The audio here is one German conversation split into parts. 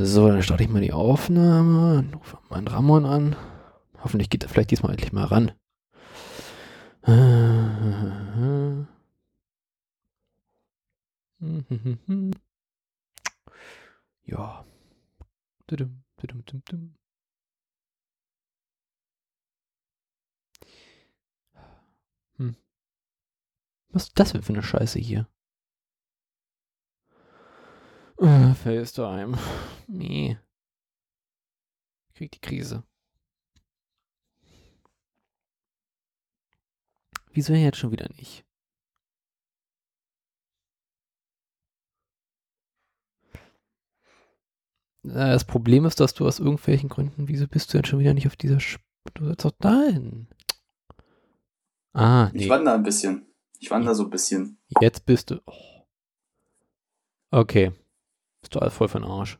So, dann starte ich mal die Aufnahme und rufe meinen Ramon an. Hoffentlich geht er vielleicht diesmal endlich mal ran. Ja. Hm. Was ist das denn für eine Scheiße hier? Äh, FaceTime. Nee. Ich krieg die Krise. Wieso jetzt schon wieder nicht? Das Problem ist, dass du aus irgendwelchen Gründen, wieso bist du denn schon wieder nicht auf dieser Sp Du sollst doch dahin. Ah, Ich nee. wandere ein bisschen. Ich wandere so ein bisschen. Jetzt bist du. Oh. Okay. Bist du alles voll für den Arsch.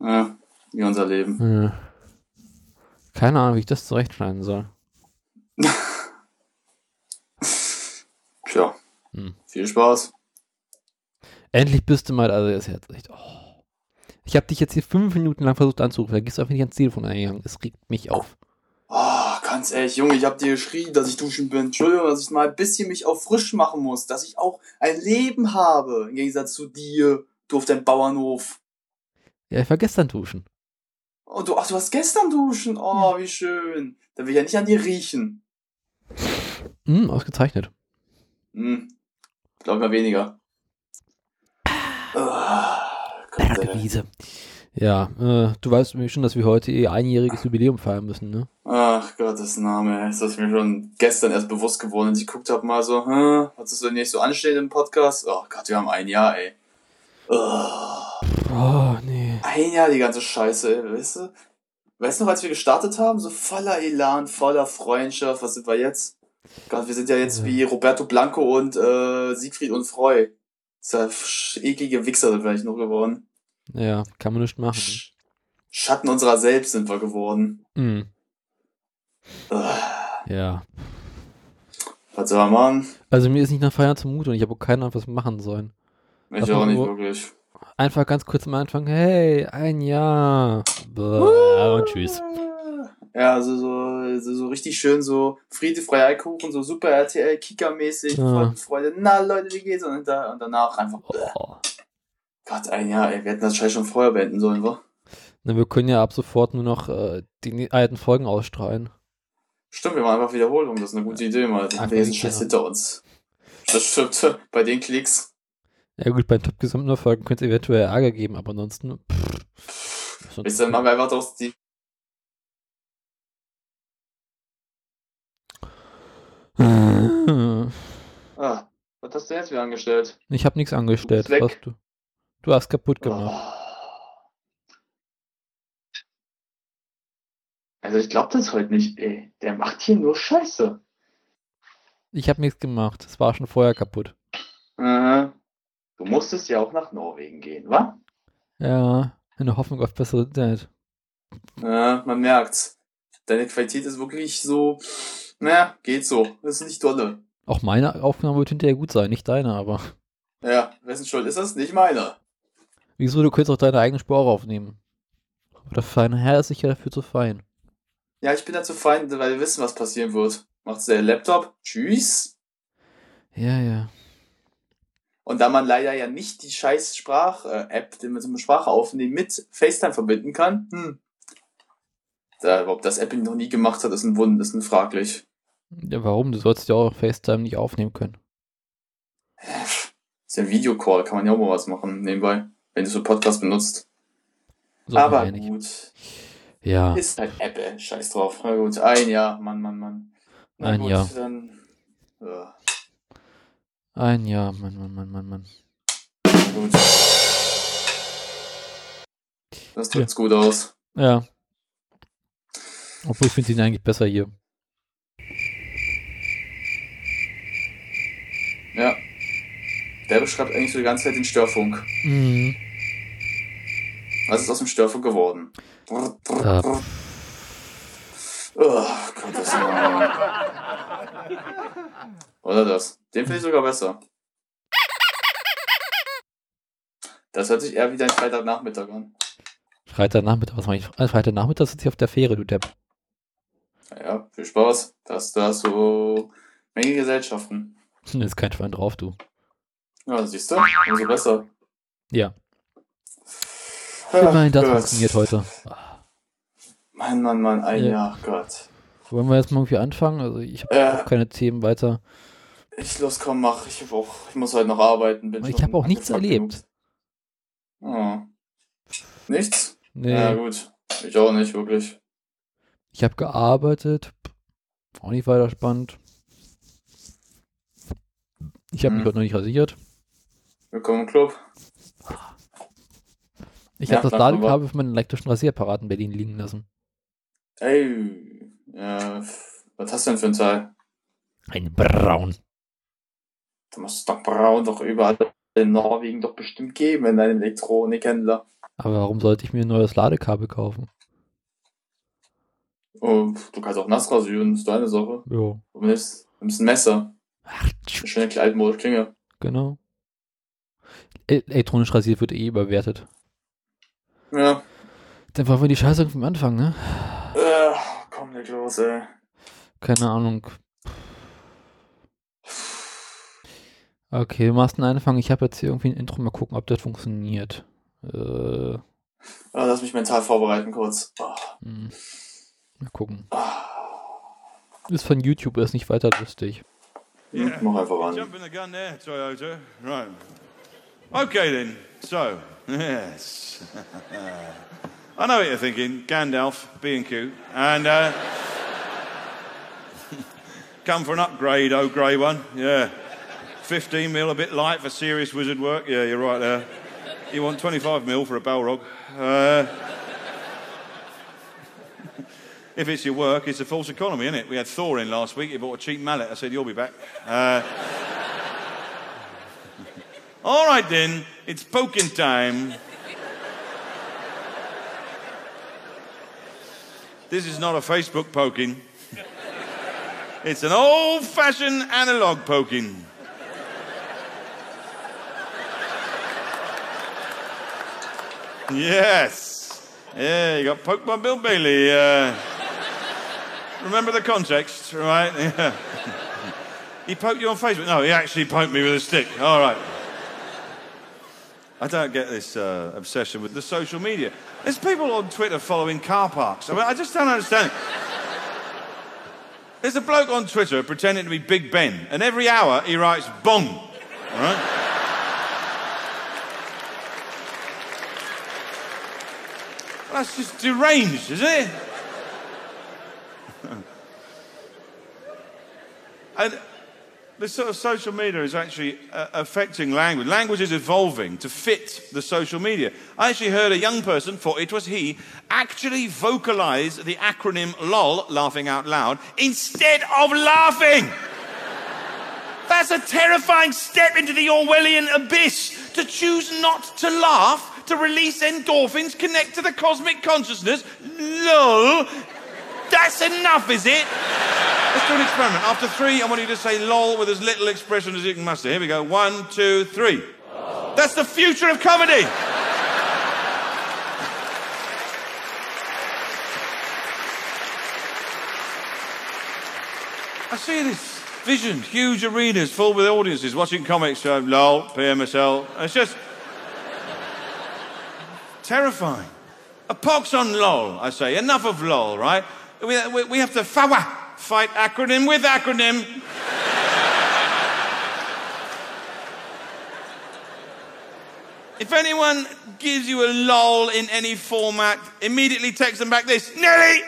Ja, wie unser Leben. Hm. Keine Ahnung, wie ich das zurechtschneiden soll. Tja, Hm. viel Spaß. Endlich bist du mal, also das ist jetzt echt. Oh. Ich habe dich jetzt hier fünf Minuten lang versucht anzurufen, da gehst du einfach nicht ans Telefon eingegangen. Es regt mich auf. Oh, ganz ehrlich, Junge, ich hab dir geschrien, dass ich duschen bin. Entschuldigung, dass ich mal ein bisschen mich auch frisch machen muss. Dass ich auch ein Leben habe. Im Gegensatz zu dir, du auf deinem Bauernhof. Ja, ich war gestern duschen. Oh, du, ach, du hast gestern duschen. Oh, wie schön. Da will ich ja nicht an dir riechen. Hm, ausgezeichnet. Hm. Glaub mir weniger. Ah, ey. Bergwiese. Ja, äh, du weißt nämlich schon, dass wir heute ihr einjähriges Jubiläum feiern müssen, ne? Ach Gottes Name, ey. das ist mir schon gestern erst bewusst geworden, als ich geguckt habe, mal so, hä, was ist denn nicht so anstehen im Podcast? Oh Gott, wir haben ein Jahr, ey. Oh, Oh, nee. ein Jahr die ganze Scheiße, ey, weißt du? Weißt du noch, als wir gestartet haben, so voller Elan, voller Freundschaft, was sind wir jetzt? Gott, wir sind ja jetzt wie Roberto Blanco und äh, Siegfried und Freu. Das ist ja eklige Wichser sind wir eigentlich noch geworden. Ja, kann man nicht machen. Sch Schatten unserer selbst sind wir geworden. Hm, Ah, ja. was soll man machen? Also mir ist nicht nach Feiern zumute und ich habe auch keine Ahnung, was wir machen sollen. Ich Einfach auch nicht wirklich. Einfach ganz kurz am Anfang, hey, ein Jahr. Und tschüss. Ja, also so, so, so richtig schön so Friede, Frei, Eierkuchen, so super RTL, Kicker-mäßig, Ja. Freunde, Freude, na Leute, wie geht's? Und, da, und danach einfach, Oh. Gott, ein Jahr, ey, wir hätten das Scheiß schon vorher beenden sollen, wa? Na, wir können ja ab sofort nur noch äh, die alten Folgen ausstrahlen. Stimmt, wir machen einfach Wiederholung, das ist eine gute Idee, mal. Wir diesen Scheiß hinter uns. Das stimmt, bei den Klicks. Ja gut, bei den top gesamten Folgen könnte es eventuell Ärger geben, aber ansonsten. Pff, Bis dann machen wir einfach doch die, ah, was hast du jetzt wieder angestellt? Ich habe nichts angestellt. Du. Was du? Du hast kaputt gemacht. Oh. Also ich glaube das heute nicht, ey. Der macht hier nur Scheiße. Ich habe nichts gemacht. Es war schon vorher kaputt. Aha. Du musstest ja auch nach Norwegen gehen, wa? Ja, in der Hoffnung auf bessere Internet. Ja, man merkt's. Deine Qualität ist wirklich so, naja, geht so. Das ist nicht dolle. Auch meine Aufnahme wird hinterher gut sein, nicht deine, aber. Ja, wessen Schuld ist das? Nicht meine. Wieso, du könntest auch deine eigene Spur aufnehmen. Aber der feine Herr ist sicher dafür zu fein. Ja, ich bin dazu fein, weil wir wissen, was passieren wird. Macht's der Laptop, tschüss. Ja, ja. Und da man leider ja nicht die scheiß Sprach-App, die mit so einer Sprache aufnehmen, mit FaceTime verbinden kann, hm. Da, ob das Apple noch nie gemacht hat, ist ein Wund, ist ein fraglich. Ja, warum? Du sollst ja auch FaceTime nicht aufnehmen können. Ist ja ein Videocall, kann man ja auch mal was machen nebenbei, wenn du so Podcast benutzt. So Aber ja gut. Ja. Ist halt Apple, scheiß drauf. Na gut, ein Jahr, Mann, Mann, Mann. Na Ein gut, Jahr. Dann, ja, Ein Jahr, Mann, Mann, Mann, Mann, Mann. gut. Das drückt's gut aus. Ja. Obwohl ich finde ihn eigentlich besser hier. Ja. Der beschreibt eigentlich so die ganze Zeit den Störfunk. Mhm. Was ist aus dem Störfunk geworden? Brr, brr, Ja. brr. Oh, Gottes Willen. Oder das? Den finde ich sogar besser. Das hört sich eher wie dein Freitagnachmittag an. Freitagnachmittag, was mache ich? Äh, Freitagnachmittag sitze ich auf der Fähre, du Depp. Ja, viel Spaß. Da hast, da hast du Menge Gesellschaften. Da ist kein Schwein drauf, du. Ja, siehst du, umso besser. Ja. Immerhin das Gott. funktioniert heute. Mann, Mann, Mann, ein Ja. Jahr, Gott. Wollen wir jetzt mal irgendwie anfangen? Also ich habe auch keine Themen weiter. Ich los, komm, mach. Ich, hab auch, ich muss heute noch arbeiten. Bin Ich habe auch nichts erlebt. Oh. Nichts? Nee, Ja, gut. Ich auch nicht, wirklich. ich habe gearbeitet. Auch nicht weiter spannend. Ich habe mich Hm. heute noch nicht rasiert. Willkommen im Club. Ich Ja, habe das. Ladekabel für meinen elektrischen Rasierapparat in Berlin liegen lassen. Ey, ja, was hast du denn für ein Teil? Ein Braun. Du musst es doch braun doch überall in Norwegen doch bestimmt geben in einem Elektronikhändler. Aber warum sollte ich mir ein neues Ladekabel kaufen? Oh, du kannst auch nass rasieren, ist deine Sache. Jo. Du nimmst, nimmst ein Messer. Ach, Eine schöne altmodische Klinge. genau. Elektronisch rasiert wird eh überwertet. Ja. Dann wollen wir die Scheiße vom Anfang, ne? Äh, komm, leg los, ey. Keine Ahnung. Okay, du machst einen Anfang. Ich habe jetzt hier irgendwie ein Intro. Mal gucken, ob das funktioniert. Äh, Ah, lass mich mental vorbereiten kurz. Hm. Mal gucken. ah. Ist von YouTube, ist nicht weiter lustig. Hm, Mach einfach an. Jumping the gun there, Toyota. Right. Okay then. So, yes. I know what you're thinking. Gandalf, B&Q. And, uh, come for an upgrade, oh grey one. Yeah. 15 mil, a bit light for serious wizard work. Yeah, you're right there. You want 25 mil for a Balrog. Uh, if it's your work, it's a false economy, isn't it? We had Thor in last week. He bought a cheap mallet. I said, you'll be back. Uh, all right, then. It's poking time. This is not a Facebook poking. It's an old fashioned analog poking. Yes. Yeah, you got poked by Bill Bailey. Uh, remember the context, right? Yeah. he poked you on Facebook? No, he actually poked me with a stick. All right. I don't get this uh, obsession with the social media. There's people on Twitter following car parks. I mean, I just don't understand. There's a bloke on Twitter pretending to be Big Ben, and every hour he writes bong. All right? That's just deranged, isn't it? and the sort of social media is actually uh, affecting language. Language is evolving to fit the social media. I actually heard a young person, thought it was he, actually vocalize the acronym LOL, laughing out loud, instead of laughing. That's a terrifying step into the Orwellian abyss. To choose not to laugh, to release endorphins, connect to the cosmic consciousness. LOL. That's enough, is it? Let's do an experiment. After three, I want you to say lol with as little expression as you can muster. Here we go. One, two, three. That's the future of comedy. I see this vision, huge arenas full with audiences watching comics show, lol, PMSL. It's just terrifying. A pox on lol, I say. Enough of lol, right? We, we, we have to fawa, fight acronym with acronym. if anyone gives you a lol in any format, immediately text them back this Nelly,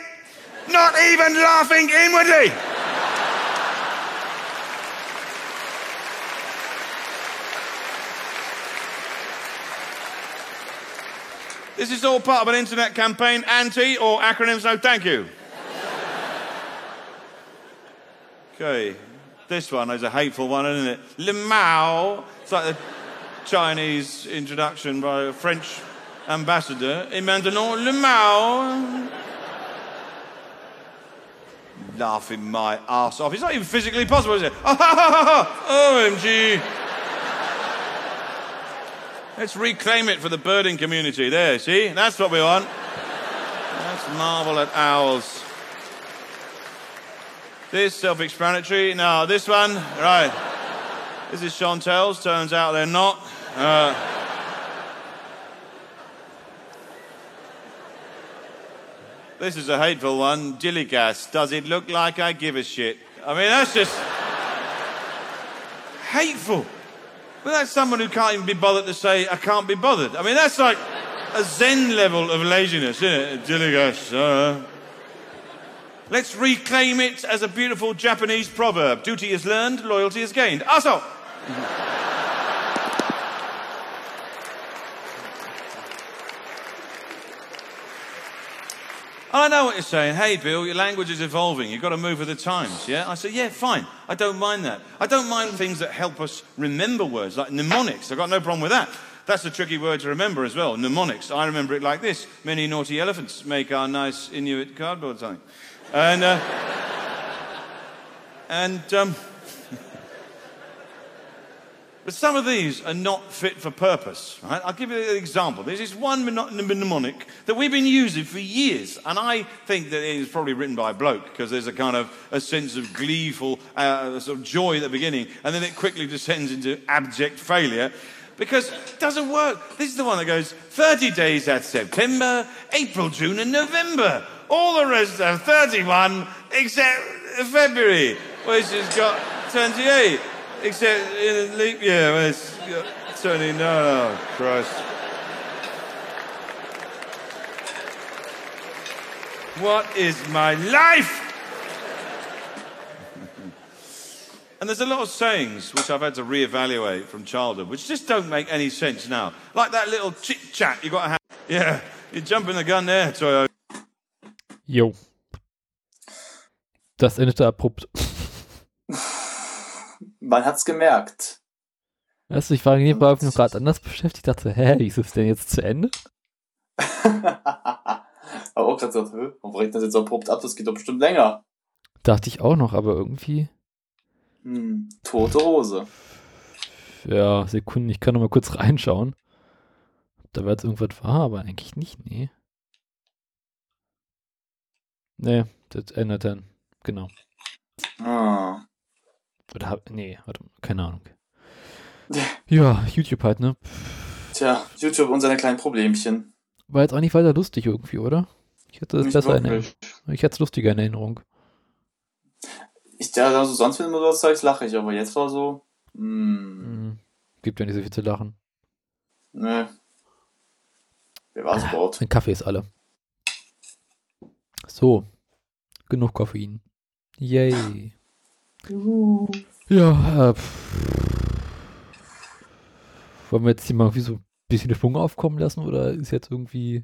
not even laughing inwardly. This is all part of an internet campaign, anti or acronyms, no thank you. Okay, this one is a hateful one, isn't it? Limao. It's like the Chinese introduction by a French ambassador. Et maintenant, Limao. Laughing my ass off. It's not even physically possible, is it? OMG. Let's reclaim it for the birding community. There, see? That's what we want. Let's marvel at owls. This self-explanatory. Now, this one, right. This is Chantel's. Turns out they're not. Uh, this is a hateful one. Dilligas. Does it look like I give a shit? I mean, that's just hateful. But that's someone who can't even be bothered to say, I can't be bothered. I mean, that's like a Zen level of laziness, isn't it? Uh. Let's reclaim it as a beautiful Japanese proverb. Duty is learned, loyalty is gained. Also. I know what you're saying. Hey, Bill, your language is evolving. You've got to move with the times, yeah? I said, yeah, fine. I don't mind that. I don't mind things that help us remember words, like mnemonics. I've got no problem with that. That's a tricky word to remember as well, mnemonics. I remember it like this. Many naughty elephants make our nice Inuit cardboard something. And, uh, and, um, but some of these are not fit for purpose, right? I'll give you an example. There's this one mnemonic that we've been using for years, and I think that it is probably written by a bloke because there's a kind of a sense of gleeful uh, sort of joy at the beginning, and then it quickly descends into abject failure because it doesn't work. This is the one that goes 30 days at September, April, June, and November. All the rest are 31 except February, which has got 28. Except in a leap year, it's 20. No, no, Christ. What is my life? And there's a lot of sayings which I've had to reevaluate from childhood, which just don't make any sense now. Like that little chit chat you got to have. Yeah, you're jumping the gun there, Toyo. Jo. Das endete abrupt. Man hat's gemerkt. Weißt du, ich war nebenbei noch gerade anders beschäftigt. Ich dachte, hä, wie ist es denn jetzt zu Ende? Aber auch gerade gesagt, hä, warum bringt das jetzt so abrupt ab? Das geht doch bestimmt länger. Dachte ich auch noch, aber irgendwie. Hm, tote Hose. Ja, Sekunden, ich kann noch mal kurz reinschauen. Ob da jetzt irgendwas war, aber eigentlich nicht, nee. Nee, das ändert dann. Genau. Ah. Oder hab, nee, warte, keine Ahnung. Ja, YouTube halt, ne? Tja, YouTube und seine kleinen Problemchen. War jetzt auch nicht weiter lustig irgendwie, oder? Ich hätte es besser in. Erinnerung. Ich hätte es lustiger in Erinnerung. Ich, ja, also sonst, wenn du das sagst, lache ich, aber jetzt war so, hm, Hm, gibt ja nicht so viel zu lachen. ne. Wer war es überhaupt? Mein Kaffee ist alle. So. Genug Koffein. Yay. Ja, äh, wollen wir jetzt hier mal irgendwie so ein bisschen Schwung aufkommen lassen oder ist jetzt irgendwie.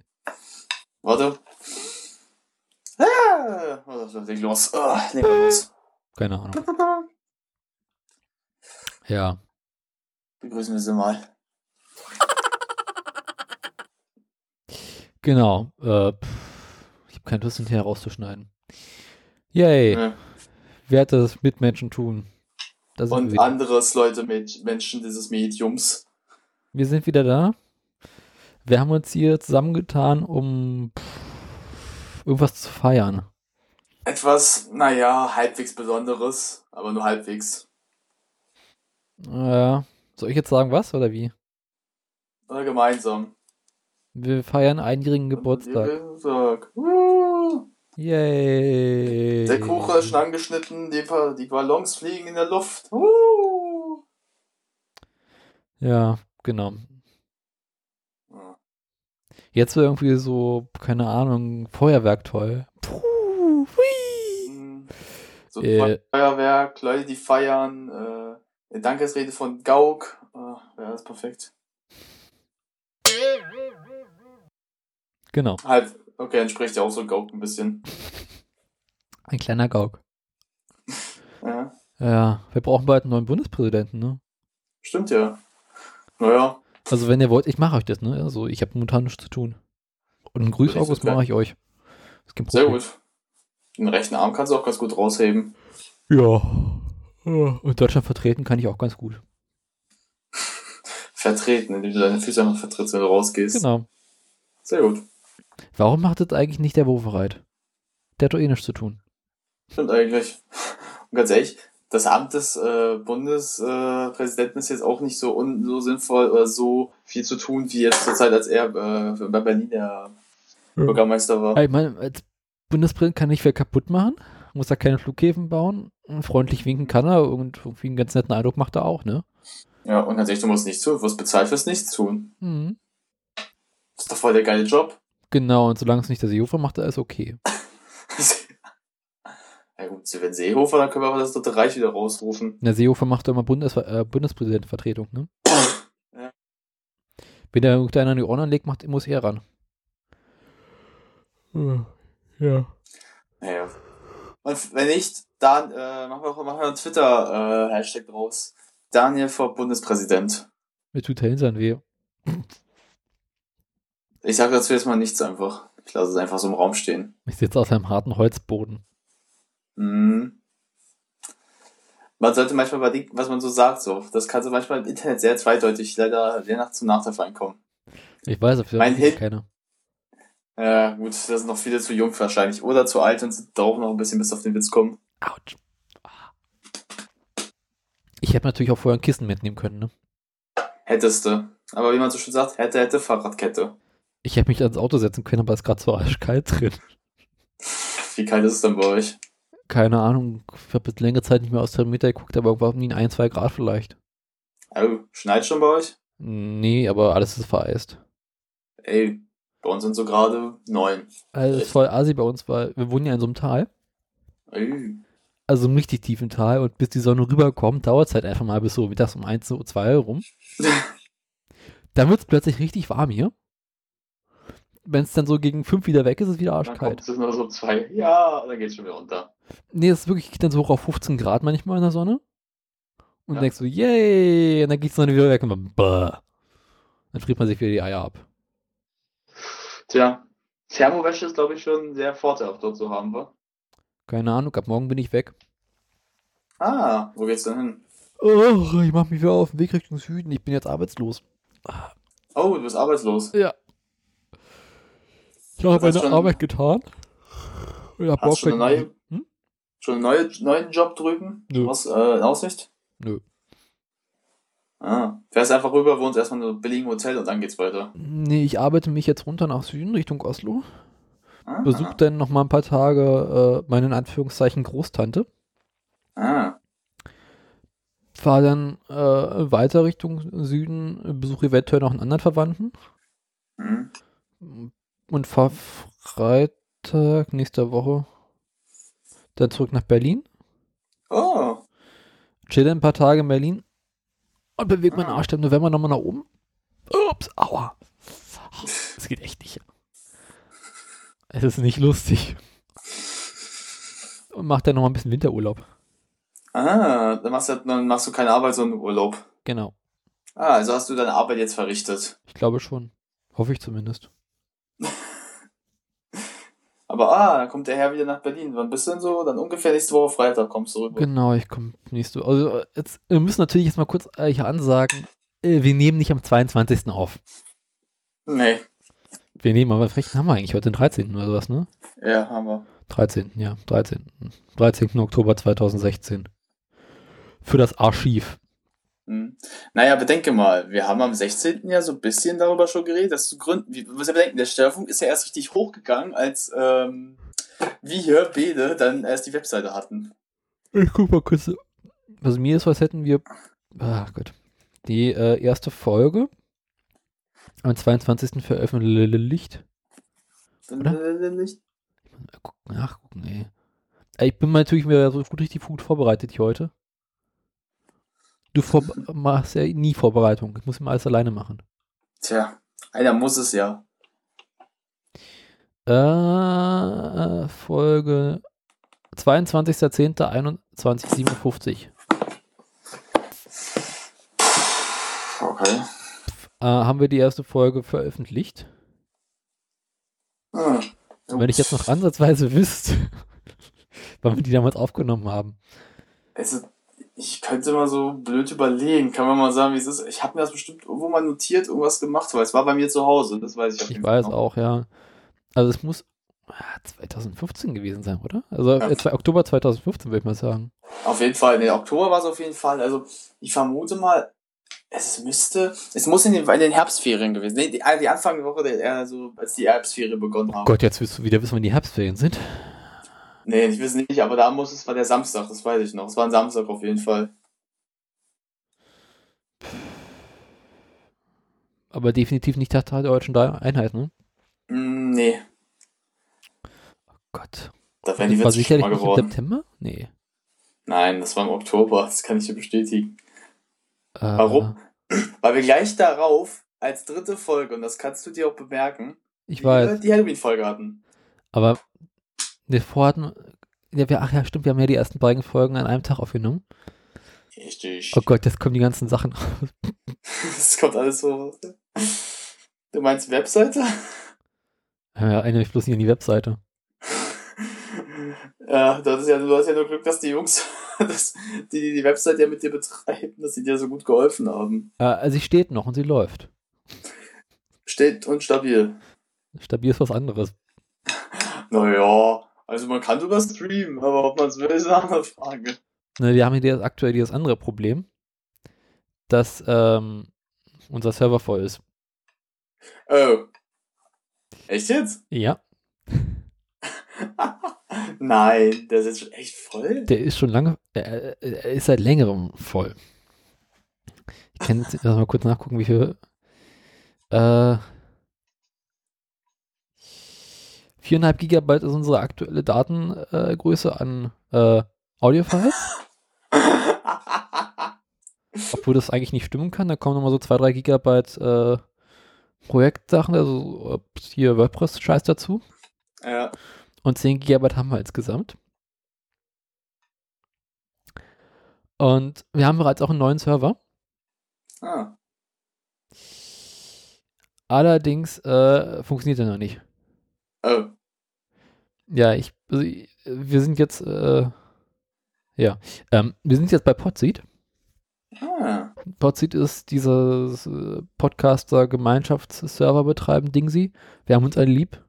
Warte. Ah, was ist los? Nehmen wir los. Keine Ahnung. Ja. Begrüßen wir sie mal. Genau. Äh, ich habe keine Lust, hinterher rauszuschneiden. Yay. Ne. Wertes Mitmenschen tun. Wir Und wieder. anderes, Leute, mit Menschen dieses Mediums. Wir sind wieder da. Wir haben uns hier zusammengetan, um irgendwas zu feiern. Etwas, naja, halbwegs Besonderes, aber nur halbwegs. Ja. Soll ich jetzt sagen, was oder wie? Oder gemeinsam. Wir feiern einjährigen Geburtstag. Geburtstag. Uh, Yay. der Kuchen ist schon angeschnitten, die, Ballons fliegen in der Luft. Uh. Ja, genau. Jetzt wäre irgendwie so, keine Ahnung, Feuerwerk toll. Puh. Hm. So Äh. Feuerwerk, Leute, die feiern, äh, eine Dankesrede von Gauk. Äh, ja, das ist perfekt. Genau. Halt, okay, entspricht ja auch so Gauk ein bisschen. Ein kleiner Gauk. Ja, Ja, wir brauchen bald einen neuen Bundespräsidenten, ne? stimmt ja. Naja, Also wenn ihr wollt, ich mache euch das, ne? Also ich habe momentan nichts zu tun. Und einen so sagen. mache ich euch. Sehr gut. Den rechten Arm kannst du auch ganz gut rausheben. Ja. Ja, Und Deutschland vertreten kann ich auch ganz gut. vertreten, indem du deine Füße einfach vertrittst, wenn du rausgehst. Genau. Sehr gut. Warum macht das eigentlich nicht der Wovereit? Der hat doch eh nichts zu tun. Stimmt eigentlich. Und ganz ehrlich, das Amt des äh, Bundespräsidenten ist jetzt auch nicht so, un so sinnvoll oder so viel zu tun, wie jetzt zur Zeit, als er äh, bei Berlin der Bürgermeister war. Ich meine, als Bundespräsident kann nicht viel kaputt machen, muss da keine Flughäfen bauen. Freundlich winken kann er und irgendwie einen ganz netten Eindruck macht er auch, ne? Ja, und ganz ehrlich, du musst nichts tun, du wirst bezahlt fürs Nichtstun. Mhm. Das ist doch voll der geile Job. Genau, und solange es nicht der Seehofer macht, ist okay. ja gut, wenn Seehofer, dann können wir aber das dritte Reich wieder rausrufen. Der Seehofer macht doch immer Bundes äh, Bundespräsidentenvertretung, ne? Ja. Wenn der irgendeiner an die Ohren anlegt, macht, muss er ran. Ja. Naja. Und wenn nicht, dann äh, machen wir auch machen wir einen Twitter-Hashtag draus. Daniel vor Bundespräsident. Mir tut der Hintern weh. Ich sage dazu jetzt mal nichts einfach. Ich lasse es einfach so im Raum stehen. Ich sitze auf einem harten Holzboden. Mhm. Man sollte manchmal überdenken, was man so sagt. So. Das kann so manchmal im Internet sehr zweideutig leider je nach zum Nachteil reinkommen. Ich weiß, auf Mein jeden Hit- keiner. Ja, gut, das sind noch viele zu jung wahrscheinlich. Oder zu alt und sind darauf noch ein bisschen bis auf den Witz kommen. Autsch. Ich hätte natürlich auch vorher ein Kissen mitnehmen können, ne? Hätteste. Aber wie man so schön sagt, hätte, hätte, Fahrradkette. Ich hätte mich ans Auto setzen können, aber es ist gerade so arschkalt drin. Wie kalt ist es dann bei euch? Keine Ahnung, ich habe jetzt längere Zeit nicht mehr aus dem Thermometer geguckt, aber irgendwann nie ein, zwei Grad vielleicht. Oh, schneit schon bei euch? Nee, aber alles ist vereist. Ey, bei uns sind so gerade neun. Also es ist voll assi bei uns, weil wir wohnen ja in so einem Tal. Ey. Also einem richtig tiefen Tal und bis die Sonne rüberkommt, dauert es halt einfach mal bis so mittags um 1, so 2 rum. Dann wird es plötzlich richtig warm hier. Wenn es dann so gegen 5 wieder weg ist, ist es wieder Dann arschkalt. es nur so zwei. Ja, dann geht's schon wieder runter. Nee, es ist wirklich geht dann so hoch auf 15 Grad manchmal in der Sonne. Und Ja. du denkst so, yay, und dann geht die Sonne wieder weg und man, bah. Dann friert man sich wieder die Eier ab. Tja, Thermowäsche ist, glaube ich, schon sehr vorteilhaft dort zu haben, wa? Keine Ahnung, ab morgen bin ich weg. Ah, wo geht's denn hin? Oh, ich mach mich wieder auf den Weg Richtung Süden. Ich bin jetzt arbeitslos. Oh, du bist arbeitslos. Ja. Ich habe meine schon- Arbeit getan. Ich hab Hast schon eine neue, Hm? schon einen neue, neuen Job drüben? Nö. Was, äh, in Aussicht? Nö. Ah, fährst einfach rüber, wohnst erstmal in einem billigen Hotel und dann geht's weiter. Nee, ich arbeite mich jetzt runter nach Süden, Richtung Oslo. Ah, Besuch dann noch mal ein paar Tage äh, meine in Anführungszeichen Großtante. ah, Fahr dann äh, weiter Richtung Süden, besuche eventuell noch einen anderen Verwandten. hm. Und fahr Freitag nächster Woche dann zurück nach Berlin. Oh, Chill ein paar Tage in Berlin und bewege meinen Ah. Arsch im November nochmal nach oben. Ups, aua. Es geht echt nicht. Es ist nicht lustig. Und mach dann nochmal ein bisschen Winterurlaub. ah, dann machst, du, dann machst du keine Arbeit, sondern Urlaub. Genau. Ah, also hast du deine Arbeit jetzt verrichtet. Ich glaube schon. Hoffe ich zumindest. Aber ah, dann kommt der Herr wieder nach Berlin. Wann bist du denn so? Dann ungefähr nächste Woche Freitag kommst du rüber. Genau, ich komme nächste Also, jetzt, wir müssen natürlich jetzt mal kurz äh, hier ansagen, äh, wir nehmen nicht am 22. auf. Nee, Wir nehmen aber, vielleicht haben wir eigentlich heute den 13. oder sowas, ne? ja, haben wir. 13. Ja, 13. 13. Oktober 2016. Für das Archiv. Hm. Naja, bedenke mal, wir haben am 16. ja so ein bisschen darüber schon geredet, dass zu Gründen, wie, muss ja bedenken, der Störfunk ist ja erst richtig hochgegangen, als ähm, wir beide dann erst die Webseite hatten. Ich guck mal kurz. Also mir ist, was hätten wir. Ach Gott. Die äh, erste Folge am 22. veröffentlicht. Gucken, Nachgucken, ey. Ich bin mal natürlich wieder so gut richtig gut vorbereitet hier heute. Du machst ja nie Vorbereitung. Ich muss immer alles alleine machen. Tja, einer muss es ja. Äh, Folge 22.10.2157. Okay. Äh, haben wir die erste Folge veröffentlicht. Und wenn ich jetzt noch ansatzweise wüsste, wann wir die damals aufgenommen haben. Also, Ich könnte mal so blöd überlegen. Kann man mal sagen, wie es ist? Ich habe mir das bestimmt irgendwo mal notiert, irgendwas gemacht, weil es war bei mir zu Hause. Das weiß ich auf Ich weiß noch. auch, ja. Also es muss ah, 2015 gewesen sein, oder? Also Ja. äh, Oktober 2015 würde ich mal sagen. Auf jeden Fall. Nee, Oktober war es auf jeden Fall. Also, ich vermute mal, es müsste, es muss in den, in den Herbstferien gewesen. Nee, die, die Anfangswoche, der, eher so, als die Herbstferien begonnen haben. Gott, jetzt willst du wieder wissen, wann die Herbstferien sind. Nee, ich weiß nicht, aber da muss es, war der Samstag, das weiß ich noch. Es war ein Samstag auf jeden Fall. Aber definitiv nicht Tag der deutschen Einheit, ne? Mm, nee, Gott. da wären die war sicherlich mal nicht im geworden. September? Nee. Nein, das war im Oktober, das kann ich dir bestätigen. Äh, Warum? Weil wir gleich darauf als dritte Folge, und das kannst du dir auch bemerken, Ich weiß. die Halloween-Folge hatten. Aber wir vorhatten. Ja, wir, ach ja, stimmt, wir haben ja die ersten beiden Folgen an einem Tag aufgenommen. Richtig. Oh Gott, jetzt kommen die ganzen Sachen. Das kommt alles so. Du meinst Webseite? Ja, erinnere mich bloß nicht an die Webseite. Ja, das ist ja, du hast ja nur Glück, dass die Jungs, dass die, die die Website ja mit dir betreiben, dass sie dir so gut geholfen haben. Äh, sie steht noch und sie läuft. Steht und stabil. Stabil ist was anderes. Naja, also man kann sogar streamen, aber ob man es will, ist eine andere Frage. Ne, wir haben hier aktuell dieses andere Problem, dass ähm, unser Server voll ist. Oh. Echt jetzt? Ja, Nein, der ist jetzt schon echt voll. der ist schon lange, er, er ist seit längerem voll. Ich kann jetzt mal kurz nachgucken, wie viel. Äh, 4,5 Gigabyte ist unsere aktuelle Datengröße Größe an äh, Audiofiles. Obwohl das eigentlich nicht stimmen kann, da kommen nochmal so 2, 3 Gigabyte äh, Projektsachen, also hier WordPress-Scheiß dazu. ja. Und 10 Gigabyte haben wir insgesamt. Und wir haben bereits auch einen neuen Server. Ah. Allerdings äh, funktioniert er noch nicht. Oh. Ja, ich, also, ich- wir sind jetzt, äh, ja, ähm, wir sind jetzt bei Podseed. Ah. Podseed ist dieses äh, Podcaster-Gemeinschaftsserver betreiben Dingsy. Wir haben uns alle lieb.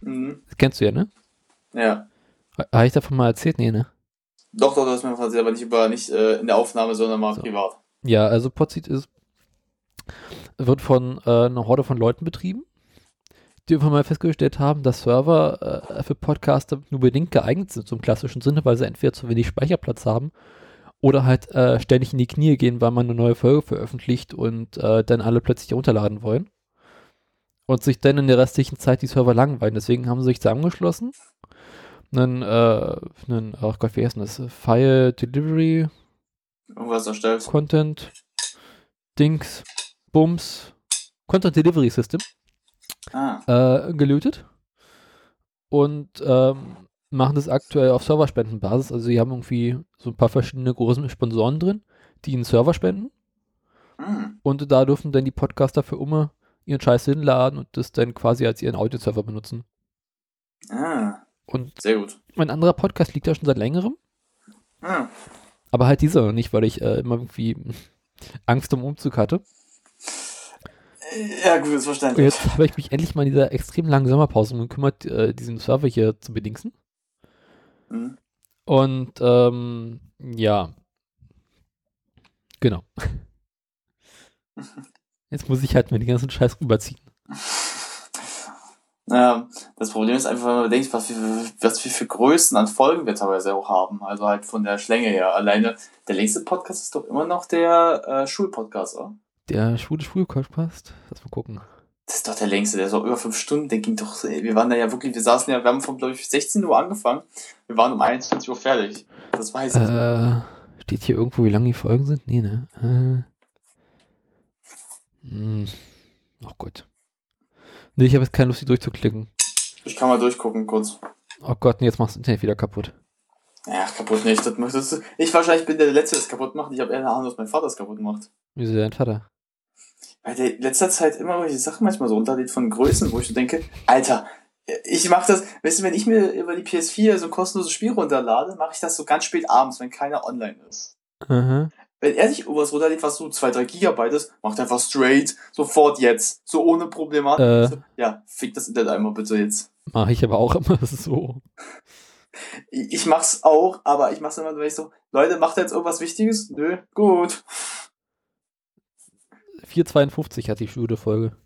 Mhm. Das kennst du ja, ne? Ja. Habe ich davon mal erzählt? Nee, ne? Doch, doch, das ist mir quasi, aber nicht über, nicht äh, in der Aufnahme, sondern mal So. privat. Ja, also Podseed ist, wird von äh, einer Horde von Leuten betrieben, die irgendwann mal festgestellt haben, dass Server äh, für Podcaster nur bedingt geeignet sind, zum klassischen Sinne, weil sie entweder zu wenig Speicherplatz haben oder halt äh, ständig in die Knie gehen, weil man eine neue Folge veröffentlicht und äh, dann alle plötzlich runterladen wollen. Und sich dann in der restlichen Zeit die Server langweilen. Deswegen haben sie sich zusammengeschlossen. Einen, äh, einen, oh Gott, wie heißt denn das? File Delivery Irgendwas erstellt. Content, Dings, Bums, Content Delivery System Ah. äh, gelötet und ähm, machen das aktuell auf Serverspendenbasis. Also sie haben irgendwie so ein paar verschiedene große Sponsoren drin, die einen Server spenden Hm. und da dürfen dann die Podcaster für immer ihren Scheiß hinladen und das dann quasi als ihren Audio-Server benutzen. Ah. Und Sehr gut. mein anderer Podcast liegt da schon seit längerem, Hm. aber halt dieser noch nicht, weil ich äh, immer irgendwie Angst um Umzug hatte. Ja, gut, ist verständlich. jetzt habe ich mich endlich mal in dieser extrem langen Sommerpause um gekümmert, äh, diesen Server hier zu bedingsen. Hm. Und ähm, ja. Genau. Jetzt muss ich halt mir den ganzen Scheiß rüberziehen. Ja, das Problem ist einfach, wenn man bedenkt, was wir, was wir für Größen an Folgen wir teilweise auch haben. Also halt von der Schlänge her. Alleine der längste Podcast ist doch immer noch der äh, Schulpodcast, oder? Der schwule Schulpodcast. Lass mal gucken. Das ist doch der längste, der ist auch über fünf Stunden, der ging doch, ey, wir waren da ja wirklich, wir saßen ja, wir haben von, glaube ich, 16 Uhr angefangen, wir waren um 21 Uhr fertig. Das weiß ich. Äh, steht hier irgendwo, wie lang die Folgen sind? Nee, ne? Äh, hm. Oh Gott. Nee, ich habe jetzt keine Lust, die durchzuklicken. Ich kann mal durchgucken, kurz. Oh Gott, nee, jetzt machst du das Internet wieder kaputt. Ja, kaputt nicht, das möchtest du. Ich wahrscheinlich bin der Letzte, der es kaputt macht. Ich habe eher eine Ahnung, dass mein Vater es kaputt macht. Wieso dein Vater? Weil der in letzter Zeit immer irgendwelche Sachen manchmal so runterlädt von Größen, wo ich so denke, Alter, ich mach das, weißt du, wenn ich mir über die PS4 so ein kostenloses Spiel runterlade, mache ich das so ganz spät abends, wenn keiner online ist. Aha. Wenn er sich irgendwas runterlädt, was so 2, 3 Gigabyte ist, macht er einfach straight, sofort jetzt, so ohne Problematik. Äh. So, ja, fick das Internet einmal bitte jetzt. Mache ich aber auch immer so. Ich, mach's auch, aber ich mach's immer, wenn ich so, Leute, macht er jetzt irgendwas Wichtiges? Nö, gut. 452 hat die Studio-Folge.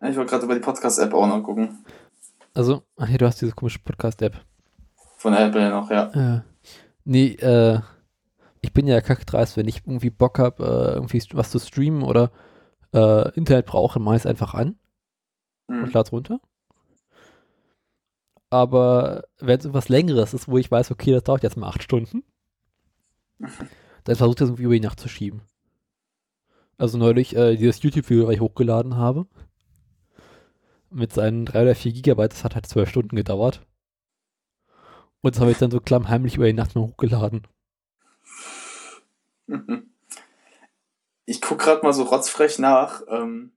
Ja, Ich wollte gerade über die Podcast-App auch noch gucken. Also, ach ja, du hast diese komische Podcast-App. Von Apple noch, ja. Äh, nee, äh, ich bin ja kackdreist, wenn ich irgendwie Bock habe, äh, irgendwie was zu streamen oder äh, Internet brauche, mache ich es einfach an und Hm. lade runter. Aber wenn es etwas Längeres ist, wo ich weiß, okay, das dauert jetzt mal acht Stunden, dann versuche ich das irgendwie über die Nacht zu schieben. Also neulich äh, dieses YouTube-Video, was ich hochgeladen habe, mit seinen drei oder vier Gigabyte, das hat halt zwölf Stunden gedauert. Und das habe ich dann so klammheimlich über die Nacht mal hochgeladen. Ich guck gerade mal so rotzfrech nach, ähm,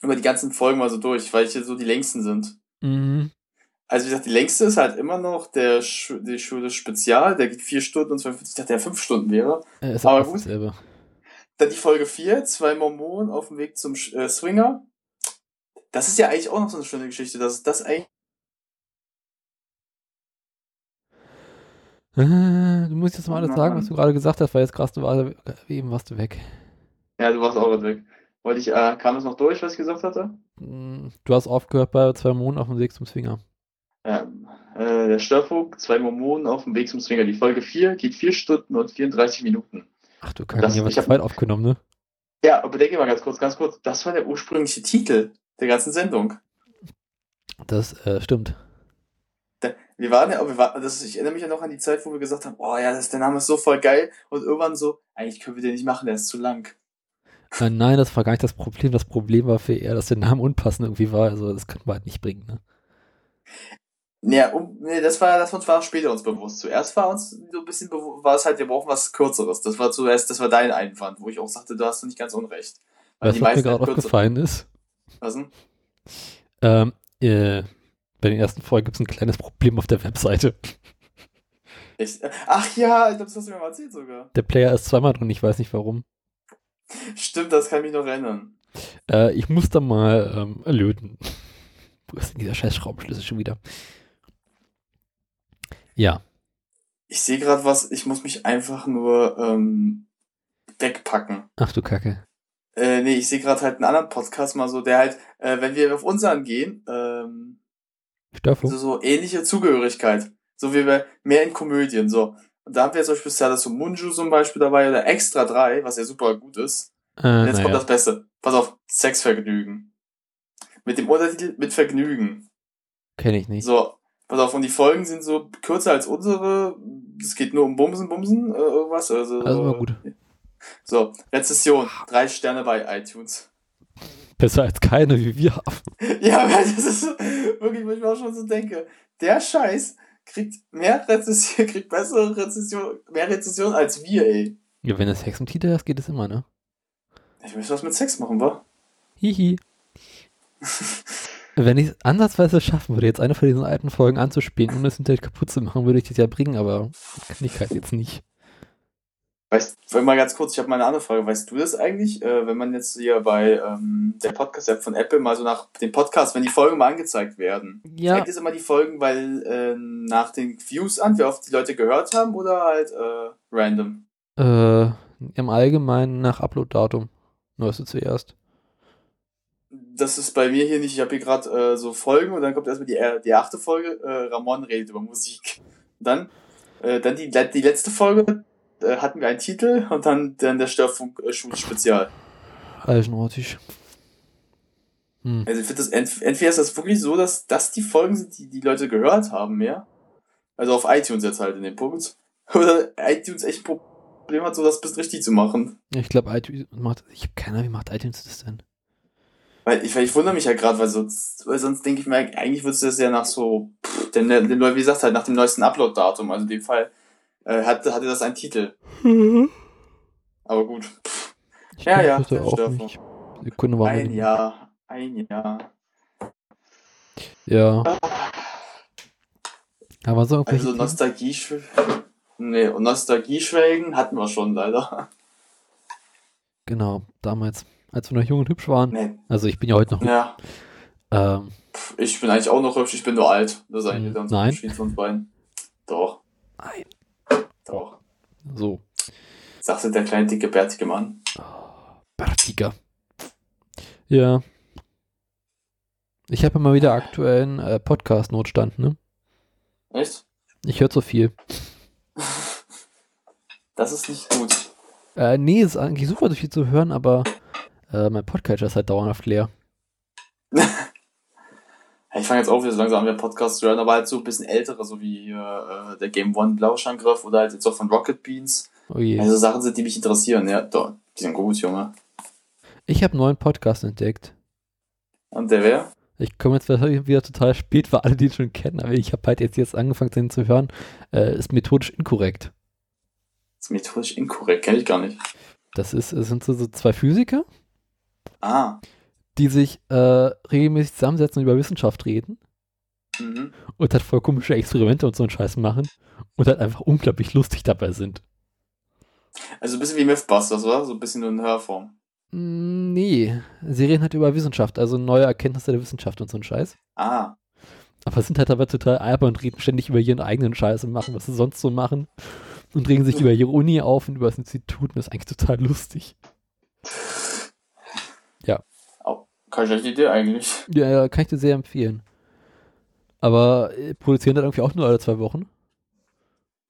über die ganzen Folgen mal so durch, weil hier so die längsten sind. Mhm. Also wie gesagt, die längste ist halt immer noch der Sch die Schule Spezial, der geht vier Stunden und 42, ich dachte, der fünf Stunden wäre. Äh, ist Aber aber gut. dasselbe. Dann die Folge 4, zwei Mormonen auf dem Weg zum Sch- äh, Swinger. Das ist ja eigentlich auch noch so eine schöne Geschichte, dass das eigentlich Äh, du musst jetzt mal alles sagen, was du gerade gesagt hast, weil jetzt gerade war, eben warst du weg. Ja, du warst auch gerade weg. Wollte ich, äh, kam das noch durch, was ich gesagt hatte? Mm, Du hast aufgehört bei zwei Monaten auf dem Weg zum Swinger. Ja, äh, der Störfunk, zwei Mormonen auf dem Weg zum Swinger. Die Folge 4 geht 4 Stunden und 34 Minuten. Ach du Kacke, hier wird zweit aufgenommen, ne? Ja, aber denke mal ganz kurz, ganz kurz. Das war der ursprüngliche Titel der ganzen Sendung. Das äh, stimmt. Da- Wir waren ja, wir waren, das, ich erinnere mich ja noch an die Zeit, wo wir gesagt haben, oh ja, das, der Name ist so voll geil. Und irgendwann so, eigentlich können wir den nicht machen, der ist zu lang. Äh, nein, das war gar nicht das Problem. Das Problem war für eher, dass der Name unpassend irgendwie war. Also das können wir halt nicht bringen, ne? Ja, um, nee, das war, das war später uns bewusst. Zuerst war uns so ein bisschen bewusst, war es halt, wir brauchen was Kürzeres. Das war zuerst, das war dein Einwand, wo ich auch sagte, du hast nicht ganz unrecht. Weil du, was mir gerade halt aufgefallen ist? Was denn? Ähm, äh, bei den ersten Folgen gibt es ein kleines Problem auf der Webseite. Ich, ach ja, ich glaube, das hast du mir mal erzählt sogar. Der Player ist zweimal drin, ich weiß nicht warum. Stimmt, das kann mich noch erinnern. Äh, ich muss da mal ähm, löten. Wo ist denn dieser scheiß Schraubenschlüssel schon wieder? Ja. Ich sehe gerade was, ich muss mich einfach nur ähm, wegpacken. Ach du Kacke. Äh, nee, ich sehe gerade halt einen anderen Podcast mal so, der halt, äh, wenn wir auf unseren gehen, ähm, Störfunk? so, so ähnliche Zugehörigkeit. So wie wir mehr in Komödien, so. Und da haben wir zum Beispiel Sada Munju zum Beispiel dabei oder Extra 3, was ja super gut ist. Äh, Und jetzt kommt naja. das Beste. Pass auf, Sexvergnügen. Mit dem Untertitel mit Vergnügen. Kenne ich nicht. So, pass auf, und die Folgen sind so kürzer als unsere. Es geht nur um Bumsen, Bumsen, äh, irgendwas. Also, Also mal gut. So, Rezession. Drei Sterne bei iTunes. Besser als keine, wie wir haben. Ja, weil das ist wirklich, wo ich mir auch schon so denke. Der Scheiß kriegt mehr Rezession, kriegt bessere Rezession, mehr Rezession als wir, ey. Ja, wenn es Sex im Titel hast, geht es immer, ne? Ich möchte was mit Sex machen, wa? Hihi. wenn ich es ansatzweise schaffen würde, jetzt eine von diesen alten Folgen anzuspielen, ohne das Internet kaputt zu machen, würde ich das ja bringen, aber kann ich halt jetzt nicht. Weißt du, mal ganz kurz, ich habe mal eine andere Frage. Weißt du das eigentlich, äh, wenn man jetzt hier bei ähm, der Podcast-App von Apple mal so nach dem Podcast, wenn die Folgen mal angezeigt werden, Ja, zeigt es immer die Folgen, weil äh, nach den Views an, wie oft die Leute gehört haben oder halt äh, random? äh, im Allgemeinen nach Upload-Datum. Neueste zuerst. Das ist bei mir hier nicht. Ich habe hier gerade äh, so Folgen und dann kommt erstmal die, äh, die achte Folge. Äh, Ramon redet über Musik. Dann, äh, dann die, die letzte Folge äh, hatten wir einen Titel und dann, dann der Störfunk äh, Schulspezial. Eigenartig. Hm. Also ich finde das ent entweder ist das wirklich so, dass das die Folgen sind, die die Leute gehört haben mehr. Also auf iTunes jetzt halt in dem Punkt. Oder iTunes echt ein Problem hat, so das bis richtig zu machen. Ich glaube, iTunes macht. Ich habe keine Ahnung, wie macht iTunes das denn? Weil ich, weil ich wundere mich ja gerade, weil sonst, weil sonst denke ich mir, eigentlich würdest du das ja nach so, denn, denn, wie gesagt, halt nach dem neuesten Upload-Datum, also in dem Fall, äh, hatte, hatte das einen Titel. Aber gut. Ich Ja, ja, das der auch Störfunk. nicht. Sekunde war Ein Jahr, ein Jahr. Ja. Aber so Also? Nostalgie, Nee, und Nostalgie-Schwelgen hatten wir schon leider. Genau, damals, als wir noch jung und hübsch waren. Nee. Also ich bin ja heute noch. Ja, Ähm, ich bin eigentlich auch noch hübsch, ich bin nur alt. Das ist eigentlich Hm, der nein. Unterschied von beiden. Doch, nein. doch. So, Sagst du der kleine, dicke, bärtige Mann. Bärtiger. Ja. Ich habe immer wieder aktuellen äh, Podcast-Notstand, ne? Echt? Ich höre zu viel. Das ist nicht gut. Äh, nee, ist eigentlich super, so viel zu hören, aber äh, mein Podcatcher ist halt dauerhaft leer. Ich fange jetzt wieder so langsam an, wieder Podcasts zu hören, aber halt so ein bisschen ältere, so wie äh, der Game One Blauschangriff oder halt jetzt auch von Rocket Beans. Oh je. Also Sachen sind, die mich interessieren. Ja, doch, die sind gut, Junge. Ich habe einen neuen Podcast entdeckt. Und der wer? Ich komme jetzt wieder wieder total spät für alle, die schon kennen, aber ich habe halt jetzt, jetzt angefangen, den zu hören. Äh, ist methodisch inkorrekt. ist methodisch inkorrekt, kenne ich gar nicht. Das ist, sind so, so zwei Physiker, Ah. die sich äh, regelmäßig zusammensetzen und über Wissenschaft reden Mhm. und halt voll komische Experimente und so einen Scheiß machen und halt einfach unglaublich lustig dabei sind. Also ein bisschen wie Mythbusters, oder? So ein bisschen nur in Hörform. Mm, Nee, sie reden halt über Wissenschaft, also neue Erkenntnisse der Wissenschaft und so ein Scheiß. Ah. Aber sind halt aber total albern und reden ständig über ihren eigenen Scheiß und machen, was sie sonst so machen. Und regen sich über ihre Uni auf und über das Institut und das ist eigentlich total lustig. Keine schlechte Idee eigentlich. Ja, ja, kann ich dir sehr empfehlen. Aber äh, produzieren dann irgendwie auch nur alle zwei Wochen.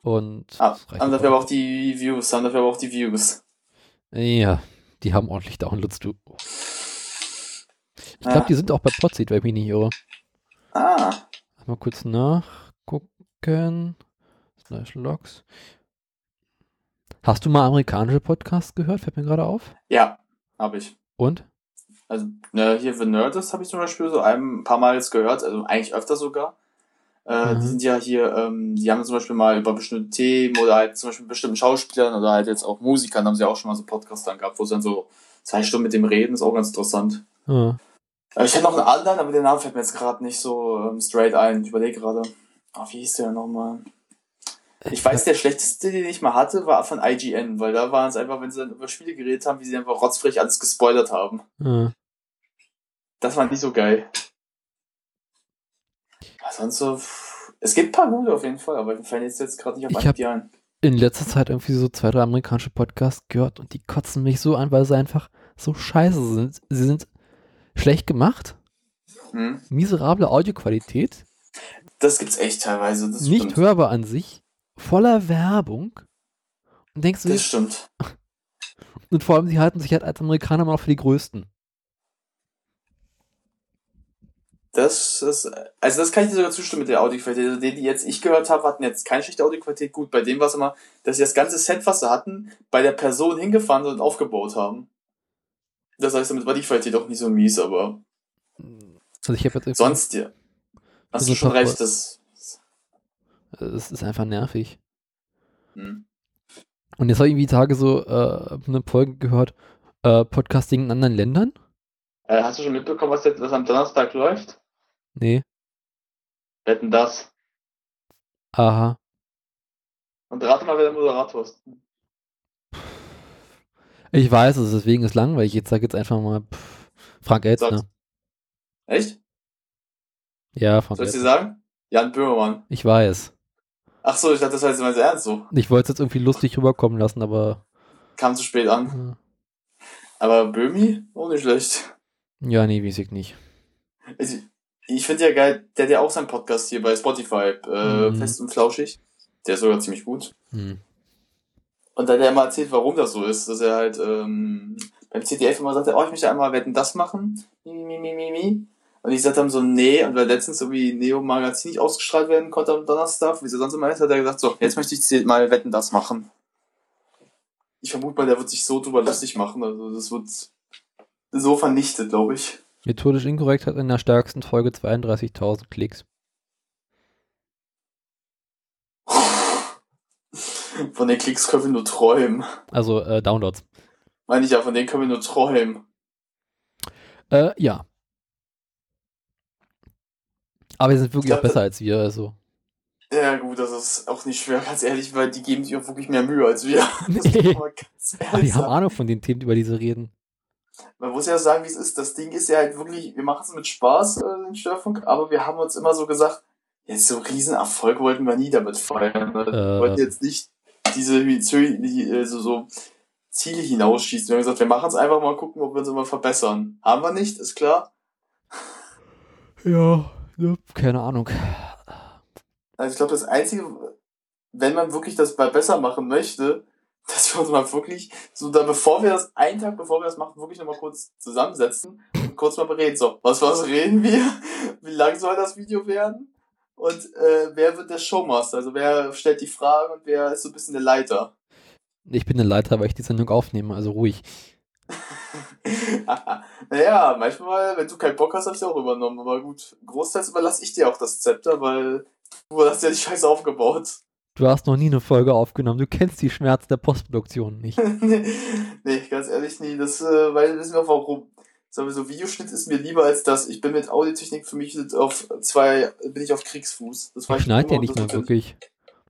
Und Ah, haben dafür aber auch die Views, haben dafür aber auch die Views. Ja, die haben ordentlich Downloads, du. Ich Ah. glaube, die sind auch bei Podseed, wenn ich mich nicht irre. Ah. Mal kurz nachgucken. Slash Logs. Hast du mal amerikanische Podcasts gehört? Fällt mir gerade auf. Ja, habe ich. Und? Also, ne, hier The Nerdist habe ich zum Beispiel so ein paar Mal jetzt gehört, also eigentlich öfter sogar. Äh, Mhm. Die sind ja hier, ähm, die haben zum Beispiel mal über bestimmte Themen oder halt zum Beispiel bestimmten Schauspielern oder halt jetzt auch Musikern haben sie auch schon mal so Podcasts dann gehabt, wo sie dann so zwei Stunden mit dem reden, ist auch ganz interessant. Ah, Äh, Ich hätte noch einen anderen, aber der Name fällt mir jetzt gerade nicht so ähm, straight ein. Ich überlege gerade. Ah, wie hieß der nochmal? Ich weiß, der schlechteste, den ich mal hatte, war von IGN, weil da waren es einfach, wenn sie dann über Spiele geredet haben, wie sie einfach rotzfrech alles gespoilert haben. ah. Das war nicht so geil. Aber sonst so, es gibt ein paar gute auf jeden Fall, aber mir fallen jetzt, jetzt gerade nicht auf Ich Anhieb ein. In letzter Zeit irgendwie so zwei, drei amerikanische Podcasts gehört und die kotzen mich so an, weil sie einfach so scheiße sind. Sie sind schlecht gemacht, Hm? miserable Audioqualität, Das gibt's echt teilweise. Nicht stimmt. hörbar an sich, voller Werbung. Und denkst du, Das stimmt. und vor allem, sie halten sich halt als Amerikaner mal für die Größten. Das ist, also das kann ich dir sogar zustimmen mit der Audioqualität. Also die, die jetzt ich gehört habe, hatten jetzt keine schlechte Audioqualität. Gut, bei denen war es immer, dass sie das ganze Set, was sie hatten, bei der Person hingefahren sind und aufgebaut haben. Das heißt, damit war die Qualität auch nicht so mies, aber Also ich habe jetzt sonst ja. Hast Also du schon recht, das. es ist einfach nervig. Hm. Und jetzt habe ich irgendwie die Tage so äh, eine Folge gehört, äh, Podcasting in anderen Ländern. Äh, hast du schon mitbekommen, was jetzt was am Donnerstag läuft? Nee. Wetten das. Aha. Und rate mal, wer der Moderator ist. Ich weiß es, deswegen ist langweilig. Jetzt sag jetzt einfach mal pff, Frank. Sag's. Echt? Ja, Frank Soll ich dir sagen? Jan Böhmermann. Ich weiß. Ach so, ich dachte, das heißt immer sehr ernst so. Ich wollte es jetzt irgendwie lustig rüberkommen lassen, aber Kam zu spät an. äh, Aber Böhmi? Auch nicht schlecht. ja, nee, weiß ich nicht. Ich, ich finde ja geil, der hat ja auch seinen Podcast hier bei Spotify, äh, Mhm. fest und flauschig. Der ist sogar ziemlich gut. Hm. Und da hat er immer erzählt, warum das so ist, dass er halt ähm, beim CDF immer sagte, oh, ich möchte einmal wetten, das machen. Mi, mi, mi, mi, mi. Und ich sagte dann so, nee, und weil letztens irgendwie Neo Magazin nicht ausgestrahlt werden konnte am Donnerstag, wie sie sonst immer ist, hat er gesagt, so, jetzt möchte ich mal wetten, das machen. Ich vermute mal, der wird sich so drüber lustig machen, also das wird so vernichtet, glaube ich. Methodisch inkorrekt hat in der stärksten Folge 32.000 Klicks. Von den Klicks können wir nur träumen. Also äh, Downloads. Meine ich ja, von denen können wir nur träumen. Äh, ja. Aber sie sind wirklich Ja, auch besser als wir, also. Ja, gut, das ist auch nicht schwer, ganz ehrlich, weil die geben sich auch wirklich mehr Mühe als wir. Das ganz Aber die haben. Ahnung von den Themen, über die sie reden. Man muss ja sagen, wie es ist. Das Ding ist ja halt wirklich, wir machen es mit Spaß, äh, den Störfunk, aber wir haben uns immer so gesagt, jetzt so riesen Erfolg wollten wir nie damit feiern. Ne? Wir Äh. wollten jetzt nicht diese die, äh, so, so Ziele hinausschießen. Wir haben gesagt, wir machen es einfach mal gucken, ob wir uns immer verbessern. Haben wir nicht, ist klar. Ja, ja keine Ahnung. Also ich glaube, das Einzige, wenn man wirklich das mal besser machen möchte, dass wir uns mal wirklich, so da bevor wir das, einen Tag bevor wir das machen, wirklich nochmal kurz zusammensetzen und kurz mal bereden. So, was, was reden wir? Wie lang soll das Video werden? Und äh, wer wird der Showmaster? Also wer stellt die Fragen und wer ist so ein bisschen der Leiter? Ich bin der Leiter, weil ich die Sendung aufnehme, also ruhig. naja, manchmal, wenn du keinen Bock hast, hab ich auch übernommen. Aber gut, großteils überlasse ich dir auch das Zepter, weil du hast ja die Scheiße aufgebaut. Du hast noch nie eine Folge aufgenommen. Du kennst die Schmerzen der Postproduktion nicht. nee, ganz ehrlich nie. Das, äh, weil wissen wir auch warum. Sagen wir so, Videoschnitt ist mir lieber als das. Ich bin mit Audiotechnik für mich auf zwei, bin ich auf Kriegsfuß. Das Ich schneide ja nicht mal wirklich.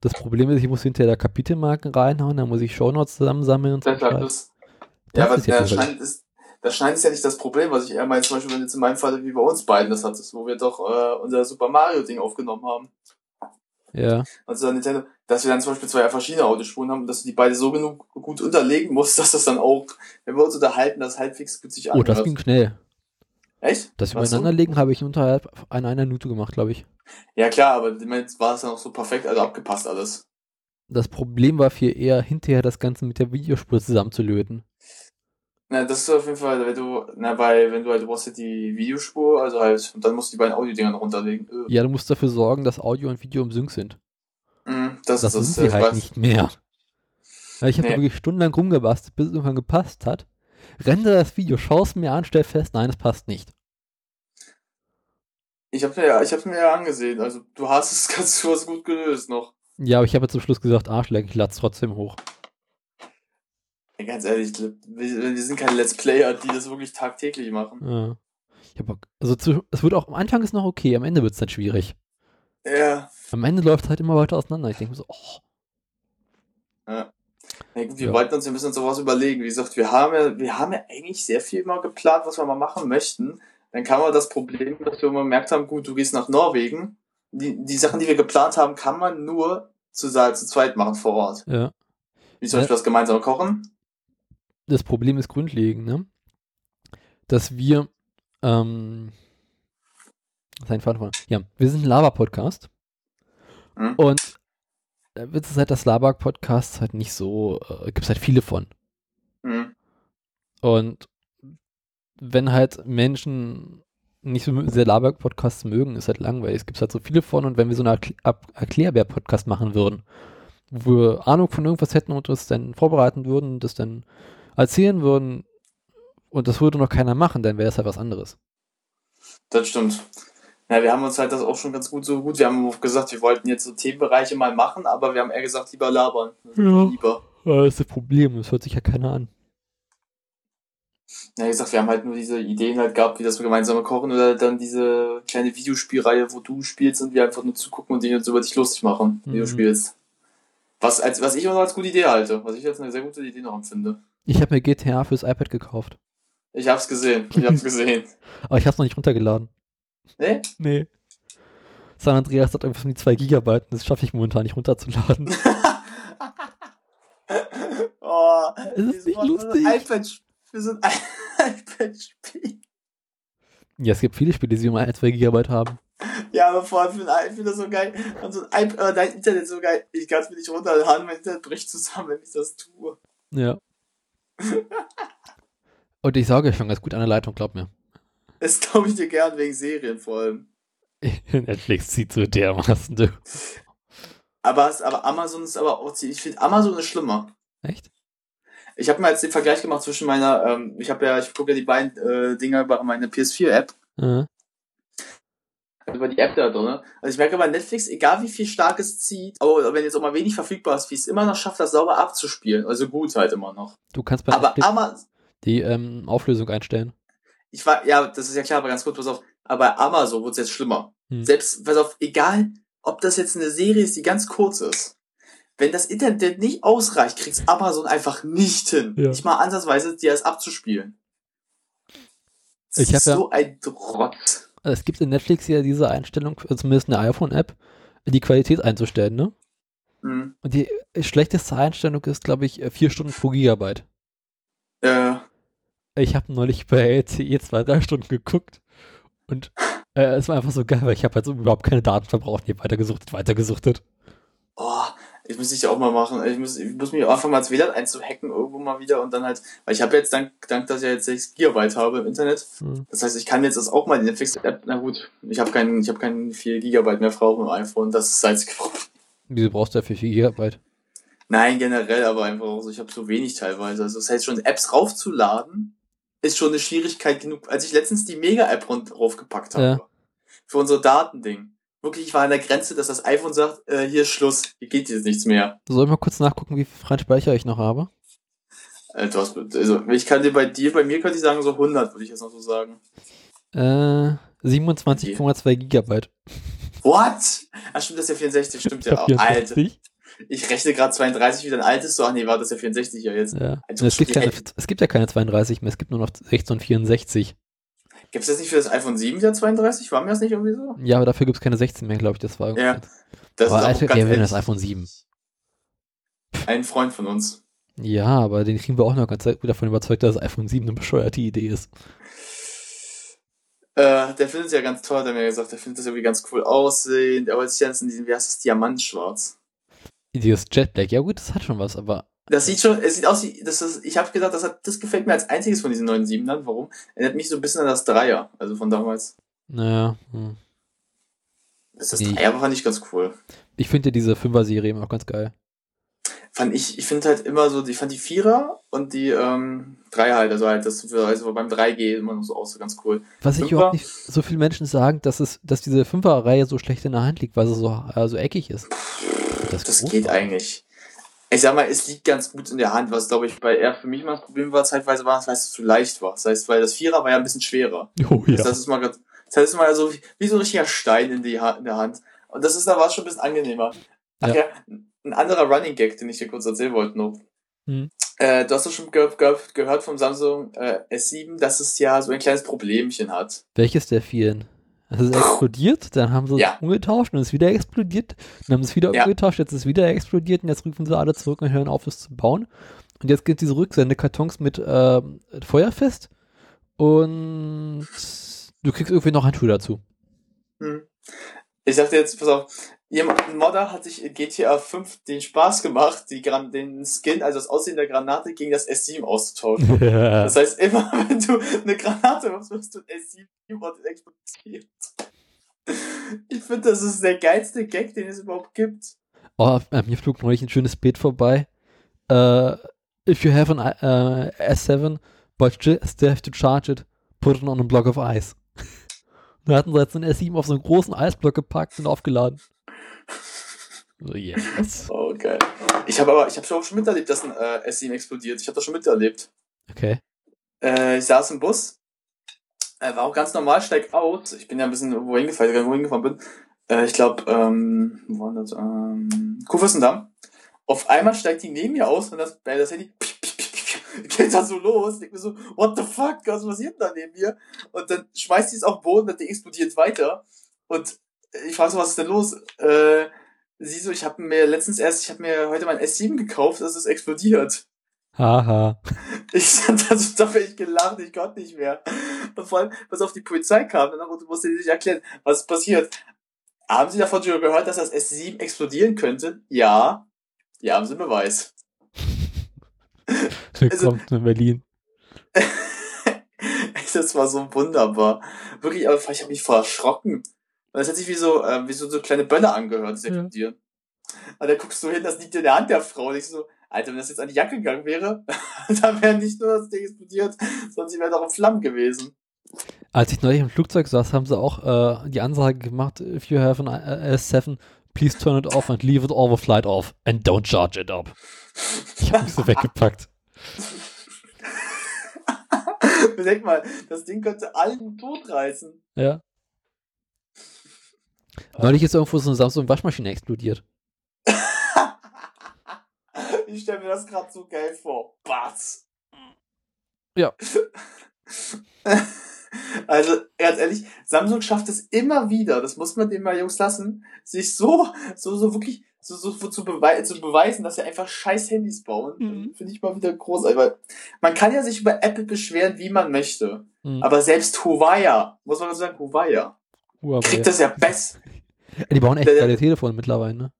Das Problem ist, ich muss hinterher da Kapitelmarken reinhauen, dann muss ich Shownotes zusammensammeln und so. Das, Scheiß. das, Das ja, aber ja. Schneiden ist, das Schneiden ist ja nicht das Problem, was ich eher meine, zum Beispiel, wenn jetzt in meinem Fall wie bei uns beiden das hattest, wo wir doch äh, unser Super Mario Ding aufgenommen haben. Ja. Also Nintendo, dass wir dann zum Beispiel zwei verschiedene Audiospuren haben und dass du die beide so genug gut unterlegen musst, dass das dann auch, wenn wir uns unterhalten, das halbwegs gut sich Oh, das anhört. ging schnell. Echt? Das übereinanderlegen habe ich unterhalb einer, einer Minute gemacht, glaube ich. Ja klar, aber jetzt war es dann auch so perfekt, also abgepasst alles. Das Problem war viel eher, hinterher das Ganze mit der Videospur zusammenzulöten. Na, das ist auf jeden Fall, wenn du, na, bei, wenn du halt, du brauchst ja die Videospur, also halt, und dann musst du die beiden Audio-Dinger noch runterlegen. Äh, Ja, du musst dafür sorgen, dass Audio und Video im Sync sind. Mm, das, Das, ist sind sie ich halt weiß. nicht mehr. Ja, ich habe Nee. wirklich stundenlang rumgebastelt, bis es irgendwann gepasst hat. Rende das Video, schau es mir an, stell fest, nein, es passt nicht. Ich hab mir ja, ich hab's mir ja angesehen, also du hast es ganz du hast gut gelöst noch. Ja, aber ich habe zum Schluss gesagt, Arschleck, ich lade es trotzdem hoch. Ja, ganz ehrlich, wir, wir sind keine Let's Player, die das wirklich tagtäglich machen. Ja. Ich hab also zu, es wird auch am Anfang ist noch okay, am Ende wird es dann schwierig. Ja. Am Ende läuft es halt immer weiter auseinander. Ich denke mir so, oh, Ja, gut, wir Ja. wollten uns ja ein bisschen sowas überlegen. Wie gesagt, wir haben ja, wir haben ja eigentlich sehr viel mal geplant, was wir mal machen möchten. Dann kam aber das Problem, dass wir mal gemerkt haben, gut, du gehst nach Norwegen. Die, die Sachen, die wir geplant haben, kann man nur zu, zu zweit machen vor Ort. ja. Wie zum Ja. Beispiel das gemeinsame Kochen. Das Problem ist grundlegend, ne? Dass wir, ähm, sein Vater, ja, wir sind ein Lava-Podcast. Hm? Und der Witz ist halt, dass Lava-Podcasts halt nicht so, äh, gibt es halt viele von. Hm. Und wenn halt Menschen nicht so sehr Laber-Podcasts mögen, ist halt langweilig. Es gibt halt so viele von und wenn wir so eine Erkl- Ab- Erklärbär-Podcast machen würden, wo wir Ahnung von irgendwas hätten und das dann vorbereiten würden, das dann erzählen würden und das würde noch keiner machen, dann wäre es halt was anderes. Das stimmt. Ja, wir haben uns halt das auch schon ganz gut so gut. Wir haben gesagt, wir wollten jetzt so Themenbereiche mal machen, aber wir haben eher gesagt, lieber labern. Ja. Lieber. Das ist das Problem, das hört sich ja keiner an. Ja, wie gesagt, wir haben halt nur diese Ideen halt gehabt, wie das gemeinsame Kochen oder dann diese kleine Videospielreihe, wo du spielst und wir einfach nur zugucken und dich jetzt über dich lustig machen, wie du Mhm. spielst. Was, als, was ich immer noch als gute Idee halte, was ich jetzt eine sehr gute Idee noch empfinde. Ich habe mir GTA fürs iPad gekauft, Ich hab's gesehen, ich hab's gesehen. aber ich habe es noch nicht runtergeladen. Ne? Nee. San Andreas hat einfach nur die 2 Gigabyte und das schaffe ich momentan nicht runterzuladen. oh, Es ist nicht lustig. für so ein iPad-Spiel. Ja, es gibt viele Spiele, die nur 1, 2 Gigabyte haben. Ja, aber vor allem für ein iPad, ich das so geil. Und so ein iPad, äh, dein Internet ist so geil. Ich kann es mir nicht runterladen, mein Internet bricht zusammen, wenn ich das tue. Ja. Und ich sage schon ganz gut an der Leitung, glaub mir. Das glaube ich dir gern wegen Serien vor allem. Netflix zieht so dermaßen, du. Aber, aber Amazon ist aber auch, ich finde Amazon ist schlimmer. Echt? Ich habe mir jetzt den Vergleich gemacht zwischen meiner, ähm, ich habe ja, ich gucke ja die beiden äh, Dinger über meine PS4-App, Äh, über die App da drin. Also ich merke bei Netflix, egal wie viel stark es zieht, aber wenn jetzt auch mal wenig verfügbar ist, wie es immer noch schafft, das sauber abzuspielen. Also gut halt immer noch. du kannst bei Aber Netflix Amazon, die ähm, Auflösung einstellen. Ich war, ja, das ist ja klar, aber ganz kurz, pass auf. Aber bei Amazon wird es jetzt schlimmer. Hm. Selbst, pass auf, egal, ob das jetzt eine Serie ist, die ganz kurz ist. Wenn das Internet nicht ausreicht, kriegt's Amazon einfach nicht hin. Ja. Nicht mal ansatzweise, dir das abzuspielen. Das Ich ist ja- so ein Trotz. Es gibt in Netflix ja diese Einstellung, äh, zumindest eine iPhone-App, die Qualität einzustellen, ne? Hm. Und die schlechteste Einstellung ist, glaube ich, äh, vier Stunden pro Gigabyte. Äh, Ich habe neulich bei LTE zwei, drei Stunden geguckt und äh, es war einfach so geil, weil ich habe halt so überhaupt keine Daten verbraucht. Ich habe weitergesuchtet, weitergesuchtet. oh, ich muss ich ja auch mal machen. Ich muss, ich muss mich einfach mal als WLAN einzuhacken irgendwo mal wieder und dann halt, weil ich habe jetzt dank, dank, dass ich jetzt 6 Gigabyte habe im Internet. Hm. Das heißt, ich kann jetzt das auch mal in der Netflix-App, na gut, ich habe keinen, ich habe keinen 4 Gigabyte mehr Frau im iPhone, das ist Problem. Wieso brauchst du dafür 4 Gigabyte? Nein, generell, aber einfach auch so, ich habe so wenig teilweise. Also das heißt schon, Apps raufzuladen, ist schon eine Schwierigkeit genug. Als ich letztens die Mega-App draufgepackt habe, Ja. für unser Datending. Wirklich, ich war an der Grenze, dass das iPhone sagt, äh, hier ist Schluss, hier geht jetzt nichts mehr. Soll ich mal kurz nachgucken, wie viel freien Speicher ich noch habe? Äh, du hast, also ich kann dir bei dir, bei mir könnte ich sagen so 100, würde ich jetzt noch so sagen. Äh, 27,2 Gigabyte. What? Ach stimmt, das ist ja 64, stimmt ja. hab Alter, 64. ich rechne gerade 32 wieder ein altes, so, ach nee, war das ja 64 ja jetzt. Ja. Also es, gibt keine, es gibt ja keine 32 mehr, es gibt nur noch 16 und 64. Gibt's das nicht für das iPhone 7 wieder 32? War mir das nicht irgendwie so? Ja, aber dafür gibt es keine 16 mehr, glaube ich. Das war Ja. Das aber ist auch ganz das iPhone 7? ein Freund von uns. Ja, aber den kriegen wir auch noch ganz gut davon überzeugt, dass das iPhone 7 eine bescheuerte Idee ist. Äh, der findet es ja ganz toll, hat er mir gesagt. Der findet das irgendwie ganz cool aussehend. Aber es ist ja in diesem, wie heißt das, Diamantschwarz. Dieses Jet Black, ja gut, das hat schon was, aber Das sieht schon, es sieht aus wie, das ist, ich habe gedacht, das, hat, das gefällt mir als einziges von diesen neuen Siebenern. Warum? Erinnert mich so ein bisschen an das Dreier, also von damals. naja. Hm. Das, das Nee. Dreier fand ich ganz cool. Ich finde ja diese 5er-Serie immer noch ganz geil. Fand ich, ich finde halt immer so, ich fand die Vierer und die ähm, Dreier halt, also halt das also beim 3G immer noch so aus, so ganz cool. Was ich Fünfer? überhaupt nicht, so viele Menschen sagen, dass es, dass diese 5er-Reihe so schlecht in der Hand liegt, weil sie so, äh, so eckig ist. Das groß geht war. eigentlich. Ich sag mal, es liegt ganz gut in der Hand, was glaube ich bei er für mich mal das Problem war, zeitweise war, das heißt, es zu leicht war. Das heißt, weil das Vierer war ja ein bisschen schwerer. Oh ja. Das ist mal ganz, das heißt, es mal so wie, wie so ein richtiger Stein in, die ha in der Hand. Und das ist, da war es schon ein bisschen angenehmer. Ach Ja. ja. ein anderer Running Gag, den ich dir kurz erzählen wollte noch. Hm. Äh, du hast doch schon ge ge gehört vom Samsung äh, S7, dass es ja so ein kleines Problemchen hat. Welches der vielen? Es ist explodiert, dann haben sie es Ja. umgetauscht und es ist wieder explodiert. Dann haben sie es wieder Ja. umgetauscht, jetzt ist es wieder explodiert und jetzt rufen sie alle zurück und hören auf, es zu bauen. Und jetzt gibt es diese Rücksendekartons mit ähm, Feuerfest und du kriegst irgendwie noch Handschuhe dazu. Hm. Ich sagte jetzt, pass auf, jemand, ein Modder hat sich in GTA 5 den Spaß gemacht, die Gran den Skin, also das Aussehen der Granate, gegen das S7 auszutauschen. Das heißt, immer wenn du eine Granate wirfst, wirst du ein S7 und explodiert. Ich finde, das ist der geilste Gag, den es überhaupt gibt. oh, äh, mir flog neulich ein schönes Bild vorbei. Äh, if you have an äh, S7, but still have to charge it, put it on a block of ice. Da hatten sie jetzt einen S7 auf so einen großen Eisblock gepackt und aufgeladen. So, yes. Oh, geil. Ich habe aber, ich habe schon, miterlebt, dass ein äh, S7 explodiert. Ich habe das schon miterlebt. Okay. Äh, ich saß im Bus, äh, war auch ganz normal, steig aus. Ich bin ja ein bisschen irgendwo hingefallen, wo ich hingefahren bin. Äh, ich glaube, ähm, wo war das? Ähm, Kurfürstendamm. Auf einmal steigt die neben mir aus und das, äh, das Handy geht da so los. Ich denk mir so, what the fuck, was passiert denn da neben mir? Und dann schmeißt die es auf den Boden, das Ding explodiert weiter. Und ich frage so, was ist denn los? Äh, sie so, ich habe mir letztens erst, ich habe mir heute mein S7 gekauft, das ist explodiert. Haha. Ich stand da so, da hab ich gelacht, ich konnte nicht mehr. Und vor allem, was auf die Polizei kam, danach musste sie sich erklären, was ist passiert. Haben Sie davon schon gehört, dass das S7 explodieren könnte? Ja. Ja, haben Sie einen Beweis. Willkommen in Berlin. das war so wunderbar. Wirklich, aber ich habe mich voll erschrocken. Weil das hat sich wie so, äh, wie so, so kleine Böller angehört, das Ja. explodieren. Und dann guckst du hin, das liegt in der Hand der Frau. Und ich so, Alter, wenn das jetzt an die Jacke gegangen wäre, dann wäre nicht nur das Ding explodiert, sondern sie wäre doch in Flammen gewesen. Als ich neulich im Flugzeug saß, haben sie auch äh, die Ansage gemacht, if you have an äh, S7, please turn it off and leave it all the flight off and don't charge it up. Ich hab mich so weggepackt. Denk mal, das Ding könnte allen tot reißen. Ja. Neulich ist irgendwo so eine Samsung-Waschmaschine explodiert. ich stelle mir das gerade so geil vor. Batz. Ja. Also, ganz ehrlich, Samsung schafft es immer wieder, das muss man den mal Jungs lassen, sich so, so, so wirklich, so, so, so zu, bewei zu beweisen, dass sie einfach scheiß Handys bauen. Mhm. Finde ich mal wieder großartig, weil man kann ja sich über Apple beschweren, wie man möchte. Mhm. Aber selbst Huawei, muss man sagen, Huawei, Huawei. kriegt das ja besser. Die bauen echt Der- geile Telefone mittlerweile, ne?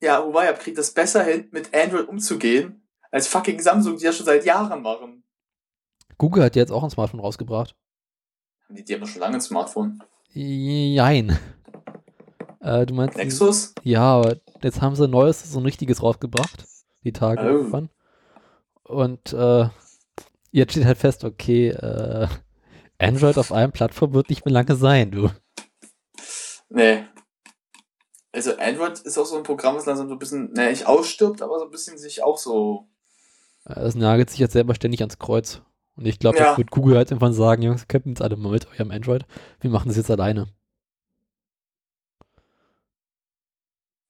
Ja, Huawei kriegt das besser hin, mit Android umzugehen, als fucking Samsung, die das schon seit Jahren machen. Google hat jetzt auch ein Smartphone rausgebracht. Die, die haben doch schon lange ein Smartphone. Jein. Äh, du meinst, die- Nexus? ja, aber jetzt haben sie ein neues, so ein richtiges rausgebracht. Die Tage Oh. irgendwann. Und äh, jetzt steht halt fest, okay, äh, Android auf einem Plattform wird nicht mehr lange sein, du. Nee. Also Android ist auch so ein Programm, das langsam so ein bisschen, naja, nicht ausstirbt, aber so ein bisschen sich auch so. Es nagelt sich jetzt selber ständig ans Kreuz. Und ich glaube, Ja. wird Google halt irgendwann sagen, Jungs, könnt jetzt alle mal mit eurem Android. Wir machen das jetzt alleine.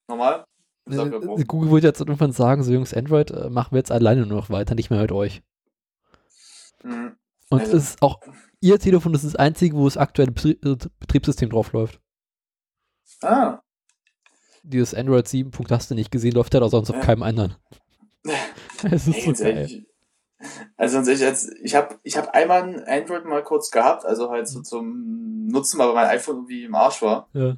Normal? Äh, Google wird jetzt irgendwann sagen, so Jungs, Android äh, machen wir jetzt alleine nur noch weiter, nicht mehr mit euch. Hm. Und Also- es ist auch, ihr Telefon ist das einzige, wo das aktuelle äh, Betriebssystem drauf läuft. Ah. Dieses Android 7. Punkt hast du nicht gesehen, läuft halt auch sonst auf Ja. keinem anderen. Es ist Ey, so geil. Also jetzt, ich habe ich hab einmal ein Android mal kurz gehabt, also halt so zum Nutzen, weil mein iPhone irgendwie im Arsch war. Ja.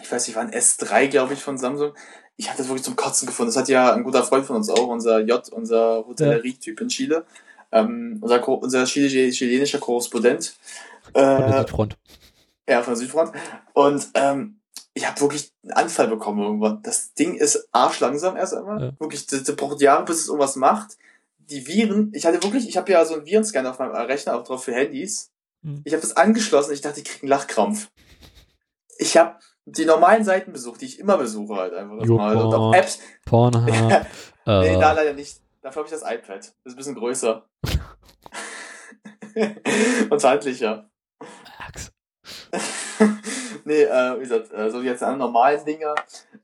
Ich weiß nicht, war ein S3, glaube ich, von Samsung. Ich habe das wirklich zum Kotzen gefunden. Das hat ja ein guter Freund von uns auch, unser J, unser Hotellerie-Typ in Chile. Ähm, unser, unser Chile, chilenischer Korrespondent. Von der Äh, Südfront. ja, von der Südfront. Und ähm, ich habe wirklich einen Anfall bekommen irgendwann. Das Ding ist arschlangsam erst einmal. Ja. Wirklich, das, das braucht Jahre, bis es irgendwas macht. Die Viren, ich hatte wirklich, ich habe ja so einen Virenscanner auf meinem Rechner auch drauf für Handys. Mhm. Ich habe das angeschlossen, ich dachte, ich krieg einen Lachkrampf. Ich habe die normalen Seiten besucht, die ich immer besuche halt einfach. Jo, mal. Und auch. Apps. Pornhub. nee, äh, da leider nicht. Dafür habe ich das iPad. Das ist ein bisschen größer. Und zeitlicher. Max. Nee, äh, wie gesagt, äh, so jetzt an normalen Dinger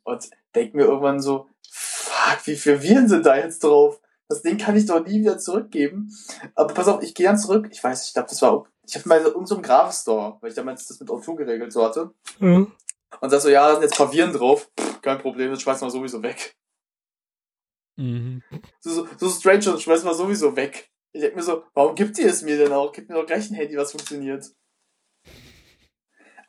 und denk mir irgendwann so, fuck, wie viele Viren sind da jetzt drauf? Das Ding kann ich doch nie wieder zurückgeben. Aber pass auf, ich gehe dann zurück. Ich weiß, ich glaube, das war, ich habe mal in irgendeinem so einem Graphstore, weil ich damals das mit O2 geregelt so hatte. Ja. Und sag so, ja, da sind jetzt ein paar Viren drauf. Pff, kein Problem, das schmeißen wir sowieso weg. Mhm. So, so, so strange, das schmeißen wir sowieso weg. Ich denk mir so, warum gibt ihr es mir denn auch? Gib mir doch gleich ein Handy, was funktioniert.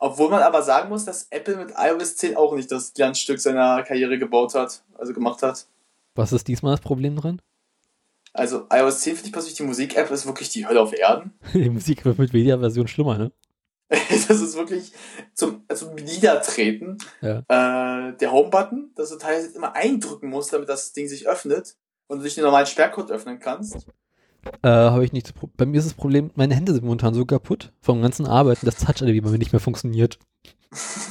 Obwohl man aber sagen muss, dass Apple mit iOS 10 auch nicht das Glanzstück seiner Karriere gebaut hat, also gemacht hat. Was ist diesmal das Problem drin? Also iOS 10 finde ich persönlich, die Musik-App ist wirklich die Hölle auf Erden. Die Musik wird mit Media-Version schlimmer, ne? Das ist wirklich zum, zum Niedertreten. Ja. Äh, der Home-Button, dass du teilweise immer eindrücken musst, damit das Ding sich öffnet und du durch den normalen Sperrcode öffnen kannst. Äh, habe ich nicht. das Pro- Bei mir ist das Problem, meine Hände sind momentan so kaputt vom ganzen Arbeiten, dass Touch-ID bei mir nicht mehr funktioniert.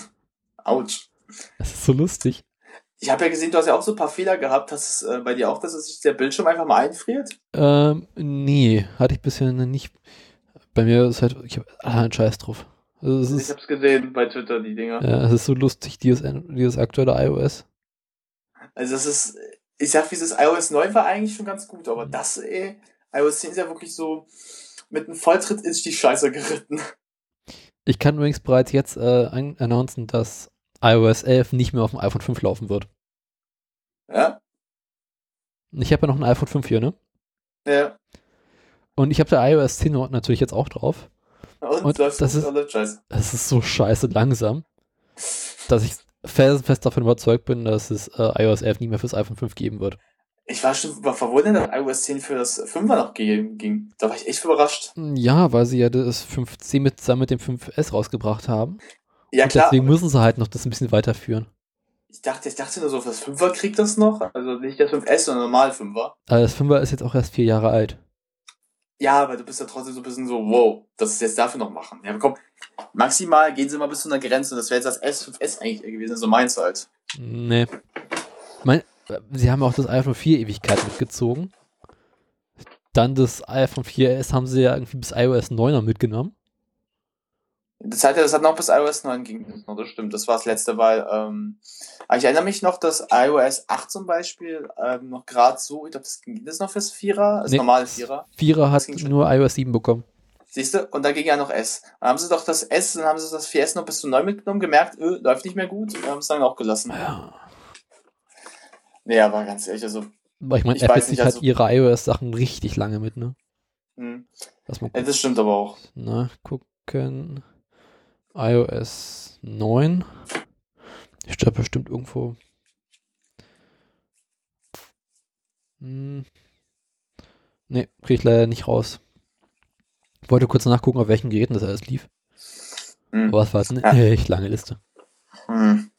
Autsch. Das ist so lustig. Ich habe ja gesehen, du hast ja auch so ein paar Fehler gehabt. Hast es äh, bei dir auch, dass es sich der Bildschirm einfach mal einfriert? Ähm, nee, hatte ich bisher nicht. Bei mir ist halt, ich habe einen Scheiß drauf. Also es Ich ist, hab's gesehen bei Twitter, die Dinger. ja, es ist so lustig, dieses, dieses aktuelle iOS. Also es ist, ich sag, wie es ist, iOS 9 war eigentlich schon ganz gut, aber das, ey, iOS 10 ist ja wirklich so, mit einem Volltritt ist die Scheiße geritten. Ich kann übrigens bereits jetzt äh, an- announcen, dass iOS 11 nicht mehr auf dem iPhone 5 laufen wird. Ja? Ich habe ja noch ein iPhone 5 hier, ne? Ja. Und ich habe da iOS 10 natürlich jetzt auch drauf. Und, Und das ist-. Es ist so scheiße langsam, dass ich felsenfest davon überzeugt bin, dass es äh, iOS 11 nie mehr fürs iPhone 5 geben wird. Ich war schon war verwundert, dass iOS 10 für das 5er noch ging. Da war ich echt überrascht. Ja, weil sie ja das 5C mit, zusammen mit dem 5S rausgebracht haben. Ja und klar, deswegen müssen sie halt noch das ein bisschen weiterführen. ich dachte, ich dachte nur so, das 5er kriegt das noch. Also nicht der 5S, sondern normal 5er. Aber das 5er ist jetzt auch erst vier Jahre alt. Ja, aber du bist ja trotzdem so ein bisschen so, wow, das ist jetzt dafür noch machen. Ja, komm, maximal gehen sie mal bis zu einer Grenze. Und das wäre jetzt das S5S eigentlich gewesen, so meins halt. Nee. Mein, sie haben auch das iPhone 4 Ewigkeit mitgezogen. Dann das iPhone 4S haben sie ja irgendwie bis iOS 9er mitgenommen. Das hat ja, das hat noch bis iOS 9 ging, das stimmt. Das war das letzte, weil, ähm, ich erinnere mich noch, dass iOS 8 zum Beispiel ähm, noch gerade so, ich glaube, das ging das noch fürs Vierer, das Nee, normale Vierer. Vierer hat nur iOS 7 bekommen. Siehst du? Und da ging ja noch S. Dann haben sie doch das S, dann haben sie das 4S noch bis zu 9 mitgenommen, gemerkt, öh, läuft nicht mehr gut und haben es dann auch gelassen. Ja. Nee, aber ganz ehrlich, also, Aber ich meine, Ich Apple zieht halt also- ihre iOS-Sachen richtig lange mit, ne? hm. Ja, das stimmt aber auch. nachgucken. iOS 9. Steht da bestimmt irgendwo. Hm. Ne, krieg ich leider nicht raus. Ich wollte kurz nachgucken, auf welchen Geräten das alles lief. Hm. Aber es war jetzt eine Ja. echt lange Liste. Hm.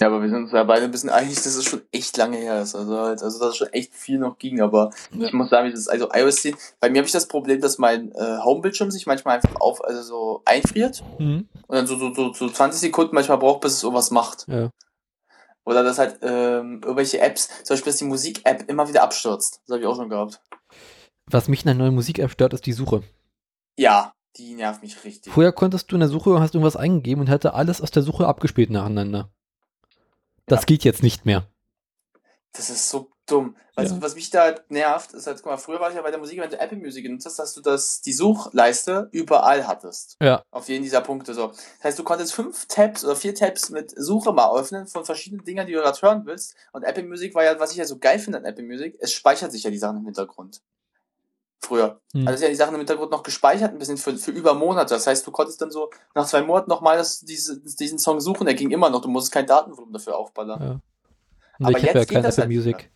Ja, aber wir sind uns ja beide ein bisschen einig, dass es schon echt lange her ist. Also halt, also dass es schon echt viel noch ging, aber Ja. ich muss sagen, dieses, also iOS 10, bei mir habe ich das Problem, dass mein äh, Homebildschirm sich manchmal einfach auf, also so einfriert Mhm. und dann so, so, so, so 20 Sekunden manchmal braucht, bis es irgendwas macht. Ja. Oder dass halt ähm, irgendwelche Apps, zum Beispiel dass die Musik-App immer wieder abstürzt. Das habe ich auch schon gehabt. Was mich in der neuen Musik-App stört, ist die Suche. Ja, die nervt mich richtig. Vorher konntest du in der Suche, hast irgendwas eingegeben und hatte alles aus der Suche abgespielt nacheinander. Das Ja. geht jetzt nicht mehr. Das ist so dumm. Weißt Ja. du, was mich da halt nervt, ist halt, guck mal, früher war ich ja bei der Musik, wenn du Apple Music genutzt hast, dass du das, die Suchleiste überall hattest. Ja. Auf jeden dieser Punkte so. Das heißt, du konntest fünf Tabs oder vier Tabs mit Suche mal öffnen von verschiedenen Dingern, die du gerade hören willst. Und Apple Music war ja, was ich ja so geil finde an Apple Music, es speichert sich ja die Sachen im Hintergrund. Früher. Hm. Also ja die Sachen im Hintergrund noch gespeichert, ein bisschen für, für über Monate. Das heißt, du konntest dann so nach zwei Monaten nochmal diese, diesen Song suchen, der ging immer noch. Du musstest kein Datenvolumen dafür aufballern. Ja. Aber ich habe ja kein Apple halt Music.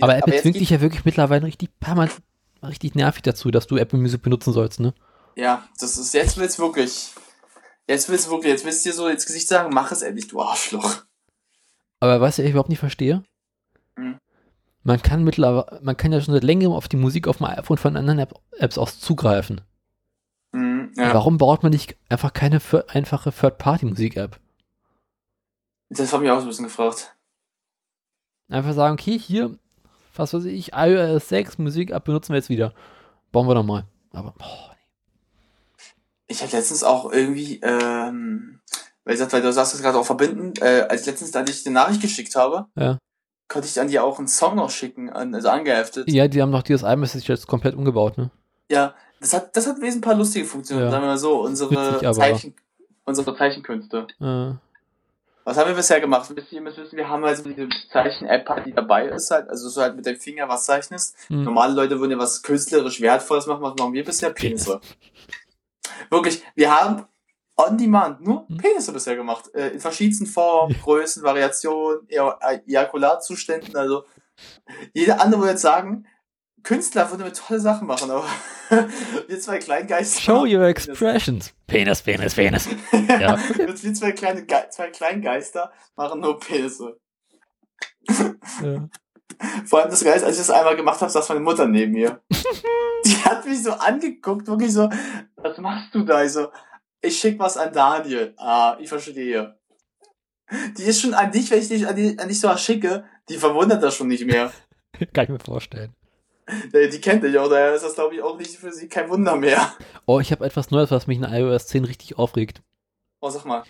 Aber Apple jetzt zwingt dich ja wirklich mittlerweile richtig permanent, richtig nervig dazu, dass du Apple Music benutzen sollst, ne? Ja, das ist, jetzt will's wirklich. Jetzt will's wirklich, jetzt willst du dir so ins Gesicht sagen, mach es endlich, du Arschloch. Aber weißt du, was ich überhaupt nicht verstehe? Hm. Man kann mittlerweile, man kann ja schon seit längerem auf die Musik auf dem iPhone von anderen App, Apps aus zugreifen. Mhm, ja. Warum baut man nicht einfach keine für, einfache Third-Party-Musik-App? Das hab ich auch so ein bisschen gefragt. Einfach sagen, okay, hier, was weiß ich, iOS 6 Musik-App benutzen wir jetzt wieder. Bauen wir doch mal. Aber, boah, Ich hatte letztens auch irgendwie, ähm, weil, du sagst das gerade auch verbinden, äh, als letztens, da ich eine Nachricht geschickt habe, Ja. Konnte ich an dir auch einen Song noch schicken, also angeheftet. Ja, die haben doch dieses iMessage jetzt komplett umgebaut, ne? Ja, das hat, das hat wesentlich ein paar lustige Funktionen, Ja. sagen wir mal so, unsere Witzig, Zeichen, unsere Zeichenkünste. Äh, Was haben wir bisher gemacht? Ihr, ihr müsst wissen, wir haben halt so diese Zeichen-App, halt, die dabei ist halt, also so halt mit dem Finger was zeichnest. hm. Normale Leute würden ja was künstlerisch Wertvolles machen, was machen wir bisher? Penisse. Wirklich, wir haben on demand nur Hm. Penisse bisher gemacht. Äh, in verschiedensten Formen, Größen, Variationen, Ea- Ejakulatzuständen, also jeder andere würde jetzt sagen, Künstler würden wir tolle Sachen machen, aber wir zwei Kleingeister. Show your expressions. Penis, Penis, Penis. Ja, wir zwei kleine Ge zwei Kleingeister machen nur Penisse. Ja. Vor allem das Geist, als ich das einmal gemacht habe, saß meine Mutter neben mir. Die hat mich so angeguckt, wirklich so, was machst du da? Ich so, ich schick was an Daniel. Ah, ich verstehe. Die ist schon an dich, wenn ich dich an, die, an dich so was schicke, die verwundert das schon nicht mehr. Kann ich mir vorstellen. Äh, Die kennt dich auch, daher ist das, glaube ich, auch nicht für sie kein Wunder mehr. Oh, ich habe etwas Neues, was mich in iOS 10 richtig aufregt. Oh, sag mal.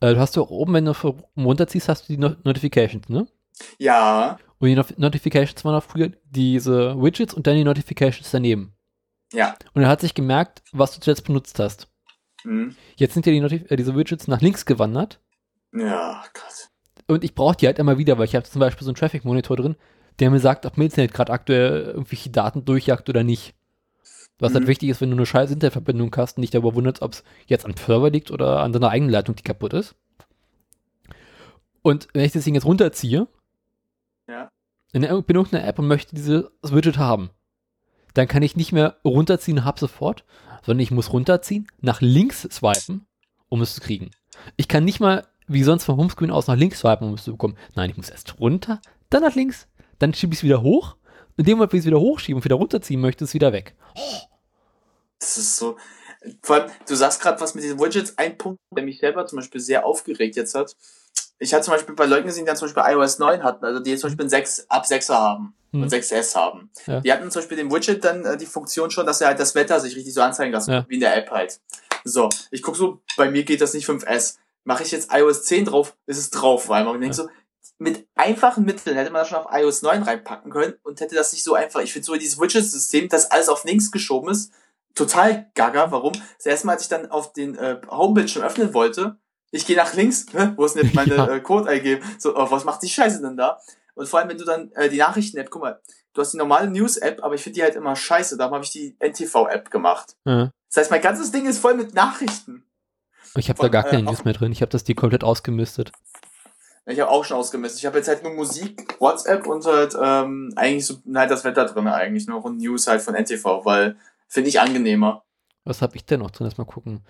Äh, du hast ja oben, wenn du runterziehst, hast du die Not Notifications, ne? Ja, Und die Not Notifications waren auch früher diese Widgets und dann die Notifications daneben. ja. Und er hat sich gemerkt, was du zuletzt benutzt hast. Hm. Jetzt sind ja die äh, diese Widgets nach links gewandert Ja, Gott. und ich brauche die halt immer wieder, weil ich habe zum Beispiel so einen Traffic Monitor drin, der mir sagt, ob Internet gerade aktuell irgendwelche Daten durchjagt oder nicht. Was halt Mhm. wichtig ist, wenn du eine scheiß Internetverbindung hast und dich darüber wunderst, ob es jetzt am Server liegt oder an deiner eigenen Leitung, die kaputt ist. Und wenn ich das Ding jetzt runterziehe, Ja. in irgendeiner App und möchte dieses Widget haben, dann kann ich nicht mehr runterziehen, hab sofort, sondern ich muss runterziehen, nach links swipen, um es zu kriegen. Ich kann nicht mal wie sonst vom Homescreen aus nach links swipen, um es zu bekommen. Nein, ich muss erst runter, dann nach links, dann schiebe ich es wieder hoch. In dem Moment, wenn ich es wieder hochschiebe und wieder runterziehen möchte, ist es wieder weg. Das ist so. Vor allem, du sagst gerade was mit diesen Widgets. Ein Punkt, der mich selber zum Beispiel sehr aufgeregt jetzt hat. Ich hatte zum Beispiel bei Leuten gesehen, die dann zum Beispiel iOS 9 hatten, also die jetzt zum Beispiel ein 6, ab 6er haben Hm. und 6S haben. Ja. Die hatten zum Beispiel dem Widget dann äh, die Funktion schon, dass er halt das Wetter sich richtig so anzeigen lassen, Ja. wie in der App halt. So, ich guck so, bei mir geht das nicht 5S. Mache ich jetzt iOS 10 drauf, ist es drauf, weil man denkt so, mit einfachen Mitteln hätte man das schon auf iOS 9 reinpacken können und hätte das nicht so einfach. Ich finde so dieses Widget-System, das alles auf links geschoben ist, total gaga. Warum? Das erste Mal, als ich dann auf den äh, Homebildschirm öffnen wollte, ich gehe nach links, hä? wo ist denn jetzt meine Ja. äh, Code eingeben? So, oh, was macht die Scheiße denn da? Und vor allem, wenn du dann äh, die Nachrichten-App, guck mal, du hast die normale News-App, aber ich finde die halt immer scheiße. Darum habe ich die NTV-App gemacht. Ja. Das heißt, mein ganzes Ding ist voll mit Nachrichten. Ich habe da gar keine äh, News mehr drin. Ich habe das die komplett ausgemistet. Ich habe auch schon ausgemistet. Ich habe jetzt halt nur Musik, WhatsApp und halt ähm, eigentlich so halt das Wetter drin eigentlich noch und News halt von NTV, weil finde ich angenehmer. Was habe ich denn noch drin? Lass mal gucken.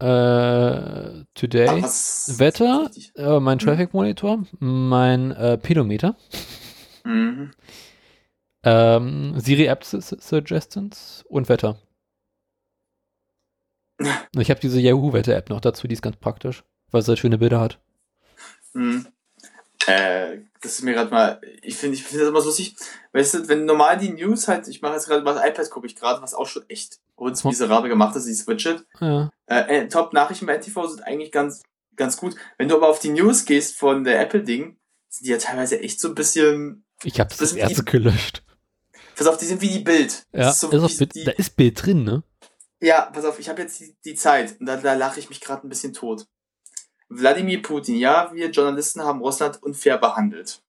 Äh, today, was- Wetter, äh, mein Traffic Monitor, mein äh, Pedometer, Mhm. ähm, Siri App Su- Su- Suggestions und Wetter. Ich habe diese Yahoo Wetter App noch dazu, die ist ganz praktisch, weil sie halt schöne Bilder hat. Mhm. Äh, das ist mir gerade mal, ich finde ich finde das immer so lustig, weißt du, wenn normal die News halt, ich mache jetzt gerade über das iPad, gucke ich gerade, was auch schon echt Hm. miserabel gemacht ist, dieses Widget. Ja. Äh, äh, Top-Nachrichten bei NTV sind eigentlich ganz, ganz gut. Wenn du aber auf die News gehst von der Apple-Ding, sind die ja teilweise echt so ein bisschen, Ich habe das, erste gelöscht. pass auf, die sind wie die Bild. Ja, ist so ist Bild, die, da ist Bild drin, ne? Ja, pass auf, ich habe jetzt die, die Zeit und da, da lache ich mich gerade ein bisschen tot. Wladimir Putin, ja, wir Journalisten haben Russland unfair behandelt.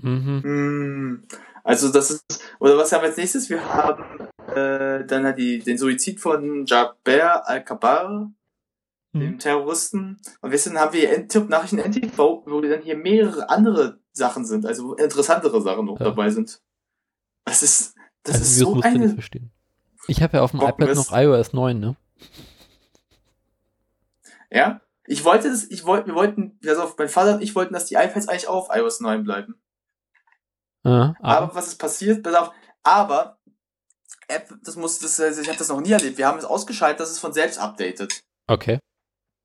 Mhm. Hm, also das ist, oder was haben wir als nächstes? Wir haben äh, dann halt die, den Suizid von Jaber Al-Kabar, dem Mhm. Terroristen. Und wissen haben wir N- Nachrichten NTV, wo dann hier mehrere andere Sachen sind, also wo interessantere Sachen noch Ja. dabei sind. Das ist, das also, ist so eine verstehen. Ich habe ja auf dem Bock, iPad noch iOS 9, ne? Ja? Ich wollte das, ich wollte, wir wollten, also mein Vater und ich wollten, dass die iPads eigentlich auch auf iOS 9 bleiben. Ja, Aber, aber, was ist passiert? Pass auf, aber App, das muss, das, also ich habe das noch nie erlebt. Wir haben es ausgeschaltet, dass es von selbst updatet. okay.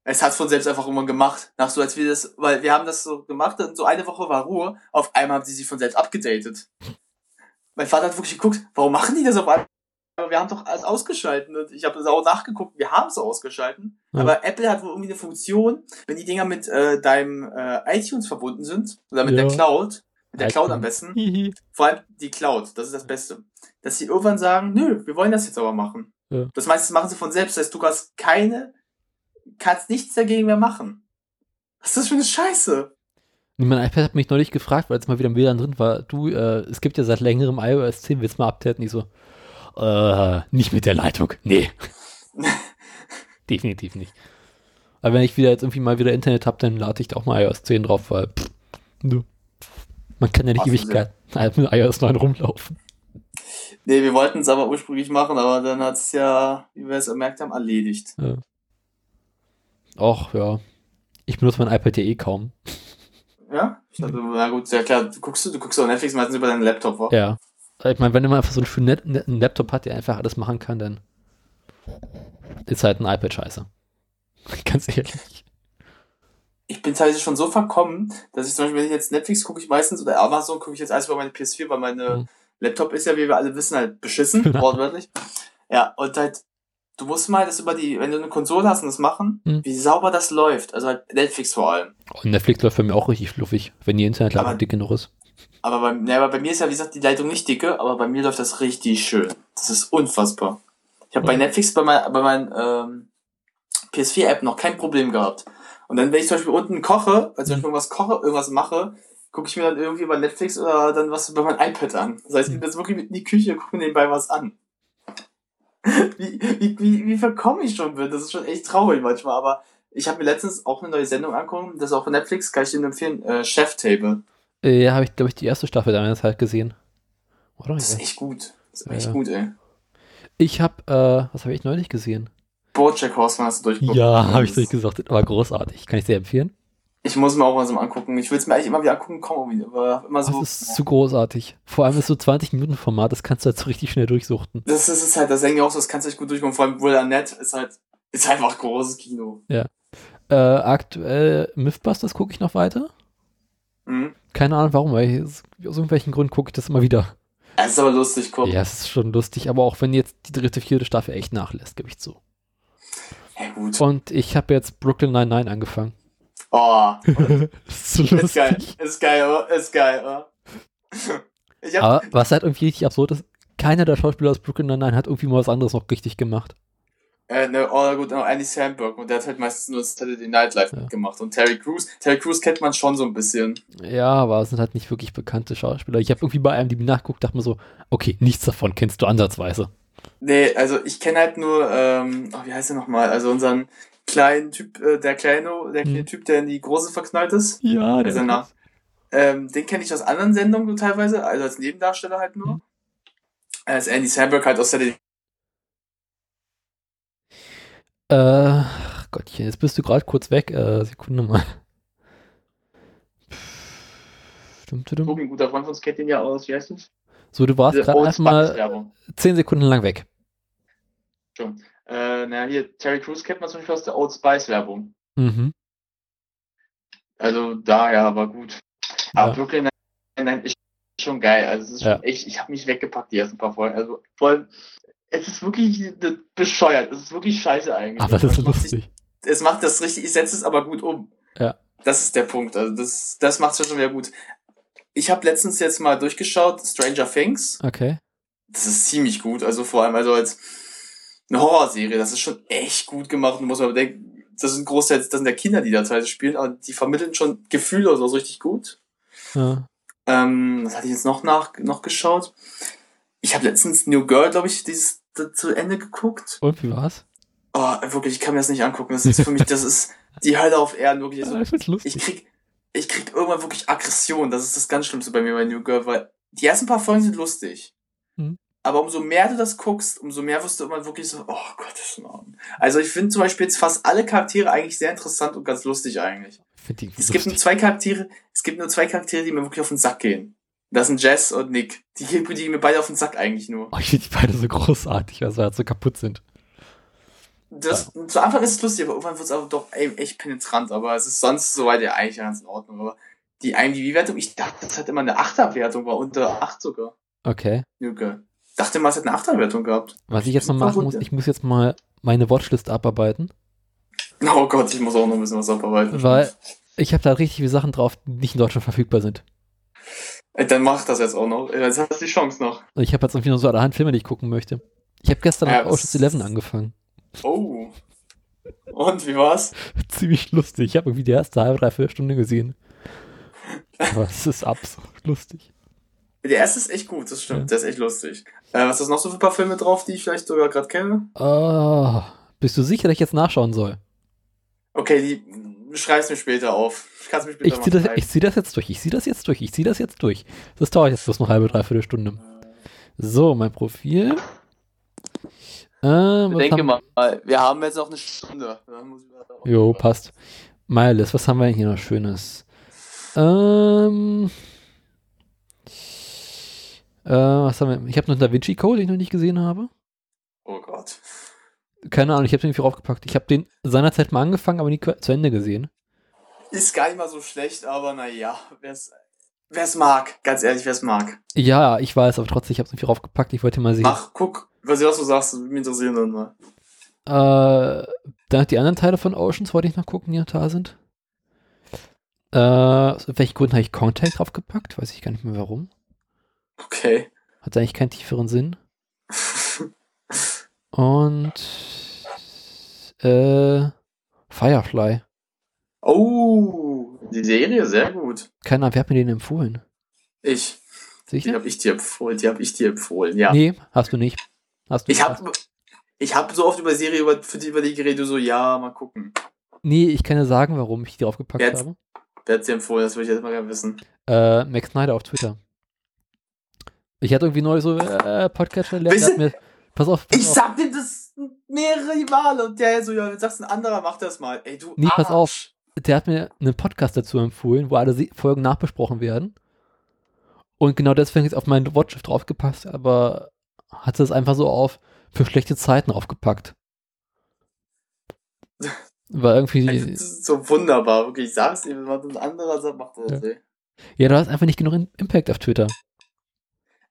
Es hat von selbst einfach irgendwann gemacht. Nach so, als wir das, weil wir haben das so gemacht und so eine Woche war Ruhe. Auf einmal haben sie sich von selbst abgedatet. Mein Vater hat wirklich geguckt, warum machen die das auf einmal? Aber wir haben doch alles ausgeschalten und ich habe das auch nachgeguckt, wir haben es ausgeschalten. Ja. Aber Apple hat wohl irgendwie eine Funktion, wenn die Dinger mit äh, deinem äh, iTunes verbunden sind, oder mit Ja. der Cloud, mit der Cloud am besten, Hihi. vor allem die Cloud, das ist das Beste, dass sie irgendwann sagen, nö, wir wollen das jetzt aber machen. Ja. Das meiste machen sie von selbst, das heißt, du hast keine, kannst nichts dagegen mehr machen. Was ist das für eine Scheiße? Mein iPad hat mich neulich gefragt, weil es mal wieder ein WLAN drin war. Du, äh, es gibt ja seit längerem iOS 10, willst du mal updaten? Ich so, äh, nicht mit der Leitung. Nee. Definitiv nicht. Aber wenn ich wieder jetzt irgendwie mal wieder Internet habe, dann lade ich da auch mal iOS 10 drauf, weil pff, nö. man kann ja nicht Ach so, Ewigkeit mit iOS 9 rumlaufen. Nee, wir wollten es aber ursprünglich machen, aber dann hat es ja, wie wir es gemerkt haben, erledigt. Och, ja. Ich benutze mein iPad ja eh kaum. Ja? Ich dachte, na gut, ja klar, du guckst, du guckst auch Netflix meistens über deinen Laptop, wa? Ja. Ich meine, wenn man einfach so einen schönen Net netten Laptop hat, der einfach alles machen kann, dann ist halt ein iPad scheiße. Ganz ehrlich. Ich bin teilweise schon so verkommen, dass ich zum Beispiel, wenn ich jetzt Netflix gucke, ich meistens oder Amazon gucke ich jetzt alles über meine PS4, weil meine Mhm. Laptop ist ja, wie wir alle wissen, halt beschissen, wortwörtlich. Ja, und halt, du musst mal das über die, wenn du eine Konsole hast und das machen, Mhm. wie sauber das läuft. Also halt Netflix vor allem. Und Netflix läuft bei mir auch richtig fluffig, wenn die Internetleitung dick genug ist. Aber bei, ne, aber bei mir ist ja, wie gesagt, die Leitung nicht dicke, aber bei mir läuft das richtig schön. Das ist unfassbar. Ich habe bei. Netflix bei, mein, bei meinen ähm, PS4-App noch kein Problem gehabt. Und dann, wenn ich zum Beispiel unten koche, also wenn ich irgendwas koche, irgendwas mache, gucke ich mir dann irgendwie bei Netflix oder dann was über mein iPad an. Das heißt, ich bin jetzt wirklich mit in die Küche und gucke mir nebenbei was an. wie, wie, wie, wie verkomme ich schon bin. Das ist schon echt traurig manchmal, aber ich habe mir letztens auch eine neue Sendung angeguckt, das ist auch von Netflix, kann ich dir nur empfehlen, äh, Chef Table. Äh, ja, habe ich, glaube ich, die erste Staffel damals halt gesehen. Oder? Das ist echt gut. Das ist Ja, echt ja. gut, ey. Ich habe, äh, was habe ich neulich gesehen? Bojack Horseman hast du durchgeguckt. Ja, habe ich Das- durchgesagt. Aber großartig. Kann ich sehr empfehlen. Ich muss mir auch mal so mal angucken. Ich will es mir eigentlich immer wieder angucken, komm irgendwie, aber immer so. Das ist zu großartig. Vor allem ist so 20 Minuten Format, das kannst du halt so richtig schnell durchsuchten. das ist es halt, das denke ich auch so, das kannst du echt gut durchkommen. Vor allem Will Arnett ist halt, ist einfach großes Kino. Äh, aktuell Mythbusters gucke ich noch weiter. Mhm. Keine Ahnung warum, weil aus irgendwelchen Gründen gucke ich das immer wieder. Es ist aber lustig, guck. Ja, es ist schon lustig, aber auch wenn jetzt die dritte, vierte Staffel echt nachlässt, gebe ich zu. Hä, gut. Und ich habe jetzt Brooklyn 99 angefangen. Oh, ist so ist lustig. geil. Ist geil, oder? Ist geil, oder? Aber was halt irgendwie richtig absurd ist, keiner der Schauspieler aus Brooklyn 99 hat irgendwie mal was anderes noch richtig gemacht. Äh, ne, oh, gut, no, Andy Samberg und der hat halt meistens nur Saturday Night Live Ja. gemacht. Und Terry Crews, Terry Crews kennt man schon so ein bisschen. Ja, aber es sind halt nicht wirklich bekannte Schauspieler. Ich habe irgendwie bei IMDb nachgeguckt, dachte mir so, okay, nichts davon kennst du ansatzweise. Nee, also ich kenne halt nur, ähm, oh, wie heißt er nochmal? Also unseren kleinen Typ, äh, der kleine, der kleine Hm. Typ, der in die große verknallt ist. Ja, Also nach, ähm, den kenne ich aus anderen Sendungen teilweise, also als Nebendarsteller halt nur. Mhm. Als Andy Samberg halt aus Saturday Äh, Gottchen, jetzt bist du gerade kurz weg. Äh, Sekunde mal. Stimmt, stimmt. Night, ein guter Freund von uns kennt den ja aus, wie heißt das? So, du warst gerade Old einfach mal Spice Werbung. 10 Sekunden lang weg. Schon. Äh, naja, hier, Terry Crews kennt man zum Beispiel aus der Old Spice Werbung. Mhm. Also daher, aber gut. Aber Ja. Brooklyn Nine-Nine ist schon geil. Also es ist Ja. schon echt, ich habe mich weggepackt die ersten paar Folgen. Also vor allem, es ist wirklich äh, bescheuert. Es ist wirklich scheiße eigentlich. Aber das ist lustig. Es macht das richtig, ich setze es aber gut um. Ja. Das ist der Punkt. Also das, das macht es schon wieder gut. Ich habe letztens jetzt mal durchgeschaut, Stranger Things. Okay. Das ist ziemlich gut. Also vor allem also als eine Horrorserie. Das ist schon echt gut gemacht. Und muss man bedenken, das sind großteils, das sind ja Kinder, die da teilweise spielen, aber die vermitteln schon Gefühle oder so richtig gut. Ja. Ähm, was hatte ich jetzt noch nach noch geschaut? Ich habe letztens New Girl, glaube ich, dieses zu Ende geguckt. Und wie war's? Oh, wirklich, ich kann mir das nicht angucken. Das ist für mich, das ist die Hölle auf Erden, wirklich. Ja, Also, ich find's ich lustig. krieg, ich krieg irgendwann wirklich Aggression. Das ist das ganz Schlimmste bei mir bei New Girl, weil die ersten paar Folgen sind lustig. Mhm. Aber umso mehr du das guckst, umso mehr wirst du immer wirklich so, oh Gottes Namen. Also ich finde zum Beispiel jetzt fast alle Charaktere eigentlich sehr interessant und ganz lustig eigentlich. Es gibt nur lustig. zwei Charaktere, es gibt nur zwei Charaktere, die mir wirklich auf den Sack gehen. Das sind Jess und Nick. Die, gehen- mir beide auf den Sack eigentlich nur. Oh, ich finde die beide so großartig, weil sie halt so kaputt sind. Das, Zu Anfang ist es lustig, aber irgendwann wird es auch doch ey, echt penetrant. Aber es ist sonst soweit ja eigentlich ganz in Ordnung. Aber die IMDb-Wertung, ich dachte, das hat immer eine Achterwertung, war unter 8 sogar. Okay. Juke. Dachte mal, es hat eine Achterwertung gehabt. Was ich jetzt Super machen muss, ja. ich muss jetzt mal meine Watchlist abarbeiten, Oh Gott, ich muss auch noch ein bisschen was abarbeiten. weil ich habe da richtig viele Sachen drauf, die nicht in Deutschland verfügbar sind. Dann mach das jetzt auch noch. Jetzt hast du die Chance noch. Ich habe jetzt irgendwie nur so allerhand Filme, die ich gucken möchte. Ich habe gestern Ja, Ocean's 11 angefangen. Oh. Und, wie war's? Ziemlich lustig. Ich habe irgendwie die erste halbe, dreiviertel Stunde gesehen. Aber es ist absurd lustig. Der erste ist echt gut, das stimmt. Ja. Der ist echt lustig. Äh, was ist noch so für ein paar Filme drauf, die ich vielleicht sogar gerade kenne? Oh, bist du sicher, dass ich jetzt nachschauen soll? Okay, die schreib's mir später auf. Ich kann's mir später Ich ziehe das, ich zieh das jetzt durch. Ich ziehe das jetzt durch. Ich ziehe das jetzt durch. Das dauert jetzt bloß noch eine halbe, dreiviertel Stunde. So, mein Profil. Äh, was Denke haben, mal, wir haben jetzt noch eine Stunde. Ich Jo, passt. Miles, was haben wir denn hier noch Schönes? Ähm. Äh, was haben wir? Ich habe noch Da Vinci Code, den ich noch nicht gesehen habe. Oh Gott. Keine Ahnung, ich habe den irgendwie raufgepackt. Ich habe den seinerzeit mal angefangen, aber nie zu Ende gesehen. Ist gar nicht mal so schlecht, aber naja, wer's, wer's mag, ganz ehrlich, wer's mag. Ja, ich weiß, aber trotzdem, ich habe es irgendwie raufgepackt. Ich wollte mal sehen. Mach, guck, was, was du sagst, das würde mich interessieren dann mal. Äh, dann die anderen Teile von Oceans wollte ich noch gucken, die noch da sind. Äh, aus welchen Gründen habe ich Contact draufgepackt? Weiß ich gar nicht mehr warum. Okay. Hat eigentlich keinen tieferen Sinn. Und äh, Firefly. Oh, die Serie, sehr gut. Keine Ahnung, wer hat mir den empfohlen? Ich, die Sicher? hab ich dir empfohlen, die hab ich dir empfohlen, ja. Nee, hast du nicht. Hast du Ich nicht. hab, ich hab so oft über Serie, über, für die, über die geredet, du so, ja, mal gucken. Nee, ich kann dir sagen, warum ich die draufgepackt habe. Wer hat's dir empfohlen, das würde ich jetzt mal gerne wissen. Äh, Max Snyder auf Twitter. Ich hatte irgendwie neu so äh, Podcatcher lernen, Weißt hat mir. Pass auf, pass Ich auf. sag dir das mehrere Male und der so, ja, jetzt sagst du, ein anderer macht das mal. Ey, du Nee, pass Arsch. auf. der hat mir einen Podcast dazu empfohlen, wo alle Folgen nachbesprochen werden. Und genau deswegen ist auf meinen Watch draufgepasst, aber hatte es einfach so auf für schlechte Zeiten aufgepackt. War irgendwie. Das ist so wunderbar, wirklich. Ich sag's dir, was ein anderer sagt, macht das. Ja. Ey. Ja, du hast einfach nicht genug Impact auf Twitter.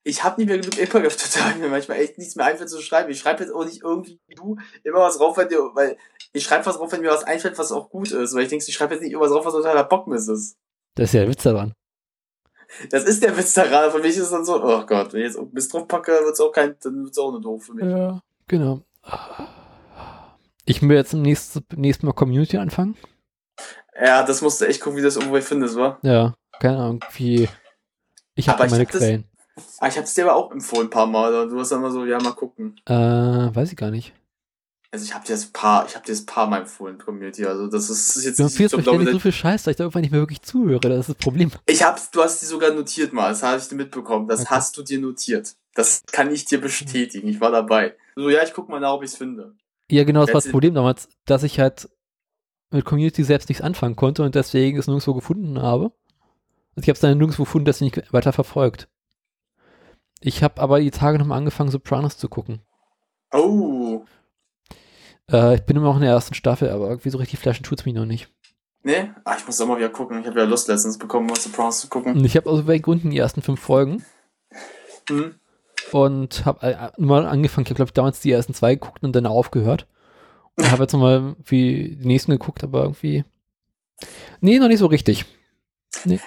Ich habe nicht mehr genug Epigraph da mir manchmal echt nichts mehr einfällt zu schreiben. Ich schreibe jetzt auch nicht irgendwie wie du immer was drauf, wenn dir, weil ich schreibe was drauf, wenn mir was einfällt, was auch gut ist. Weil ich denke, ich schreibe jetzt nicht immer was drauf, was totaler Bockmist ist. Das ist ja der Witz daran. Das ist der Witz daran. Für mich ist es dann so, oh Gott, wenn ich jetzt Mist drauf packe, wird's auch kein, dann wird's auch nur doof für mich. Ja, genau. Ich will jetzt im nächsten, nächsten Mal Community anfangen. Ja, das musst du echt gucken, wie du das irgendwo findest, wa? Ja, keine Ahnung, wie. Ich habe meine Quellen. Ah, ich hab's dir aber auch empfohlen ein paar Mal. Und du hast dann immer so, ja, mal gucken. Äh, weiß ich gar nicht. Also ich hab dir das paar, ich hab dir das paar Mal empfohlen, Community. Also das ist jetzt Du nicht, empfiehlst ich mir ständig so viel Scheiß, dass ich da irgendwann nicht mehr wirklich zuhöre. Das ist das Problem. Ich hab's, du hast die sogar notiert mal, das habe ich dir mitbekommen. Das Okay. hast du dir notiert. Das kann ich dir bestätigen. Ich war dabei. So, ja, ich guck mal nach, ob ich's finde. Ja, genau, das war das Problem damals, dass ich halt mit Community selbst nichts anfangen konnte und deswegen es nirgendwo gefunden habe. Also ich habe es dann nirgendwo gefunden, das nicht weiter verfolgt. Ich habe aber die Tage nochmal angefangen, Sopranos zu gucken. Oh. Äh, ich bin immer noch in der ersten Staffel, aber irgendwie so richtig flashen tut's mich noch nicht. Ne? Ah, ich muss doch mal wieder gucken. Ich habe ja Lust letztens bekommen, was Sopranos zu gucken. Ich habe aus welchen Gründen die ersten fünf Folgen Hm? und habe äh, mal angefangen. Ich habe, glaube ich, damals die ersten zwei geguckt und dann aufgehört. Und habe jetzt nochmal wie die nächsten geguckt, aber irgendwie. Nee, noch nicht so richtig.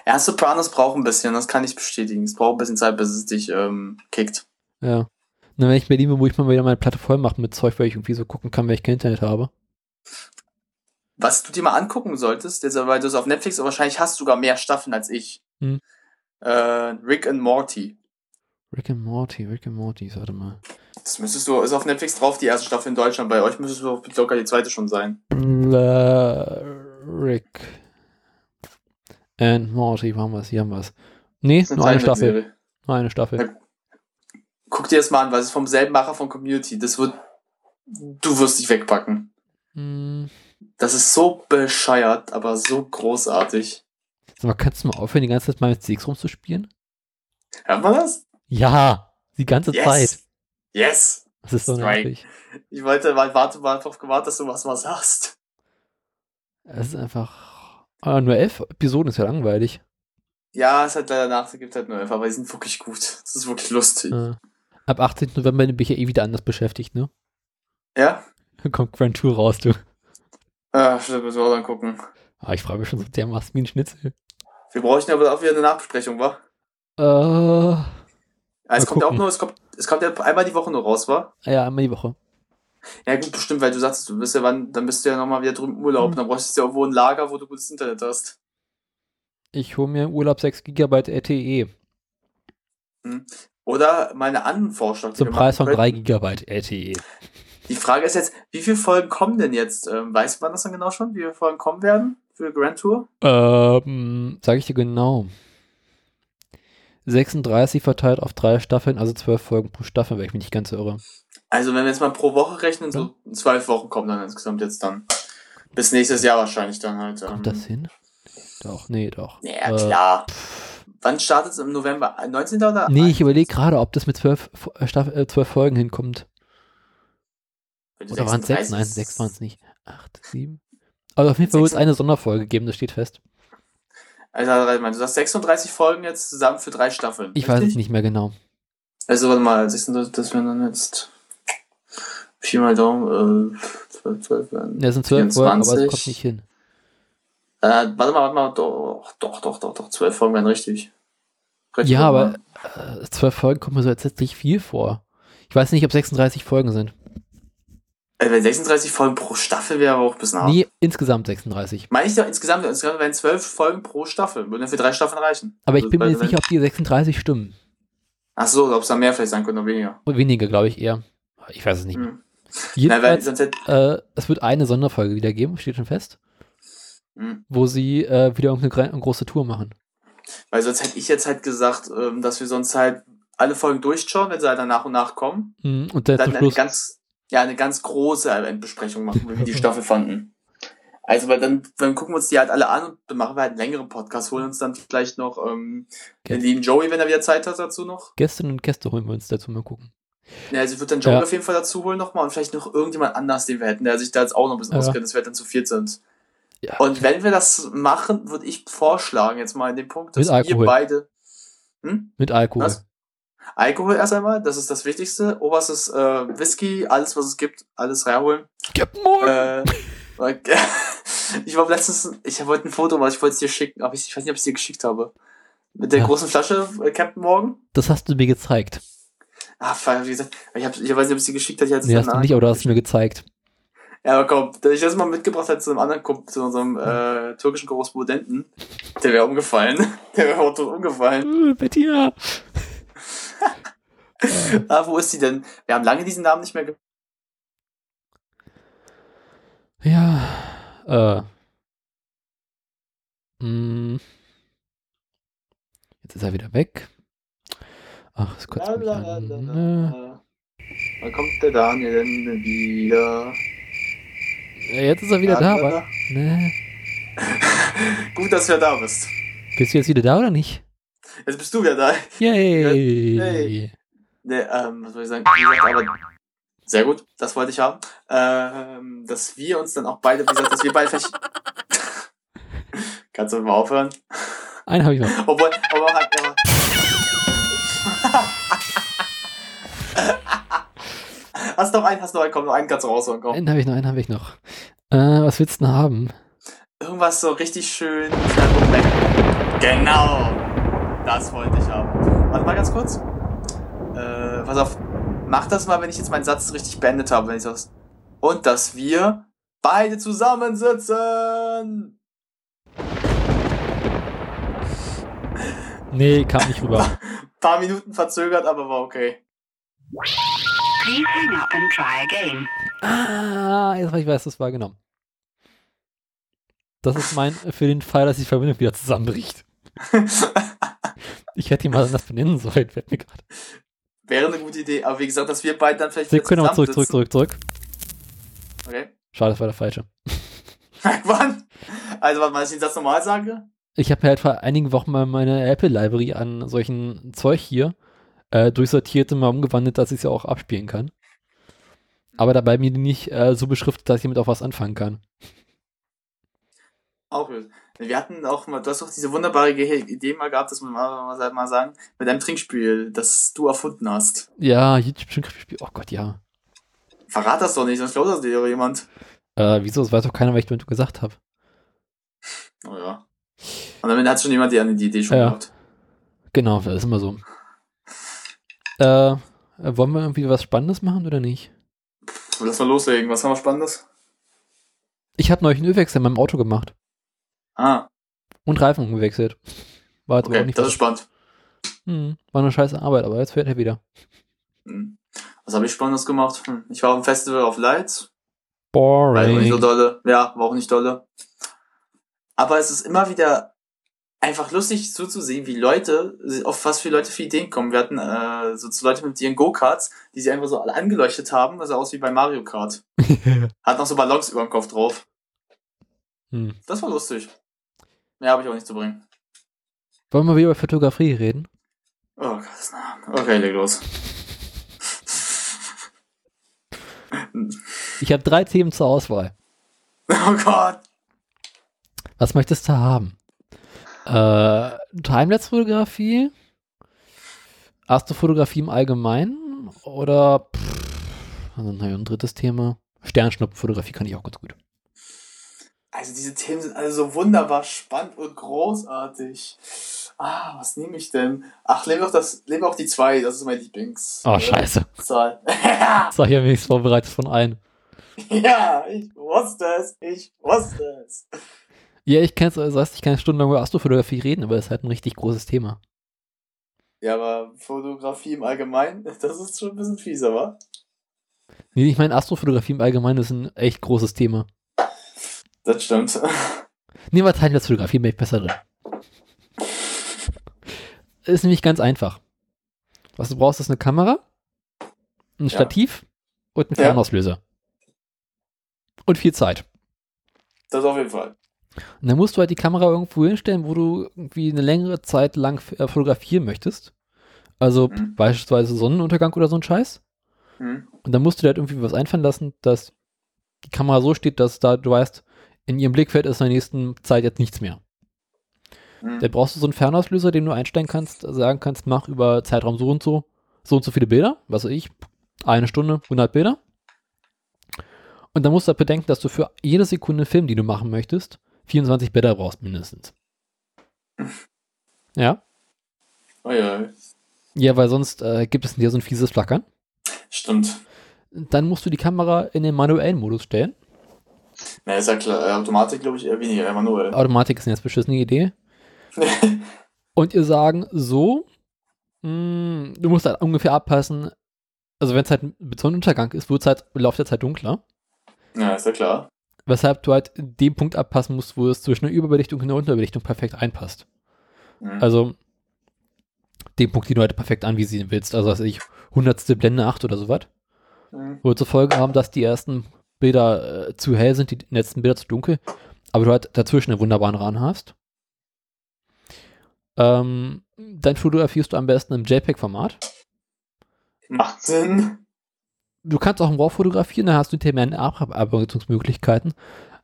Ja, Sopranos braucht ein bisschen, das kann ich bestätigen. Es braucht ein bisschen Zeit, bis es dich ähm, kickt. Ja. Na, wenn ich Berlin bin, wo ich mal wieder meine Platte voll mache mit Zeug, weil ich irgendwie so gucken kann, weil ich kein Internet habe. Was du dir mal angucken solltest, jetzt, weil du es auf Netflix, aber wahrscheinlich hast du sogar mehr Staffeln als ich. Hm. Äh, Rick and Morty. Rick and Morty, Rick and Morty, warte mal. Das müsstest du, ist auf Netflix drauf, die erste Staffel in Deutschland. Bei euch müsstest du locker die zweite schon sein. Rick and Morty, wo haben wir es? Hier haben wir es. Nee, nur eine Staffel. Nur eine Staffel. Ja. Guck dir das mal an, weil es ist vom selben Macher von Community. Das wird, du wirst dich wegpacken. Hm. Das ist so bescheuert, aber so großartig. Sag mal, kannst du mal aufhören, die ganze Zeit mal mit Sticks rumzuspielen? Hört man das? Ja, die ganze Yes! Zeit. Yes! Das ist so nervig. Ich wollte mal, warte mal drauf gewartet, dass du was mal sagst. Es ist einfach. Ah, nur elf Episoden ist ja langweilig. Ja, es hat leider nach, es gibt halt nur elf, aber die sind wirklich gut. Das ist wirklich lustig. Äh, ab 18. November bin ich ja eh wieder anders beschäftigt, ne? Ja? Dann kommt Grand Tour raus, du. Ah, stimmt, müssen wir auch dann gucken. Ah, ich freue mich schon so dermaßen wie ein Schnitzel. Wir brauchen aber auch wieder eine Nachbesprechung, wa? Äh, Ah, es Mal kommt ja auch gucken. nur, es kommt, es kommt ja einmal die Woche nur raus, wa? ja, einmal die Woche. Ja, gut, bestimmt, weil du sagst, du bist ja wann, dann bist du ja nochmal wieder drüben im Urlaub. Hm. Dann brauchst du ja irgendwo ein Lager, wo du gutes Internet hast. Ich hole mir im Urlaub 6 GB LTE. Oder meine anderen Vorschlag. die Zum Preis von machen 3 könnten. GB LTE. Die Frage ist jetzt, wie viele Folgen kommen denn jetzt? Ähm, weiß man das dann genau schon, wie viele Folgen kommen werden für Grand Tour? Ähm, sag ich dir genau. 36 verteilt auf drei Staffeln, also 12 Folgen pro Staffel, wenn ich mich nicht ganz irre. Also wenn wir jetzt mal pro Woche rechnen, so zwölf Wochen kommen dann insgesamt jetzt dann. Bis nächstes Jahr wahrscheinlich dann halt. Kommt das hin? Doch, nee, doch. Ja, Äh, klar. Wann startet es im November? 19. oder? Nee, ich überlege gerade, ob das mit 12, Fo- äh, Staff- äh, 12 Folgen hinkommt. Oder waren es 6? Nein, 6 waren es nicht. 8, 7. Also auf jeden Fall wird es Sechs- eine Sonderfolge geben, das steht fest. Also, du sagst 36 Folgen jetzt zusammen für drei Staffeln. Ich weiß es richtig? nicht mehr genau. Also, warte mal, 36, das wären dann jetzt viermal Daumen, äh, 12, 12, werden. Ja, sind 12 Folgen, aber es 24. kommt nicht hin. Äh, warte mal, warte mal, doch, doch, doch, doch, doch, 12 Folgen wären richtig. Richtig Ja, aber ne? äh, 12 Folgen kommt mir so letztlich viel vor. Ich weiß nicht, ob 36 Folgen sind. Äh, wenn 36 Folgen pro Staffel wäre, auch bis nach. Nee, insgesamt 36. Meine ich doch insgesamt, insgesamt wären 12 Folgen pro Staffel. Würden ja für drei Staffeln reichen. Aber ich Also, bin mir nicht sicher, ob die 36 stimmen. Ach so, ob es da mehr vielleicht sein könnte oder weniger. Weniger, glaube ich eher. Ich weiß es nicht. Hm. Nein, Jedenfalls, hätte, äh, es wird eine Sonderfolge wieder geben, steht schon fest, hm. wo sie äh, wieder eine große Tour machen. weil sonst hätte ich jetzt halt gesagt, ähm, dass wir sonst halt alle Folgen durchschauen, wenn sie halt dann nach und nach kommen. Mhm, Und dann dann eine ganz, ja, eine ganz große Endbesprechung machen, wie wir die Staffel fanden. Also, weil dann, dann gucken wir uns die halt alle an und dann machen wir halt einen längeren Podcast, holen uns dann vielleicht noch ähm, den lieben Joey, wenn er wieder Zeit hat, dazu noch. Gästinnen und Gäste holen wir uns dazu mal gucken. Ja, also ich würde dann Joey Ja. auf jeden Fall dazu holen nochmal und vielleicht noch irgendjemand anders, den wir hätten, der sich da jetzt auch noch ein bisschen Ja. auskennt, dass wir dann zu viert sind. Ja. Und wenn wir das machen, würde ich vorschlagen, jetzt mal in dem Punkt, dass wir beide. Hm? Mit Alkohol. Was? Alkohol erst einmal, das ist das Wichtigste. Oberstes äh, Whisky, alles was es gibt, alles reinholen. Captain Morgan! Äh, ich war letztens, ich wollte ein Foto machen, ich wollte es dir schicken, aber ich, ich weiß nicht, ob ich es dir geschickt habe. Mit der Ja. großen Flasche äh, Captain Morgan. Das hast du mir gezeigt. Ah, fuck, wie gesagt, ich, hab, ich weiß nicht, ob ich sie geschickt. Ich hatte es Nee, hast du nicht, aber du hast es mir gezeigt. Ja, aber komm, da ich das mal mitgebracht hätte zu einem anderen Kumpel, zu unserem äh, türkischen Korrespondenten, der wäre umgefallen. Der wäre auch tot umgefallen. Äh, Bettina! Ah, wo ist sie denn? Wir haben lange diesen Namen nicht mehr ge Ja, äh. Hm. Jetzt ist er wieder weg. Ach, mich an. Ne? Wann kommt der Daniel denn wieder? Ja, Jetzt ist er wieder da, aber. Ne. Gut, dass du ja da bist. Bist du jetzt wieder da oder nicht? Jetzt bist du wieder da. Yay! Hey. Ne, ähm, was soll ich sagen? Aber sehr gut, das wollte ich haben. Ähm, dass wir uns dann auch beide, wie gesagt, dass wir beide vielleicht. Kannst du mal aufhören? Einen habe ich noch. Obwohl, aber halt, aber Hast noch einen, hast noch einen, komm, noch einen kannst du rausholen, komm. Einen habe ich noch, einen habe ich noch. Äh, was willst du denn haben? Irgendwas so richtig schön. Genau. Das wollte ich haben. Warte mal ganz kurz. Äh, pass auf. Mach das mal, wenn ich jetzt meinen Satz richtig beendet habe, wenn ich das. Und dass wir beide zusammensitzen. Nee, kam nicht rüber. Paar Minuten verzögert, aber war okay. Please hang up and try again. ah, jetzt weiß ich, was das war, genau. Das ist mein für den Fall, dass die Verbindung wieder zusammenbricht. Ich hätte ihn mal anders benennen sollen, fällt mir gerade. Wäre eine gute Idee, aber wie gesagt, dass wir beide dann vielleicht Wir können aber zurück, zurück, zurück, zurück. Okay. Schade, das war der falsche. Wann? Also, dass ich den Satz normal sage? Ich habe halt vor einigen Wochen mal meine Apple Library an solchen Zeug hier äh, durchsortiert und mal umgewandelt, dass ich sie auch abspielen kann. Aber dabei mir die nicht äh, so beschriftet, dass ich damit auch was anfangen kann. Auch gut. Wir hatten auch mal, du hast doch diese wunderbare Idee mal gehabt, dass wir mal, mal, sagen, mit einem Trinkspiel, das du erfunden hast. Ja, YouTube-Spiel. Oh Gott, ja. Verrat das doch nicht, sonst glaubt das dir jemand. Äh, wieso? Das weiß doch keiner, was ich damit gesagt habe. Oh ja. Und damit hat schon jemand die, die Idee schon Ja. gehabt. Genau, das ist immer so. Äh, wollen wir irgendwie was Spannendes machen oder nicht? Lass mal loslegen. Was haben wir Spannendes? Ich habe neulich einen Ölwechsel in meinem Auto gemacht Ah, und Reifen gewechselt. War jetzt aber auch okay, nicht das was- ist spannend. Hm, war eine scheiße Arbeit, aber jetzt fährt er wieder. Hm. Was habe ich Spannendes gemacht? Hm. Ich war auf dem Festival of Lights. War auch nicht so Boring. dolle. Ja, war auch nicht dolle. Aber es ist immer wieder einfach lustig zuzusehen, wie Leute, auf was für Leute für Ideen kommen. Wir hatten äh, so zu Leute mit ihren Go-Karts, die sie einfach so alle angeleuchtet haben. Das sah aus wie bei Mario Kart. Hat noch so Ballons über dem Kopf drauf. hm. Das war lustig. Mehr habe ich auch nicht zu bringen. Wollen wir wieder über Fotografie reden? Oh Gott, Okay, leg los. Ich habe drei Themen zur Auswahl. Oh Gott. Was möchtest du haben? Äh, Timelapse-Fotografie? Astrofotografie im Allgemeinen? Oder pff, also, naja, ein drittes Thema. Sternschnuppenfotografie kann ich auch ganz gut. Also diese Themen sind alle so wunderbar spannend und großartig. Ah, was nehme ich denn? Ach, nehme auch das, nehme auch die zwei, das ist mein Lieblings. Oh, äh, scheiße. Zahl. War hier wenigstens vorbereitet von allen. ja, ich wusste es, ich wusste es. Ja, ich kann das heißt, ich kann stundenlang über Astrofotografie reden, aber das ist halt ein richtig großes Thema. Ja, aber Fotografie im Allgemeinen, das ist schon ein bisschen fieser, wa? Nee, ich meine, Astrofotografie im Allgemeinen ist ein echt großes Thema. Das stimmt. Nehmen wir Timelapse-Fotografie, bin ich besser drin. Ist nämlich ganz einfach. Was du brauchst, ist eine Kamera, ein Ja. Stativ und einen Ja. Fernauslöser. Und viel Zeit. Das auf jeden Fall. Und dann musst du halt die Kamera irgendwo hinstellen, wo du irgendwie eine längere Zeit lang äh, fotografieren möchtest. Also Mhm. beispielsweise Sonnenuntergang oder so ein Scheiß. Hm. Und dann musst du dir halt irgendwie was einfallen lassen, dass die Kamera so steht, dass da, du weißt, in ihrem Blickfeld ist in der nächsten Zeit jetzt nichts mehr. Hm. Da brauchst du so einen Fernauslöser, den du einstellen kannst, sagen kannst, mach über Zeitraum so und so so und so viele Bilder, was weiß ich, eine Stunde, 100 Bilder. Und dann musst du halt bedenken, dass du für jede Sekunde Film, die du machen möchtest, 24 Bilder brauchst mindestens. Ja? Oh ja, Ja, weil sonst äh, gibt es in dir so ein fieses Flackern. stimmt. Dann musst du die Kamera in den manuellen Modus stellen. Na, ist ja klar. Äh, Automatik, glaube ich, eher weniger, manuell. Automatik ist eine jetzt beschissene Idee. Und ihr sagen so, mh, du musst halt ungefähr abpassen, also wenn es halt mit Sonnenuntergang ist, wird es halt im Laufe der Zeit dunkler. ja, ist ja klar. Weshalb du halt den Punkt abpassen musst, wo es zwischen der Überbelichtung und der Unterbelichtung perfekt einpasst. Mhm. Also den Punkt, den du halt perfekt anvisieren willst. Also was ich, hundertste Blende 8 oder sowas. Mhm. Wo zur Folge haben, dass die ersten Bilder äh, zu hell sind, die letzten Bilder zu dunkel, aber du halt dazwischen einen wunderbaren Rahmen hast. Ähm, dann fotografierst du am besten im JPEG-Format. Macht Sinn. Du kannst auch im RAW fotografieren, da hast du hinterher mehr Abarbeitungsmöglichkeiten,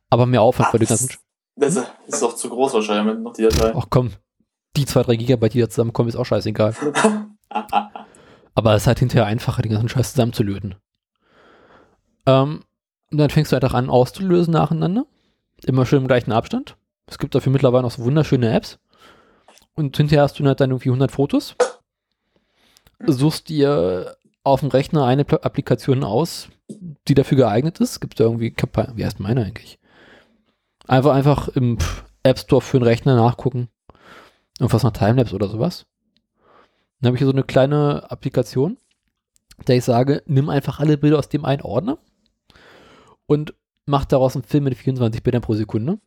aber mehr Aufwand, weil du Was? ganzen. Das ist doch zu groß wahrscheinlich mit noch die Datei. Ach komm, die zwei, drei Gigabyte, die da zusammenkommen, ist auch scheißegal. Aber es ist halt hinterher einfacher, den ganzen Scheiß zusammenzulöten. Ähm, und dann fängst du einfach an auszulösen nacheinander. Immer schön im gleichen Abstand. Es gibt dafür mittlerweile noch so wunderschöne Apps. Und hinterher hast du halt dann irgendwie 100 Fotos. Suchst dir auf dem Rechner eine Pla- Applikation aus, die dafür geeignet ist. Gibt da irgendwie, wie heißt meine eigentlich? Einfach, einfach im App Store für den Rechner nachgucken. Irgendwas nach Timelapse oder sowas. Dann habe ich hier so eine kleine Applikation, der ich sage, nimm einfach alle Bilder aus dem einen Ordner und mach daraus einen Film mit 24 Bildern pro Sekunde.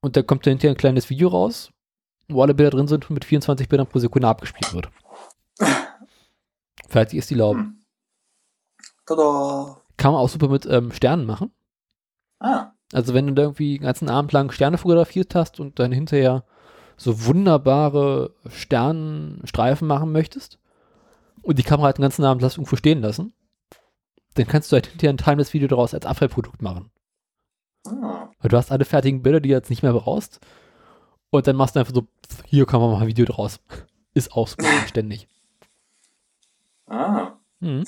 Und da kommt dann hinterher ein kleines Video raus, wo alle Bilder drin sind und mit 24 Bildern pro Sekunde abgespielt wird. Fertig ist die Laube. Hm. Tada. Kann man auch super mit ähm, Sternen machen. Ah. Also wenn du da irgendwie den ganzen Abend lang Sterne fotografiert hast und dann hinterher so wunderbare Sternenstreifen machen möchtest und die Kamera halt den ganzen Abend irgendwo stehen lassen, dann kannst du halt hinterher ein Timeless-Video daraus als Abfallprodukt machen. ah. Weil du hast alle fertigen Bilder, die du jetzt nicht mehr brauchst und dann machst du einfach so, hier kann man mal ein Video draus. Ist auch super ständig. Ah. Mhm.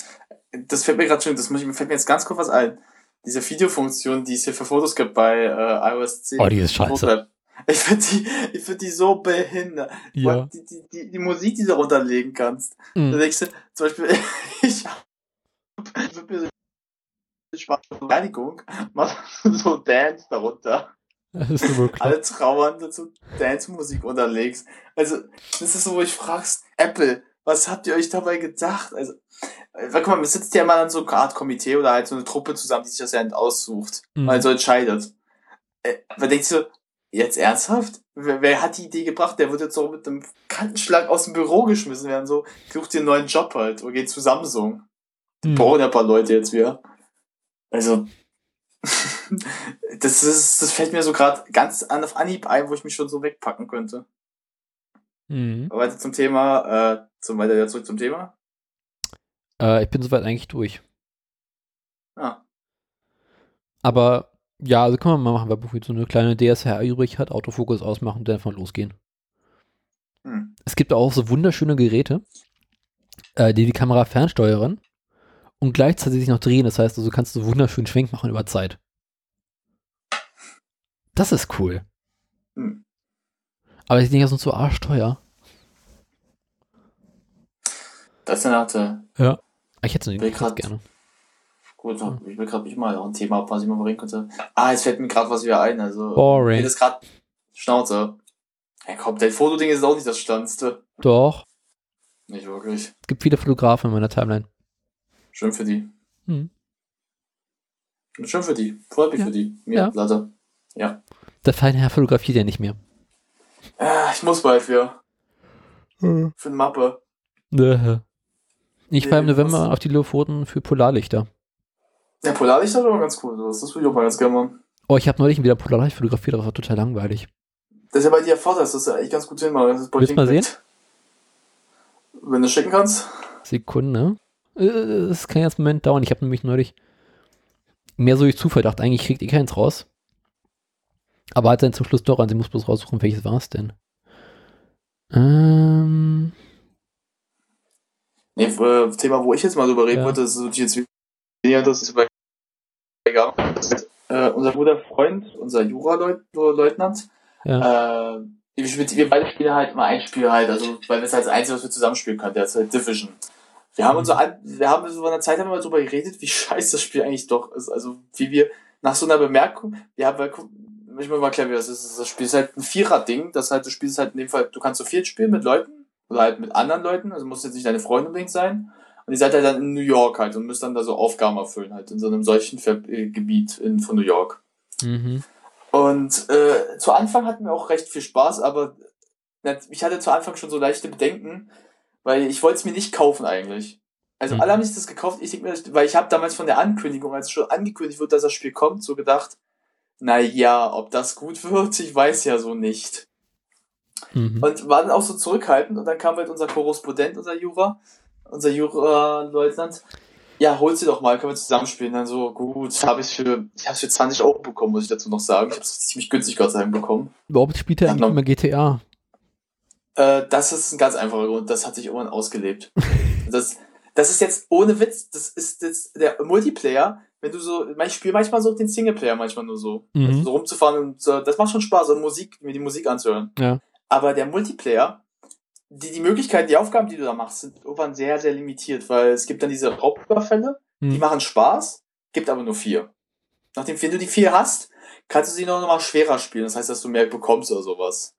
Das fällt mir gerade schon, das muss ich, fällt mir jetzt ganz kurz was ein. Diese Videofunktion, die es hier für Fotos gibt bei äh, iOS 10. Oh, die ist scheiße. Ich finde die, ich find die so behindert. Ja. Die, die, die, die Musik, die du runterlegen kannst. Da Mhm. denkst du, zum Beispiel, ich hab so ein schwarze Beleidigung, mach so Dance darunter. Das ist so klar. Alle trauern, dazu Dance-Musik unterlegst. Also, das ist so, wo ich fragst, Apple, was habt ihr euch dabei gedacht? Also, äh, guck mal, man sitzt ja mal an so einer Art Komitee oder halt so eine Truppe zusammen, die sich das ja aussucht, Mhm. mal so entscheidet. Äh, man denkt so, jetzt ernsthaft? Wer, wer hat die Idee gebracht? Der wird jetzt so mit einem Kantenschlag aus dem Büro geschmissen werden, so, such dir einen neuen Job halt, oder geht zu Samsung. Mhm. Brauchen ja ein paar Leute jetzt wieder. Also, das ist, das fällt mir so gerade ganz an auf Anhieb ein, wo ich mich schon so wegpacken könnte. Mhm. Aber weiter zum Thema, äh, zum weiter zurück zum Thema. Äh, ich bin soweit eigentlich durch. Ah, Aber ja, also kann man mal machen, weil bevor so eine kleine DSLR übrig hat, Autofokus ausmachen und dann einfach losgehen. hm. Es gibt auch so wunderschöne Geräte, äh, die die Kamera fernsteuern und gleichzeitig sich noch drehen. Das heißt, also du kannst so wunderschönen Schwenk machen über Zeit. Das ist cool. Hm. Aber ich denke, das ist so arschteuer. Das ist eine Arte. Ich hätte es nicht gerne. Gut, ich will gerade nicht mal auch ein Thema, was ich mal bringen könnte. Ah, jetzt fällt mir gerade was wieder ein. Also, Boring. Ich das gerade Schnauze. Ja, komm, dein Fotoding ist auch nicht das Standste. Doch, Nicht wirklich. es gibt viele Fotografen in meiner Timeline. Schön für die. Hm. Schön für die. Freut mich Ja. für die. Mir, Ja. Platte. Ja. Der feine Herr fotografiert ja nicht mehr. Ah, ich muss bald für. Für eine Mappe. Äh. Ich Nee, fahre im November auf die Lofoten für Polarlichter. Ja, Polarlicht ist aber ganz cool. Das würde ich auch mal ganz gerne machen. Oh, ich habe neulich wieder Polarlicht fotografiert, das war total langweilig. Das ist ja bei dir Vorteil, das ist ja echt ganz gut hinmachen. Das ist Willst du mal dir- Wenn du schicken kannst. Sekunde. Äh, Es kann jetzt einen Moment dauern. Ich habe nämlich neulich mehr so durch Zufall gedacht, eigentlich kriegt ihr keins raus. Aber hat dann zum Schluss doch an, sie muss bloß raussuchen, welches war es denn. Ähm, Nee, äh, Thema, wo ich jetzt mal drüber reden Ja. würde, das ist natürlich jetzt weniger, das ist bei egal. Äh, unser guter Freund, unser Jura-Leutnant, Ja. äh, wir, beide spielen halt immer ein Spiel halt, also weil das halt das Einzige, was wir zusammenspielen können, der ist halt Division. Wir haben uns so, an- wir haben so in einer Zeit haben wir mal drüber geredet, wie scheiße das Spiel eigentlich doch ist. Also wie wir nach so einer Bemerkung, wir haben, ich muss mal erklären, wie das ist. Das Spiel ist halt ein Vierer-Ding, das halt, du spielst halt in dem Fall, du kannst zu viert spielen mit Leuten oder halt mit anderen Leuten, also muss jetzt nicht deine Freunde unbedingt sein. Und ihr seid halt dann in New York halt und müsst dann da so Aufgaben erfüllen, halt in so einem solchen Ver äh, Gebiet in, von New York. Mhm. Und äh, zu Anfang hatten wir auch recht viel Spaß, aber ich hatte zu Anfang schon so leichte Bedenken, weil ich wollte es mir nicht kaufen eigentlich. Also Mhm. alle haben sich das gekauft, ich denk mir, weil ich habe damals von der Ankündigung, als schon angekündigt wird, dass das Spiel kommt, so gedacht, na ja, ob das gut wird, ich weiß ja so nicht. Mhm. Und war dann auch so zurückhaltend und dann kam halt unser Korrespondent, unser Jura, unser Jura-Leutnant, ja, hol sie doch mal, können wir zusammenspielen. Dann so, gut, habe ich für, ich habe für 20 Euro bekommen, muss ich dazu noch sagen. Ich habe es ziemlich günstig Gott sei Dank bekommen. Warum spielt er Ja, eigentlich immer GTA? Äh, das ist ein ganz einfacher Grund, das hat sich irgendwann ausgelebt. das, das ist jetzt ohne Witz, das ist jetzt der Multiplayer, wenn du so, ich spiele manchmal so den Singleplayer manchmal nur so. Mhm. Also so rumzufahren und so, das macht schon Spaß, so Musik, mir die Musik anzuhören. Ja. Aber der Multiplayer, die, die Möglichkeiten, die Aufgaben, die du da machst, sind irgendwann sehr, sehr limitiert, weil es gibt dann diese Raubüberfälle, die Mhm. machen Spaß, gibt aber nur vier. Nachdem wenn du die vier hast, kannst du sie noch mal schwerer spielen. Das heißt, dass du mehr bekommst oder sowas.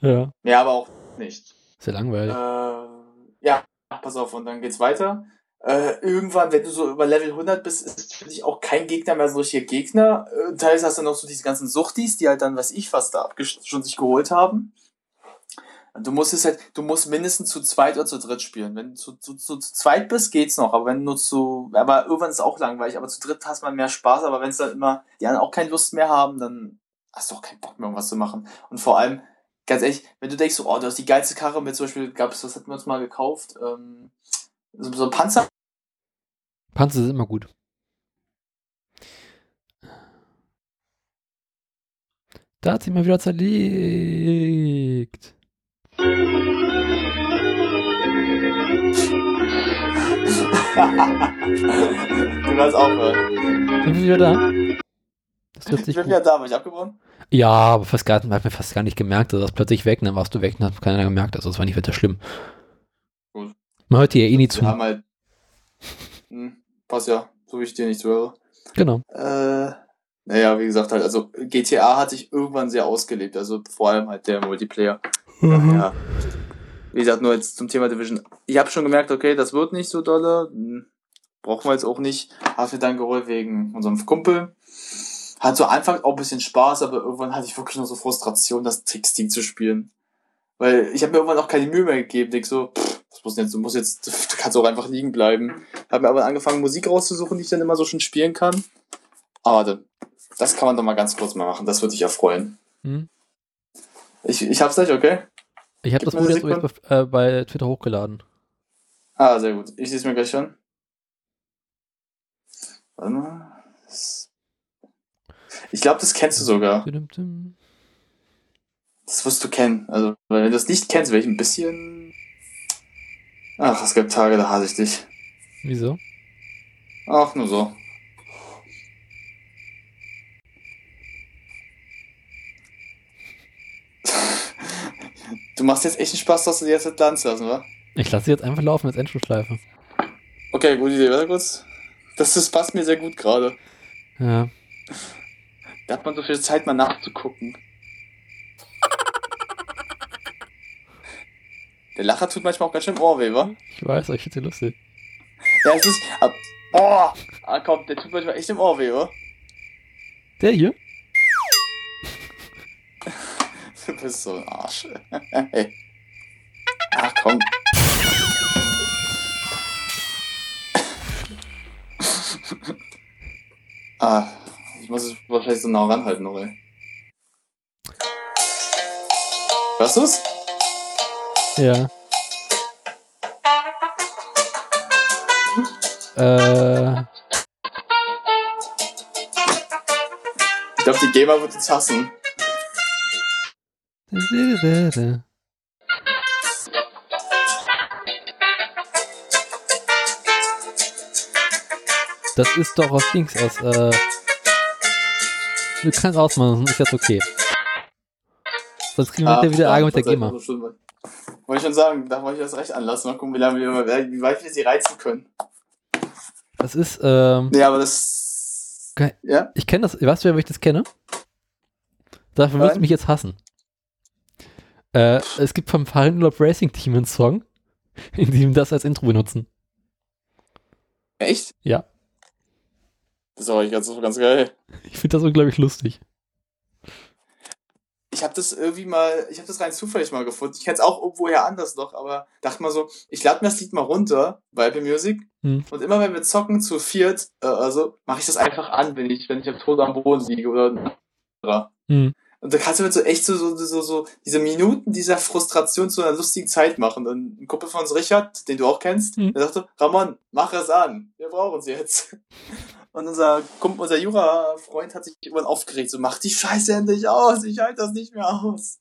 Ja. Mehr aber auch nicht. Ja langweilig. Äh, ja, pass auf, und dann geht's weiter. Äh, irgendwann, wenn du so über Level 100 bist, ist für dich auch kein Gegner mehr so richtiger Gegner. Äh, teilweise hast du noch so diese ganzen Suchtis, die halt dann, was ich fast da schon sich geholt haben. Du musst es halt, du musst mindestens zu zweit oder zu dritt spielen. Wenn du zu, zu, zu, zweit bist, geht's noch, aber wenn du zu, aber irgendwann ist es auch langweilig, aber zu dritt hast man mehr Spaß, aber wenn es dann immer, die anderen auch keine Lust mehr haben, dann hast du auch keinen Bock mehr, irgendwas zu machen. Und vor allem, ganz ehrlich, wenn du denkst, oh, du hast die geilste Karre mit, zum Beispiel, gab's, was hatten wir uns mal gekauft, ähm, so, Panzer, Panzer sind immer gut. Da hat sich mal wieder zerlegt. du kannst aufhören. Sind wir wieder da? Ich bin gut. wieder da, aber ich abgebrochen. Ja, aber fast gar, hat mir fast gar nicht gemerkt. Also das plötzlich weg, dann warst du weg und hat keiner gemerkt. Also das war nicht weiter schlimm. Man hört dir ja eh nie zu. Wir haben halt, hm, passt ja, so wie ich dir nicht zuhöre. Genau. Äh, naja, wie gesagt, halt, also GTA hat sich irgendwann sehr ausgelebt, also vor allem halt der Multiplayer. Ja. Wie gesagt, nur jetzt zum Thema Division. Ich habe schon gemerkt, okay, das wird nicht so dolle. Hm, Brauchen wir jetzt auch nicht. Habe mir dann geholt wegen unserem Kumpel. Hat so Anfang auch ein bisschen Spaß, aber irgendwann hatte ich wirklich nur so Frustration, das Texting zu spielen. Weil ich habe mir irgendwann auch keine Mühe mehr gegeben. Denk so, pff, das muss jetzt, du musst jetzt, du kannst auch einfach liegen bleiben. Habe mir aber angefangen, Musik rauszusuchen, die ich dann immer so schon spielen kann. Aber dann, das kann man doch mal ganz kurz mal machen. Das würde dich ja freuen. Hm? Ich, ich hab's gleich, okay? Ich habe das eine jetzt bei, äh, bei Twitter hochgeladen. Ah, sehr gut. Ich sehe es mir gleich an. Warte mal. Ich glaube, das kennst du sogar. Das wirst du kennen. Also, wenn du das nicht kennst, wäre ich ein bisschen. Ach, es gibt Tage, da hasse ich dich. Wieso? Ach, nur so. Du machst jetzt echt einen Spaß, dass du die jetzt Land lassen, wa? Ich lasse sie jetzt einfach laufen als Endschlussschleife. Okay, gute Idee. Warte kurz. Das, das passt mir sehr gut gerade. Ja. Da hat man so viel Zeit, mal nachzugucken. Der Lacher tut manchmal auch ganz schön im Ohr weh, wa? Ich weiß, aber ich finde sie lustig. Ja, es ist. Ah, oh! Ah, komm, der tut manchmal echt im Ohr weh, wa? Der hier? Du bist so ein Arsch. hey. Ach komm. ah, ich muss es wahrscheinlich so nah ranhalten noch, ey. Hörst du's? Ja. Äh, Ich glaube, die Gamer wird uns hassen. Das ist doch aus Dings, aus, äh. Du kannst ausmachen, ist jetzt okay. Sonst kriegen wir Ah, wieder Ärger mit der GEMA. Wollte ich schon sagen, da wollte ich das recht anlassen. Mal gucken, wie, lange wir, wie weit wir sie reizen können. Das ist, ähm. Nee, aber das. Geil. Ja? Ich kenne das, weißt du, wer ich das kenne? Dafür wirst du mich jetzt hassen. Äh, es gibt vom Fahrradurlaub Racing Team einen Song, in dem das als Intro benutzen. Echt? Ja. Das ist aber ganz, ganz geil. Ich finde das unglaublich lustig. Ich habe das irgendwie mal, ich habe das rein zufällig mal gefunden. Ich kenne es auch irgendwoher anders noch, aber dachte mal so, ich lade mir das Lied mal runter bei Apple Music Hm. und immer wenn wir zocken zu viert, äh, also mache ich das einfach an, wenn ich, wenn ich am Tod am Boden liege oder Hm. Und da kannst du mit so echt so, so, so, so diese Minuten dieser Frustration zu einer lustigen Zeit machen. Und ein Kumpel von uns, Richard, den du auch kennst, Mhm. der sagte, Ramon, mach es an. Wir brauchen es jetzt. Und unser Kumpel, unser Jura-Freund hat sich irgendwann aufgeregt. So, mach die Scheiße endlich aus. Ich halte das nicht mehr aus.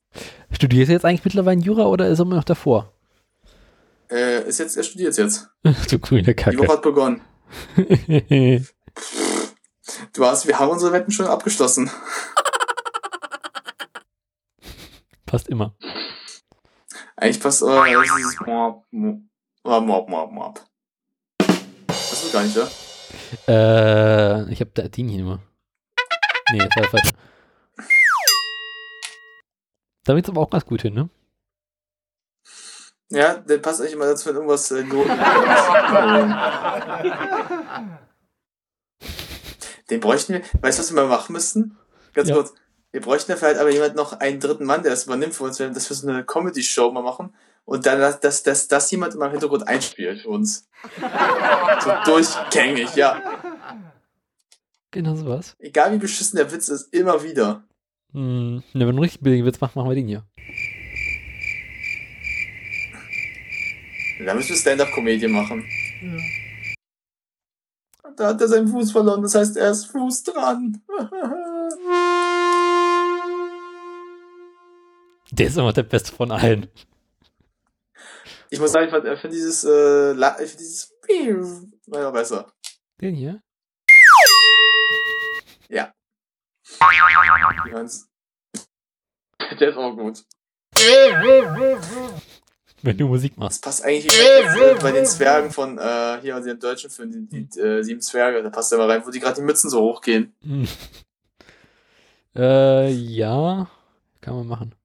Studierst du jetzt eigentlich mittlerweile Jura oder ist er immer noch davor? Äh, ist jetzt, er studiert jetzt. du grüne Kacke. hat begonnen. Du hast, wir haben unsere Wetten schon abgeschlossen. Passt immer. Eigentlich passt, äh, das ist dieses Moab, Moab, Moab, Moab, Moab. Das ist gar nicht, ja? Äh, ich habe da den hier immer. Nee, das war der falsche. Da wird's aber auch ganz gut hin, ne? Ja, der passt eigentlich immer dazu, wenn irgendwas äh, Noten Den bräuchten wir, weißt du, was wir mal machen müssten? Ganz Ja. kurz. Wir bräuchten dafür halt aber jemand noch einen dritten Mann, der das übernimmt für uns, dass wir so eine Comedy-Show mal machen und dann, dass, dass, dass, dass jemand immer im Hintergrund einspielt für uns. so durchgängig, ja. Genau sowas. Egal wie beschissen der Witz ist, immer wieder. Hm, ne, wenn du richtig billigen Witz machst, machen wir den hier. Da müssen wir Stand-Up-Comedie machen. Da hat er seinen Fuß verloren, das heißt, er ist Fuß dran. Der ist immer der Beste von allen. Ich muss sagen, ich fand, ich find dieses, äh, ich find dieses, war ja besser. Den hier? Ja. Der ist auch gut. Wenn du Musik machst. Das passt eigentlich bei den Zwergen von, äh, hier, den deutschen Film, die, die äh, sieben Zwerge, da passt der mal rein, wo die gerade die Mützen so hochgehen. Hm. Äh, ja. Kann man machen.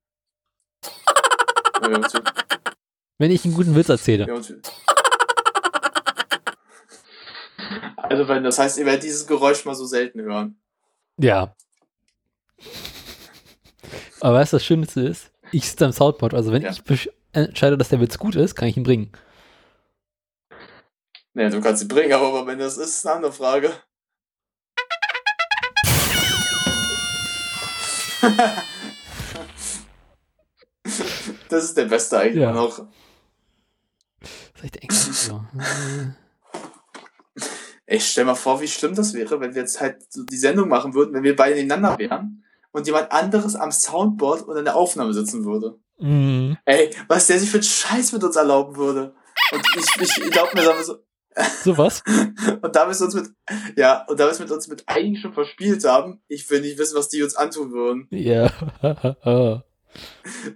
Wenn ich einen guten Witz erzähle. uns- Also, wenn, das heißt, ihr werdet dieses Geräusch mal so selten hören. Ja. Aber weißt du, das Schönste ist, ich sitze am Soundboard, also wenn Ja. ich entscheide, dass der Witz gut ist, kann ich ihn bringen. Naja, du kannst sie bringen, aber wenn das ist, ist eine andere Frage. das ist der beste eigentlich Ja. noch. Das ist echt eng. So. Ey, stell mal vor, wie schlimm das wäre, wenn wir jetzt halt so die Sendung machen würden, wenn wir beide nebeneinander wären und jemand anderes am Soundboard und in der Aufnahme sitzen würde. mm, Ey, was der sich für einen Scheiß mit uns erlauben würde. Und ich, ich, ich glaub mir, sagen wir so, sowas. und da wir es uns mit, ja, und da wir es mit uns mit einigen schon verspielt haben, ich will nicht wissen, was die uns antun würden. Ja.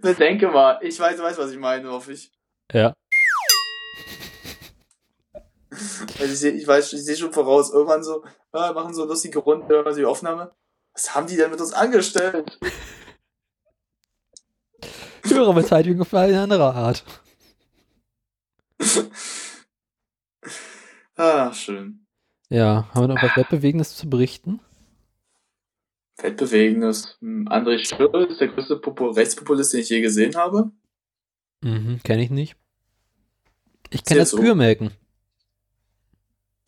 Bedenke mal, ich weiß, weiß, was ich meine, hoffe ich. ja. Weil ich, ich weiß, ich sehe schon voraus, irgendwann so, ah, machen so lustige Runde, also die Aufnahme. Was haben die denn mit uns angestellt? Höhere Beteiligung auf eine andere Art. Ah, schön. Ja, haben wir noch was Weltbewegendes zu berichten? Weltbewegendes. Hm, André Schürrle ist der größte Popo Rechtspopulist, den ich je gesehen habe. Mhm, kenne ich nicht. Ich kenne das. Kühe melken.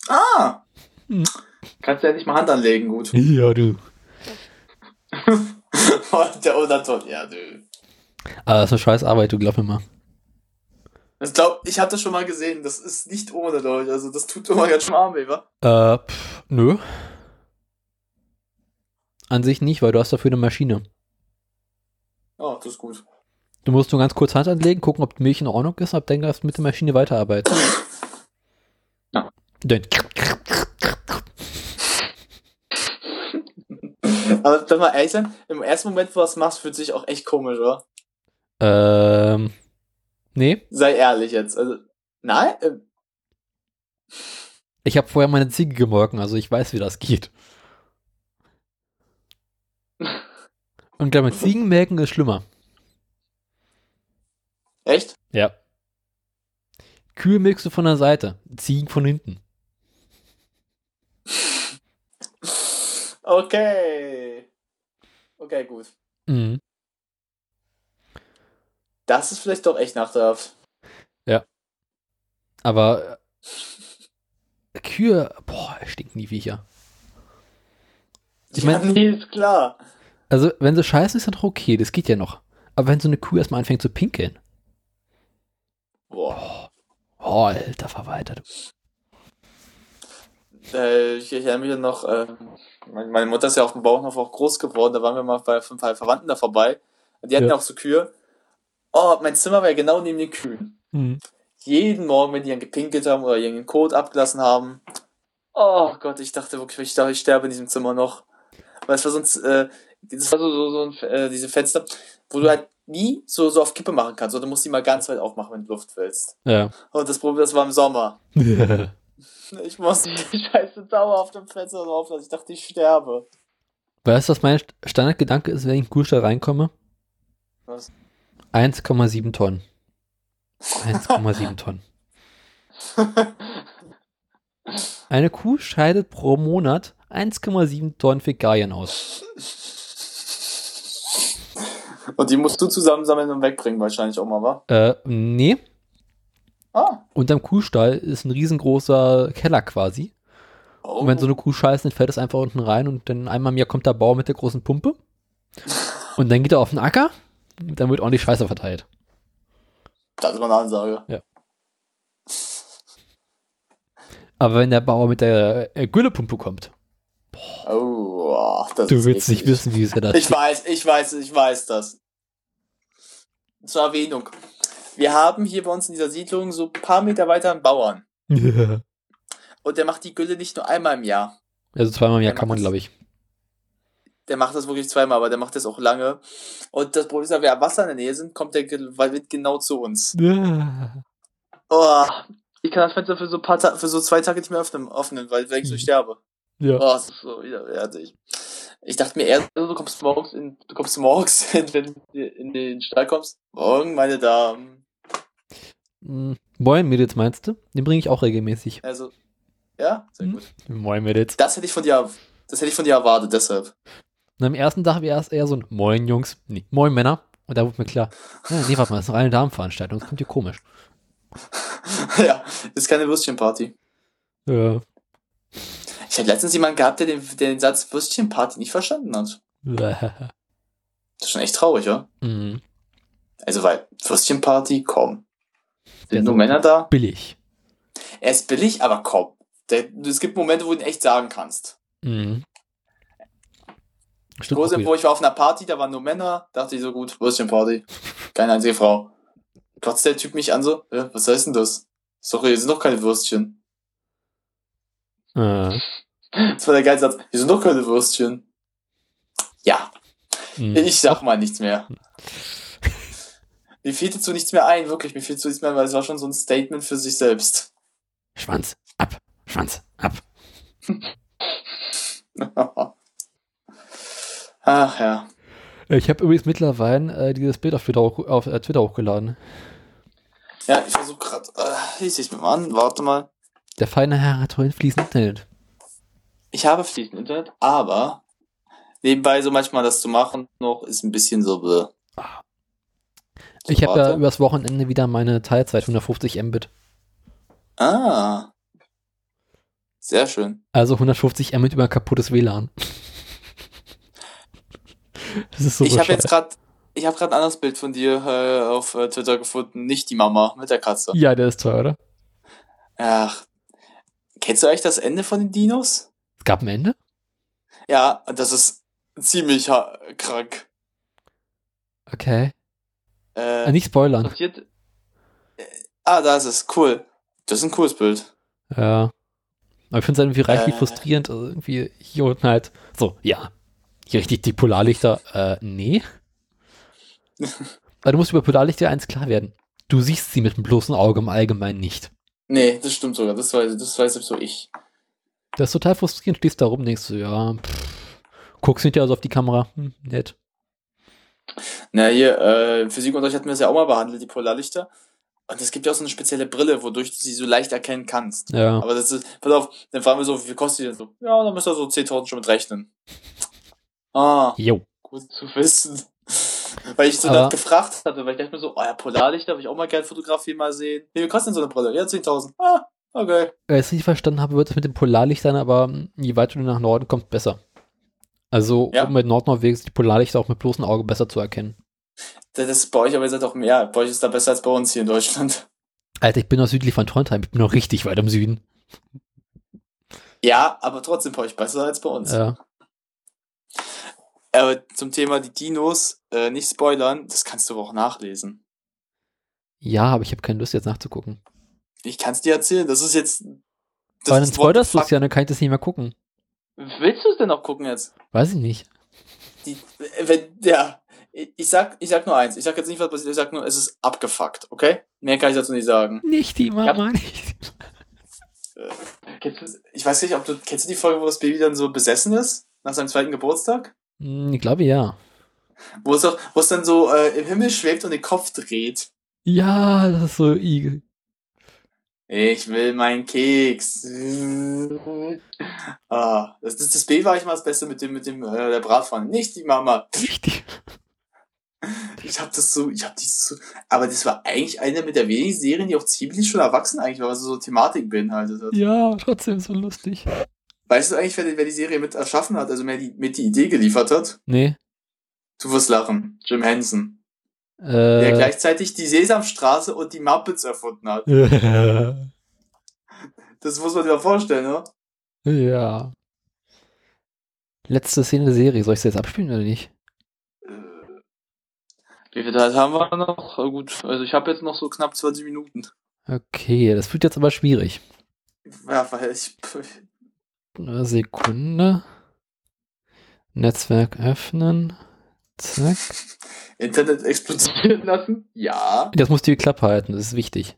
Ah! Hm. Kannst du ja nicht mal Hand anlegen, gut. Ja, du. der Unterton, ja, du. Aber das ist eine scheiß Arbeit, du glaub mir mal. Ich glaube, ich habe das schon mal gesehen. Das ist nicht ohne, Leute. Also, das tut immer ganz schön arm weh, wa? Äh, pff, nö. An sich nicht, weil du hast dafür eine Maschine. Oh, das ist gut. Du musst nur ganz kurz Hand anlegen, gucken, ob die Milch in Ordnung ist, ab dann darfst du mit der Maschine weiterarbeiten. Ja dünn. Aber wenn mal ehrlich sein, im ersten Moment, wo du das machst, fühlt sich auch echt komisch, oder? Ähm. Nee. Sei ehrlich jetzt. Also, nein? Ich habe vorher meine Ziege gemolken, also ich weiß, wie das geht. Und glaube ich, Ziegenmelken ist schlimmer. Echt? Ja. Kühe milkst du von der Seite, Ziegen von hinten. Okay. Okay, gut. Mhm. Das ist vielleicht doch echt nachteilhaft. Aber äh, Kühe, boah, stinken die Viecher. Ich ja, mein- nee, ist klar. Also, wenn sie scheißen, ist doch okay, das geht ja noch. Aber wenn so eine Kuh erstmal anfängt zu pinkeln, Boah. oh, alter Verwalter. Äh, ich, erinnere mich noch, äh, meine Mutter ist ja auf dem Bauernhof auch groß geworden, da waren wir mal bei fünf Verwandten da vorbei. Und die hatten Ja. auch so Kühe. Oh, mein Zimmer war ja genau neben den Kühen. Mhm. Jeden Morgen, wenn die dann gepinkelt haben oder irgendeinen Kot abgelassen haben. Oh Gott, ich dachte wirklich, ich dachte, ich sterbe in diesem Zimmer noch. Weil es war sonst, äh, das war so, so, so ein, äh, diese Fenster, wo du halt nie so, so auf Kippe machen kannst. Oder du musst die mal ganz weit aufmachen, wenn du Luft willst. Ja. Und das Problem, das war im Sommer. Ich musste die scheiße Dauer auf dem Fenster drauf lassen. Ich dachte, ich sterbe. weißt du, was mein St- Standardgedanke ist, wenn ich in Kuhstall reinkomme? Was? 1,7 Tonnen. 1,7 Tonnen. Eine Kuh scheidet pro Monat 1,7 Tonnen Fäkalien aus. Und die musst du zusammensammeln und wegbringen, wahrscheinlich auch mal, wa? Äh, nee. Ah. Unterm Kuhstall ist ein riesengroßer Keller quasi. Oh. Und wenn so eine Kuh scheißt, dann fällt es einfach unten rein und dann einmal im Jahr kommt der Bauer mit der großen Pumpe. Und dann geht er auf den Acker und dann wird ordentlich Scheiße verteilt. Das ist mal eine Ansage. Aber wenn der Bauer mit der äh, Güllepumpe kommt, Oh, oh, das du willst nicht wissen, wie sehr das Ich weiß, ich weiß, ich weiß das. Zur Erwähnung. Wir haben hier bei uns in dieser Siedlung so ein paar Meter weiter einen Bauern. Ja. Und der macht die Gülle nicht nur einmal im Jahr. Also zweimal im Jahr Der kann man, glaube ich. Der macht das wirklich zweimal, aber der macht das auch lange. Und das Problem ist, wenn wir am Wasser in der Nähe sind, kommt der Wild genau zu uns. Ja. Oh, ich kann das Fenster für so, paar Ta für so zwei Tage nicht mehr öffnen, öffnen weil ich so Mhm. sterbe. Ja. Oh, das ist so widerwärtig. Ich dachte mir eher, du kommst morgens in, du kommst morgens, in, wenn du in den Stall kommst. Morgen, meine Damen. Hm, Moin Mädels meinst du? Den bringe ich auch regelmäßig. Also, ja, sehr Mhm. gut. Moin Mädels. Das hätte ich von dir, das hätte ich von dir erwartet, deshalb. Und am ersten Tag wäre es eher so ein Moin Jungs, nee, Moin Männer. Und da wurde mir klar, nee, warte mal, das ist eine reine Damenveranstaltung, das kommt hier komisch. ja, ist keine Würstchenparty. Ja. Ich habe letztens jemanden gehabt, der den, der den Satz Würstchenparty nicht verstanden hat. Das ist schon echt traurig, ja? Mhm. Also, weil Würstchenparty, komm. Sind nur Männer da? Billig. Er ist billig, aber komm. Der, es gibt Momente, wo du ihn echt sagen kannst. Mhm. Stimmt wieder. wo ich war auf einer Party, da waren nur Männer, dachte ich so gut, Würstchenparty. Keine einzige Frau. Glotzt der Typ mich an so, ja, was heißt denn das? Sorry, hier sind doch keine Würstchen. Äh, Das war der geile Satz. Hier sind doch keine Würstchen. Ja, mhm. ich sag mal nichts mehr. Mir fiel dazu nichts mehr ein, wirklich, mir fiel dazu nichts mehr, weil es war schon so ein Statement für sich selbst. Schwanz, ab, Schwanz, ab. Ach ja. Ich habe übrigens mittlerweile äh, dieses Bild auf Twitter, hoch, auf, äh, Twitter hochgeladen. Ja, ich versuche gerade. Äh, ich sehe mir mal an, warte mal. Der feine Herr hat heute fließend Internet. Ich habe fließend Internet, aber nebenbei so manchmal das zu machen noch ist ein bisschen so. Bäh. Ich habe ja übers Wochenende wieder meine Teilzeit 150 Mbit. Ah. Sehr schön. Also 150 Mbit über kaputtes WLAN. Das ist so ich habe jetzt gerade. Ich habe gerade ein anderes Bild von dir äh, auf äh, Twitter gefunden. Nicht die Mama mit der Katze. Ja, der ist teuer, oder? Ach. Kennst du eigentlich das Ende von den Dinos? Es gab ein Ende? Ja, das ist ziemlich krank. Okay. Äh, Äh, nicht spoilern. passiert. Äh, ah, da ist es. Cool. Das ist ein cooles Bild. Ja. Aber ich finde es irgendwie reichlich Äh. frustrierend. Also irgendwie hier unten halt so, ja. Die richtig, die Polarlichter, äh, nee. Weil du musst über Polarlichter eins klar werden. Du siehst sie mit dem bloßen Auge im Allgemeinen nicht. Nee, das stimmt sogar. Das weiß, das weiß so ich. Das ist total frustrierend. Stehst da rum, denkst du, ja, pff, guckst hinterher so auf die Kamera. Hm, nett. Na, hier, äh, Physikunterricht hatten wir es ja auch mal behandelt, die Polarlichter. Und es gibt ja auch so eine spezielle Brille, wodurch du sie so leicht erkennen kannst. Ja. Aber das ist, pass auf, dann fragen wir so, wie viel kostet die denn so? Ja, dann müsst ihr so 10.000 schon mit rechnen. Ah, Jo. gut zu wissen. Weil ich so Aber- gefragt hatte, weil ich dachte mir so, oh ja, Polarlichter würde ich auch mal gerne fotografieren mal sehen. Wie viel kostet denn so eine Brille? Ja, 10.000. Ah, okay. Wenn ich es richtig verstanden habe, wird es mit dem Polarlichtern, aber hm, je weiter du nach Norden kommst, besser. Also Ja. mit Nordnorwegen sind die Polarlichter auch mit bloßem Auge besser zu erkennen. Das ist bei euch aber jetzt auch mehr. Bei euch ist da besser als bei uns hier in Deutschland. Alter, ich bin noch südlich von Trondheim, ich bin noch richtig weit im Süden. Ja, aber trotzdem bei euch besser als bei uns. Ja. Aber zum Thema die Dinos, äh, nicht spoilern, das kannst du aber auch nachlesen. ja, aber ich habe keine Lust jetzt nachzugucken. Ich kann es dir erzählen, das ist jetzt. Das Aber dann spoilerst du es ja, dann kann ich das nicht mehr gucken. Willst du es denn noch gucken jetzt? Weiß ich nicht. Die, äh, wenn, ja, ich sag, ich sag nur eins. Ich sag jetzt nicht, was passiert, ich sag nur, es ist abgefuckt, okay? Mehr kann ich dazu nicht sagen. Nicht die Mama, nicht. Kennst du, ich weiß nicht, ob du, kennst du die Folge, wo das Baby dann so besessen ist? Nach seinem zweiten Geburtstag? Hm, Ich glaube ja. Wo es, auch, wo es dann so äh, im Himmel schwebt und den Kopf dreht. Ja, das ist so Igel. Ich will meinen Keks. ah, das, das, das B war ich mal das Beste mit dem, mit dem, äh, der Bratpfanne. Nicht die Mama. Nicht die. Ich hab das so, ich hab die so, aber das war eigentlich eine mit der wenigen Serien, die auch ziemlich schon erwachsen eigentlich war, was so Thematik beinhaltet hat. Ja, trotzdem so lustig. Weißt du eigentlich, wer, die- wer die Serie mit erschaffen hat, also mehr die, mit die Idee geliefert hat? Nee. Du wirst lachen. Jim Henson. Der Äh, gleichzeitig die Sesamstraße und die Muppets erfunden hat. Das muss man sich mal vorstellen, ne? ja. Letzte Szene der Serie. Soll ich sie jetzt abspielen oder nicht? Äh, Wie viel Zeit haben wir noch? Äh, Gut, also ich habe jetzt noch so knapp 20 Minuten. Okay, das wird jetzt aber schwierig. Ja, weil ich. Eine Sekunde. Netzwerk öffnen. Zack. Internet explodieren lassen? Ja. Das muss die Klappe halten, das ist wichtig.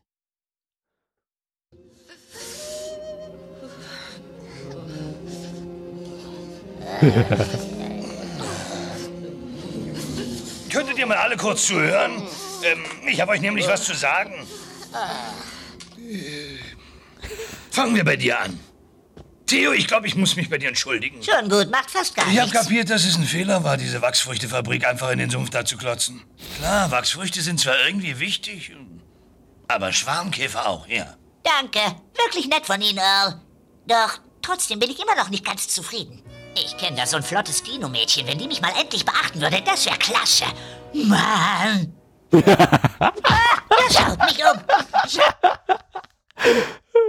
Könntet ihr mal alle kurz zuhören? Ähm, ich habe euch nämlich was zu sagen. Fangen wir bei dir an. Theo, ich glaube, ich muss mich bei dir entschuldigen. Schon gut, macht fast gar Ich habe nichts. kapiert, dass es ein Fehler war, diese Wachsfrüchtefabrik einfach in den Sumpf da zu klotzen. Klar, Wachsfrüchte sind zwar irgendwie wichtig, aber Schwarmkäfer auch, ja. Danke, wirklich nett von Ihnen, Earl. Doch trotzdem bin ich immer noch nicht ganz zufrieden. Ich kenne da so ein flottes Dino-Mädchen. Wenn die mich mal endlich beachten würde, das wäre klasse. Mann. ah, das schaut mich um.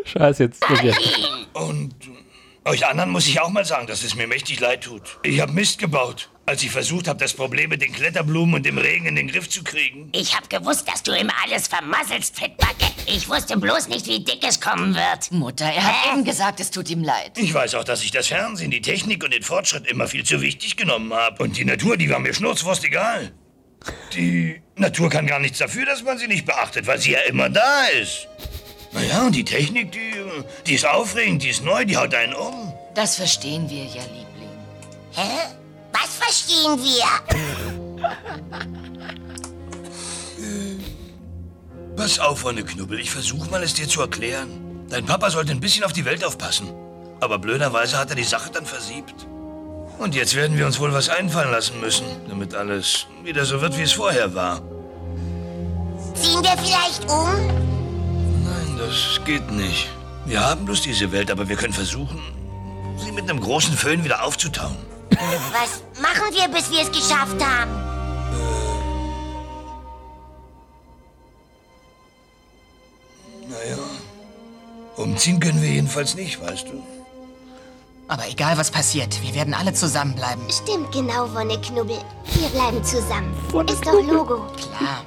Scheiße, jetzt. Okay. Und äh, euch anderen muss ich auch mal sagen, dass es mir mächtig leid tut. Ich habe Mist gebaut, als ich versucht habe, das Problem mit den Kletterblumen und dem Regen in den Griff zu kriegen. Ich hab gewusst, dass du immer alles vermasselst, Fettbacke. Ich wusste bloß nicht, wie dick es kommen wird. Mutter, er hat eben gesagt, es tut ihm leid. Ich weiß auch, dass ich das Fernsehen, die Technik und den Fortschritt immer viel zu wichtig genommen habe. Und die Natur, die war mir schnurzwurst egal. Die Natur kann gar nichts dafür, dass man sie nicht beachtet, weil sie ja immer da ist. Naja, und die Technik, die, die ist aufregend, die ist neu, die haut einen um. Das verstehen wir ja, Liebling. Hä? Was verstehen wir? Pass auf, Freunde Knubbel, ich versuche mal, es dir zu erklären. Dein Papa sollte ein bisschen auf die Welt aufpassen. Aber blöderweise hat er die Sache dann versiebt. Und jetzt werden wir uns wohl was einfallen lassen müssen, damit alles wieder so wird, wie es vorher war. Ziehen wir vielleicht um? Das geht nicht. Wir haben bloß diese Welt, aber wir können versuchen, sie mit einem großen Föhn wieder aufzutauen. Was machen wir, bis wir es geschafft haben? Naja, umziehen können wir jedenfalls nicht, weißt du. Aber egal, was passiert, wir werden alle zusammenbleiben. Stimmt genau, Wonneknubbel. Wir bleiben zusammen. Ist doch Logo. Klar.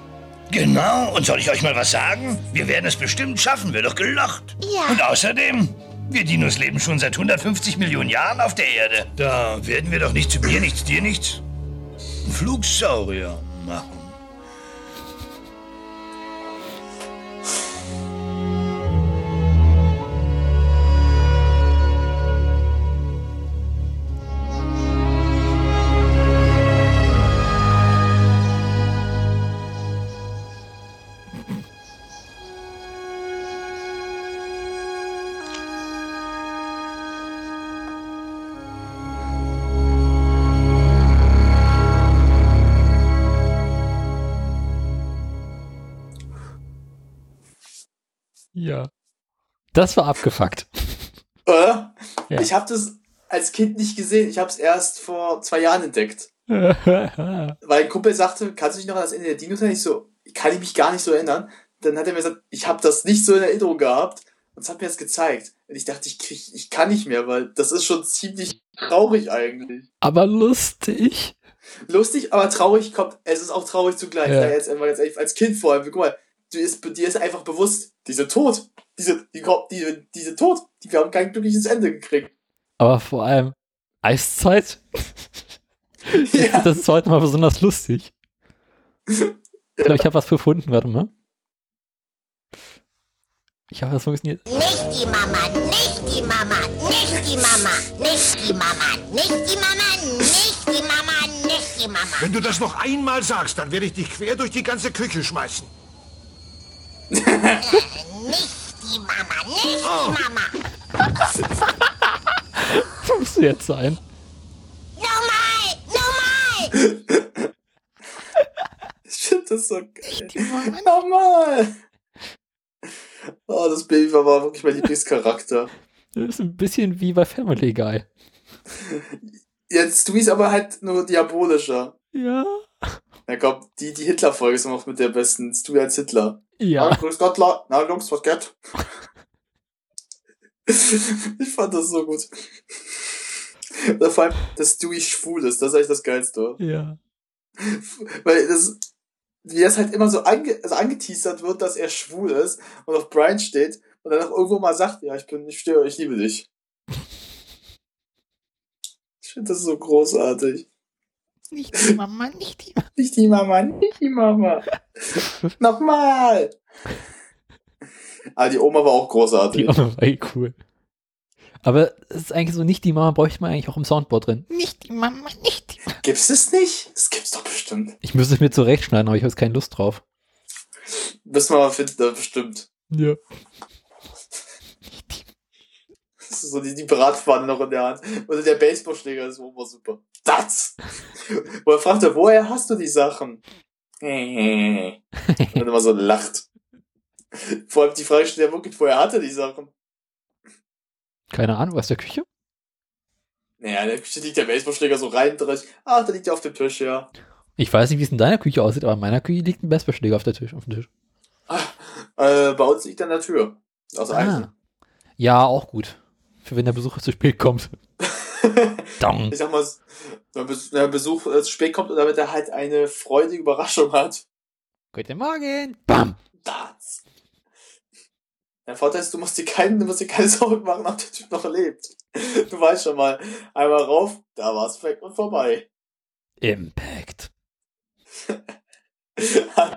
Genau, und soll ich euch mal was sagen? Wir werden es bestimmt schaffen, wird doch gelacht. Ja. Und außerdem, Wir Dinos leben schon seit 150 Millionen Jahren auf der Erde. Da werden wir doch nicht zu mir nichts, dir nichts. Flugsaurier machen. Ja. Das war abgefuckt. Äh? Ja. Ich habe das als Kind nicht gesehen. Ich habe es erst vor zwei Jahren entdeckt. Weil ein Kumpel sagte, kannst du dich noch an das Ende der Dinos erinnern? Ich so, kann ich mich gar nicht so erinnern. Dann hat er mir gesagt, ich habe das nicht so in Erinnerung gehabt. Und es hat mir das gezeigt. Und ich dachte, ich, krieg, ich kann nicht mehr, weil das ist schon ziemlich traurig eigentlich. Aber lustig. Lustig, aber traurig kommt, es ist auch traurig zugleich. Ja. Da jetzt, jetzt echt als Kind vor allem, guck mal, du ist, dir ist einfach bewusst, diese tot. Diese, die, kommt- diese, tot. Die, wir haben kein glückliches Ende gekriegt. Aber vor allem Eiszeit. Das ist heute mal besonders lustig. Ich glaube, ich habe was gefunden. Warte mal. Ich hoffe, das funktioniert. Nicht die Mama, nicht die Mama, nicht die Mama, nicht die Mama, nicht die Mama, nicht die Mama, nicht die Mama. Wenn du das noch einmal sagst, dann werde ich dich quer durch die ganze Küche schmeißen. Nicht die Mama, nicht die Mama. Das muss jetzt sein. Nochmal, nochmal. Ich finde das so geil. Nochmal. Oh, das Baby war aber wirklich mein Lieblingscharakter. Das ist ein bisschen wie bei Family Guy. Jetzt, du ist aber halt nur diabolischer. Ja. Na komm, die, die Hitler-Folge ist noch mit der besten. Stu als Hitler. Ah, Ja. grüß Gott, La na Jungs, was geht? ich fand das so gut. Vor allem, dass Stewie schwul ist, das ist eigentlich das Geilste. Ja. Weil das, wie das halt immer so ange, also angeteasert wird, dass er schwul ist und auf Brian steht und dann auch irgendwo mal sagt, ja, ich bin, ich stehe, ich liebe dich. Ich finde das so großartig. Nicht die Mama, nicht die Mama. Nicht die Mama, nicht die Mama. Nochmal. Aber die Oma war auch großartig. Die Oma war eh cool. Aber es ist eigentlich so nicht die Mama, bräuchte man eigentlich auch im Soundboard drin. Nicht die Mama, nicht die Mama. Gibt's das nicht? Das gibt's doch bestimmt. Ich müsste es mir zurechtschneiden, aber ich habe jetzt keine Lust drauf. Müssen wir mal finden, da bestimmt. Ja. Das ist so die, die Bratpfanne noch in der Hand. Oder der Baseballschläger ist immer super. Das! Wo er fragt er, woher hast du die Sachen? Und dann immer so lacht. Vor allem die Frage steht ja wirklich, woher hat er die Sachen? Keine Ahnung, aus der Küche? Naja, in der Küche liegt der Baseballschläger so rein drin. Ach, da liegt er auf dem Tisch, ja. Ich weiß nicht, wie es in deiner Küche aussieht, aber in meiner Küche liegt ein Baseballschläger auf, der Tisch, auf dem Tisch. Äh, bei uns liegt er an der Tür. Eigentlich. Ah. Ja, auch gut. Für wenn der Besucher zu spät kommt. Dong. Ich sag mal, wenn der Besuch äh, zu spät kommt und damit er halt eine freudige Überraschung hat. Guten Morgen. Bam. Das. Der Vorteil ist, du musst dir, keinen, du musst dir keine Sorgen machen, ob der Typ noch lebt. Du weißt schon mal, einmal rauf, da war's weg und vorbei. Impact.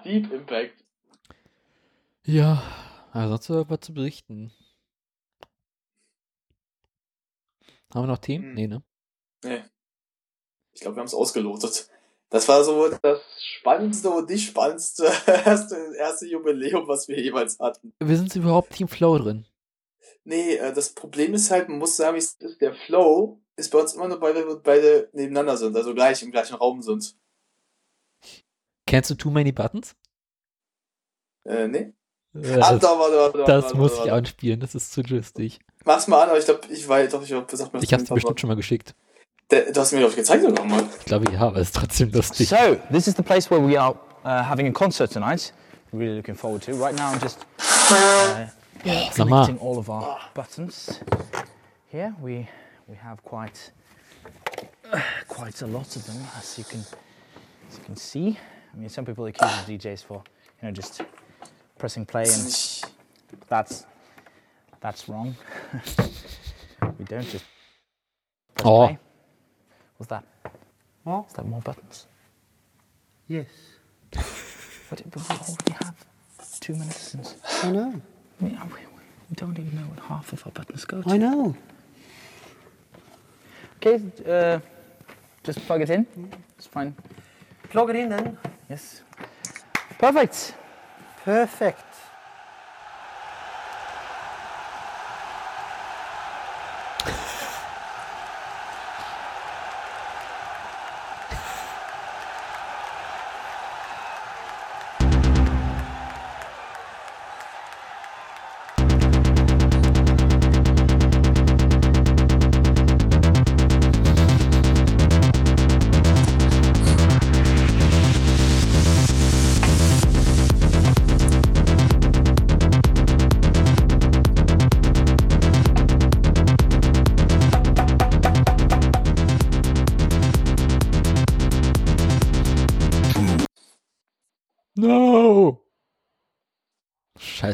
Deep Impact. Ja, also sonst was zu berichten. Haben wir noch Themen? Hm. Nee, ne? Nee. Ich glaube, wir haben es ausgelotet. Das war so das spannendste und nicht spannendste erste, erste Jubiläum, was wir jeweils hatten. Wir sind überhaupt im Flow drin. Nee, äh, das Problem ist halt, man muss sagen, ist, der Flow ist bei uns immer nur, weil wir beide nebeneinander sind, also gleich im gleichen Raum sind. Kennst du Too Many Buttons? Äh, nee? Äh, Ah, das da, warte, warte, das warte, muss ich anspielen, das ist zu lustig. Mach's mal an, aber ich glaube, ich weiß doch, ich hab gesagt, Ich hab's dir bestimmt schon mal geschickt. Der, du hast mir, glaube ich, gezeigt sogar mal. Ich glaube ja, aber es ist trotzdem lustig. So, this is the place where we are uh, having a concert tonight. Really looking forward to. Right now, I'm just uh, Sag connecting all of our buttons. Here we we have quite uh, quite a lot of them, as you can as you can see. I mean, some people accuse the DJs for you know just pressing play, and that's that's wrong. We don't just press Oh. play. What's that? What? Is that more buttons? Yes. We already have two minutes since. I know. We, we, we don't even know what half of our buttons go to. I know. Okay, uh, just plug it in. It's fine. Plug it in then. Yes. Perfect. Perfect.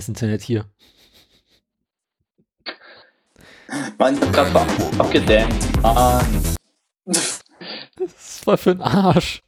Scheiß Internet hier. Mann, ich hab grad ab- abgedämmt. Mann. Das war für ein Arsch.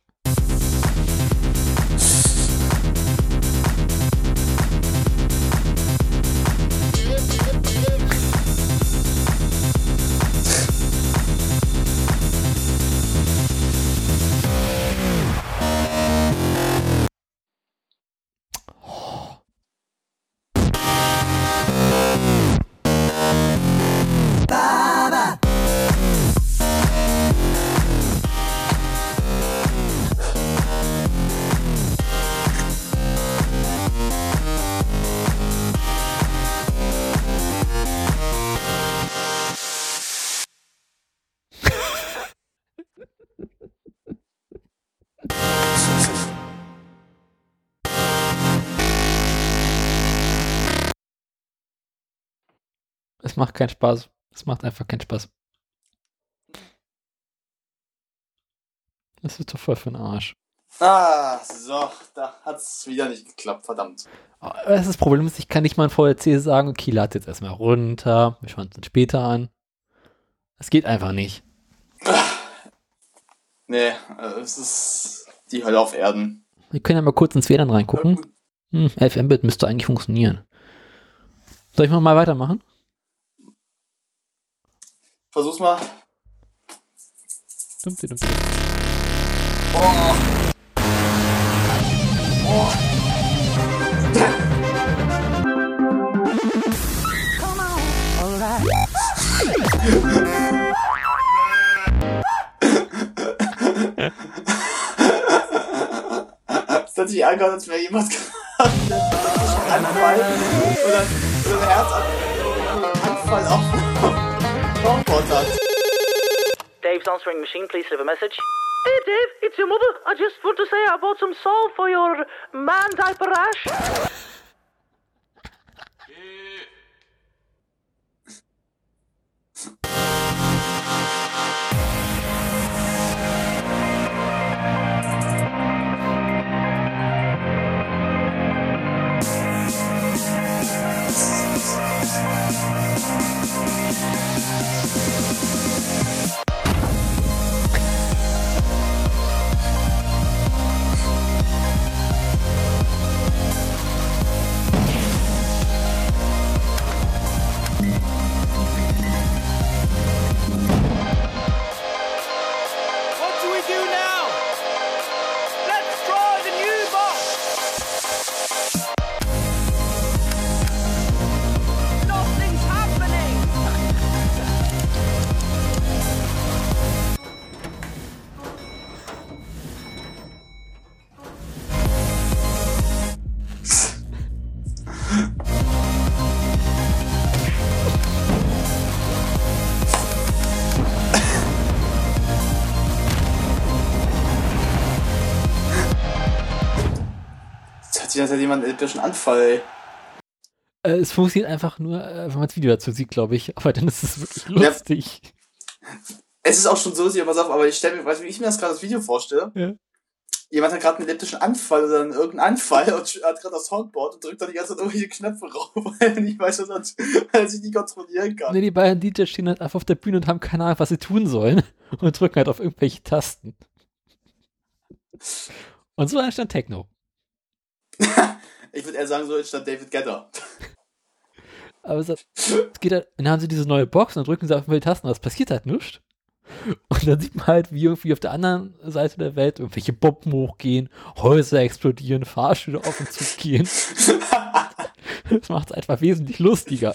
Es macht keinen Spaß. Es macht einfach keinen Spaß. Das ist doch voll für ein Arsch. Ah, so, da hat's wieder nicht geklappt, verdammt. Aber Das, das Problem ist, ich kann nicht mal ein VLC sagen, okay, lad jetzt erstmal runter, wir schauen es dann später an. Es geht einfach nicht. Nee, äh, es ist die Hölle auf Erden. Wir können ja mal kurz ins WLAN reingucken. Hm, 11 Mbit müsste eigentlich funktionieren. Soll ich mal weitermachen? Versuch's mal. Dumpti, dumpti. Oh. Oh. Es hat sich angehört, als wäre jemand gerade Anfall oder, oder ein Herzanfall auf Soundboard hat. Dave's answering machine, please leave a message. Hey Dave, it's your mother. I just want to say I bought some salt for your man diaper rash. An, als hätte jemand einen epischen Anfall. Äh, es funktioniert einfach nur, äh, wenn man das Video dazu sieht, glaube ich. Aber dann ist es wirklich lustig. Es ist auch schon so, dass ich pass auf, aber ich stelle mir, weißt du, wie ich mir das gerade das Video vorstelle? Ja. jemand hat gerade einen elliptischen Anfall oder einen irgendeinen Anfall und hat gerade das Soundboard und drückt dann die ganze Zeit irgendwelche Knöpfe rauf, weil er nicht weiß, was er, weil er sich nicht kontrollieren kann. Nee, die beiden DJs stehen halt einfach auf der Bühne und haben keine Ahnung, was sie tun sollen und drücken halt auf irgendwelche Tasten. Und so entstand Techno. Ich würde eher sagen, so entstand David Guetta. Aber es, geht halt, dann haben sie diese neue Box und dann drücken sie auf irgendwelche Tasten, aber es passiert halt nichts. Und dann sieht man halt, wie irgendwie auf der anderen Seite der Welt irgendwelche Bomben hochgehen, Häuser explodieren, Fahrstühle auf und zu gehen. das macht es einfach wesentlich lustiger.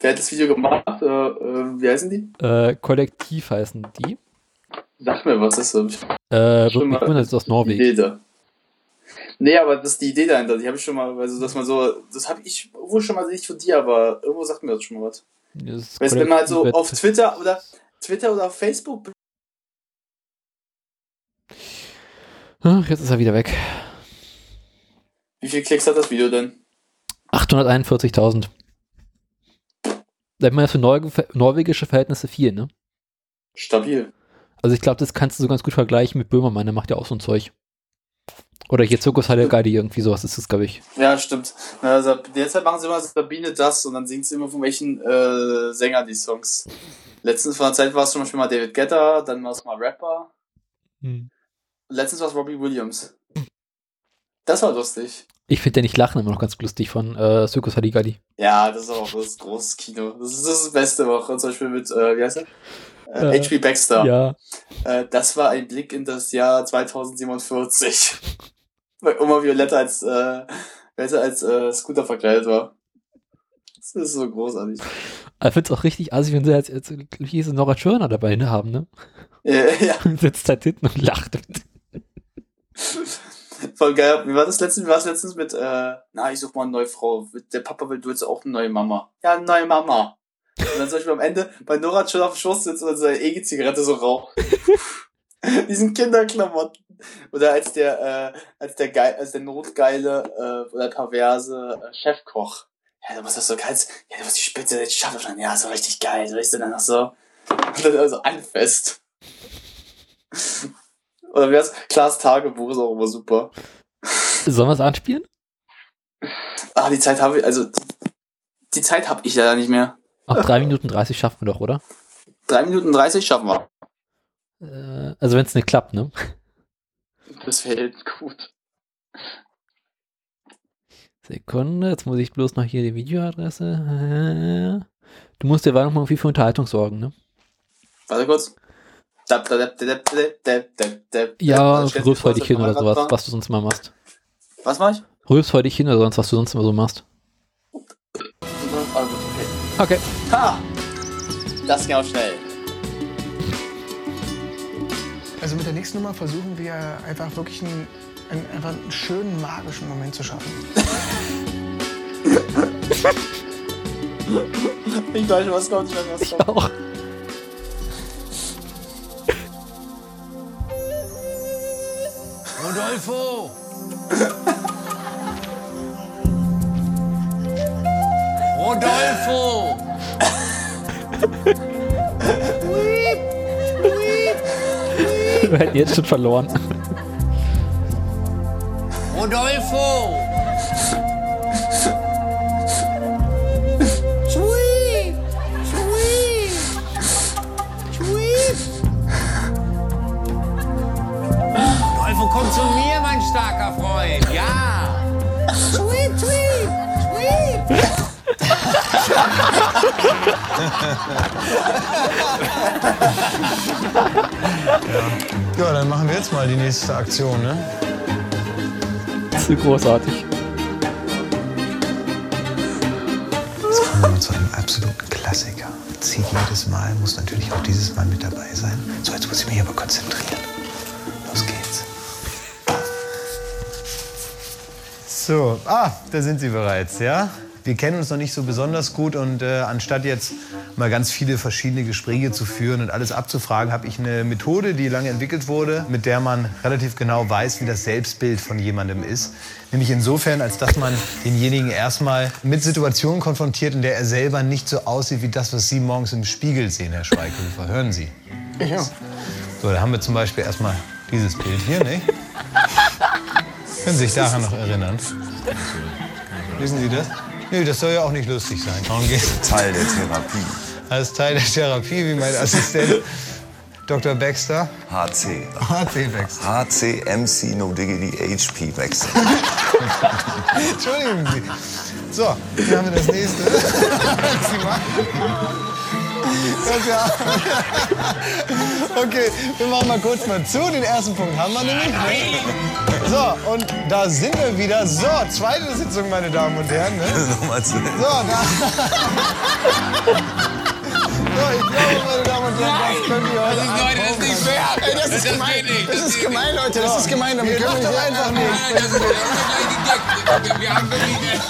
Wer hat das Video gemacht? Äh, äh, wie heißen die? Äh, Kollektiv heißen die. Sag mir was, das ist Äh, Schon wirklich mal wundert, das ist aus Norwegen. Da. Nee, aber das ist die Idee dahinter. Die habe ich schon mal, also dass man so, das habe ich irgendwo schon mal nicht von dir, aber irgendwo sagt mir das schon mal was. Weißt du, wenn man halt so auf Twitter oder Twitter oder auf Facebook Ach, jetzt ist er wieder weg. Wie viele Klicks hat das Video denn? 841.000. Sagt man das für Nor norwegische Verhältnisse viel, ne? Stabil. Also ich glaube, das kannst du so ganz gut vergleichen mit Böhmermann, der macht ja auch so ein Zeug. Oder hier Zirkus Halligalli, irgendwie sowas ist das, glaube ich. Ja, stimmt. Na, Also, derzeit machen sie immer Sabine das und dann singt sie immer von welchen äh, Sängern die Songs. Letztens vor einer Zeit war es zum Beispiel mal David Guetta, dann war es mal Rapper. Hm. Letztens war es Robbie Williams. Das war lustig. Ich finde ja nicht lachen immer noch ganz lustig von äh, Zirkus Halligalli. Ja, das ist auch das große Kino. Das ist das, ist das Beste auch. Und zum Beispiel mit, äh, wie heißt er? Äh, Äh, H.P. Baxter. ja. Äh, das war ein Blick in das Jahr 2047. Weil Oma Violetta als, äh, Violetta als äh, Scooter verkleidet war. Das ist so großartig. Ich finde es auch richtig assig, wenn sie als, als hieß es, Nora Tschirner dabei ne, haben, ne? Äh, ja, Und sitzt halt hinten und lacht. voll geil. Wie war das letztens? Wie war das letztens mit, äh, na, ich such mal eine neue Frau. Der Papa will, du willst auch eine neue Mama. Ja, eine neue Mama. Und dann zum Beispiel am Ende bei Nora schon auf dem Schoß sitzt und seine E-Zigarette so raucht. Diesen Kinderklamotten. Oder als der, äh, als der geil, als der notgeile, äh, oder perverse äh, Chefkoch. Ja, du musst das so ganz, ja, du musst die Spitze jetzt schaffen. Und dann, ja, so richtig geil. So ist dann noch so. Und dann also anfest. Oder wie heißt Klaas Tagebuch ist auch immer super. Sollen wir es anspielen? Ah, die Zeit habe ich, also die, die Zeit habe ich leider nicht mehr. Auch 3 Minuten 30 schaffen wir doch, oder? Drei Minuten 30 schaffen wir. Äh, also wenn es nicht klappt, ne? Das wäre gut. Sekunde, jetzt muss ich bloß noch hier die Videoadresse. Äh, Du musst dir noch mal viel für Unterhaltung sorgen, ne? Warte kurz. Ja, rülpst vor dich hin oder sowas, was du sonst mal machst. Was mach ich? Rülpst vor dich hin oder sonst, was du sonst immer so machst. Okay. Ha! Das ging auch schnell. Also mit der nächsten Nummer versuchen wir einfach wirklich einen, einen, einfach einen schönen magischen Moment zu schaffen. Ich weiß schon, was kommt, ich weiß, was kommt. Auch. Rodolfo! Rodolfo! Wir hätten jetzt schon verloren. Rodolfo! Sweet! Sweet! Sweet! Rodolfo, komm zu mir, mein starker Freund. Ja! Sweet, sweet! Sweet! Ja, dann machen wir jetzt mal die nächste Aktion, ne? Zu großartig. Jetzt kommen wir zu einem absoluten Klassiker. Zieht jedes Mal, muss natürlich auch dieses Mal mit dabei sein. So, jetzt muss ich mich aber konzentrieren. Los geht's. So, ah, da sind Sie bereits, ja? Wir kennen uns noch nicht so besonders gut und äh, anstatt jetzt mal ganz viele verschiedene Gespräche zu führen und alles abzufragen, habe ich eine Methode, die lange entwickelt wurde, mit der man relativ genau weiß, wie das Selbstbild von jemandem ist. Nämlich insofern, als dass man denjenigen erstmal mit Situationen konfrontiert, in der er selber nicht so aussieht wie das, was Sie morgens im Spiegel sehen, Herr Schweighöfer. Hören Sie. Ja. So, da haben wir zum Beispiel erstmal dieses Bild hier, ne? Können Sie sich daran noch erinnern? Wissen Sie das? Nö, das soll ja auch nicht lustig sein. Darum geht's. Teil der Therapie. Als Teil der Therapie, wie mein Assistent Dr. Baxter. HC. HC Baxter. HC, MC, No Diggity, HP Baxter. Entschuldigen Sie. So, hier haben wir das nächste. Das ja. Okay, wir machen mal kurz mal zu. Den ersten Punkt haben wir nämlich. Ne? So, und da sind wir wieder. So, zweite Sitzung, meine Damen und Herren. Ne? Nochmal zu So, da. So, ich glaube, meine Damen und Herren, das können wir heute Leute, das ist nicht fair. Ey, das ist Das gemein. geht nicht. Das ist gemein, Leute. Das ist gemein. Damit Ihr können wir nicht einfach nicht. Das ist. Wir haben wirklich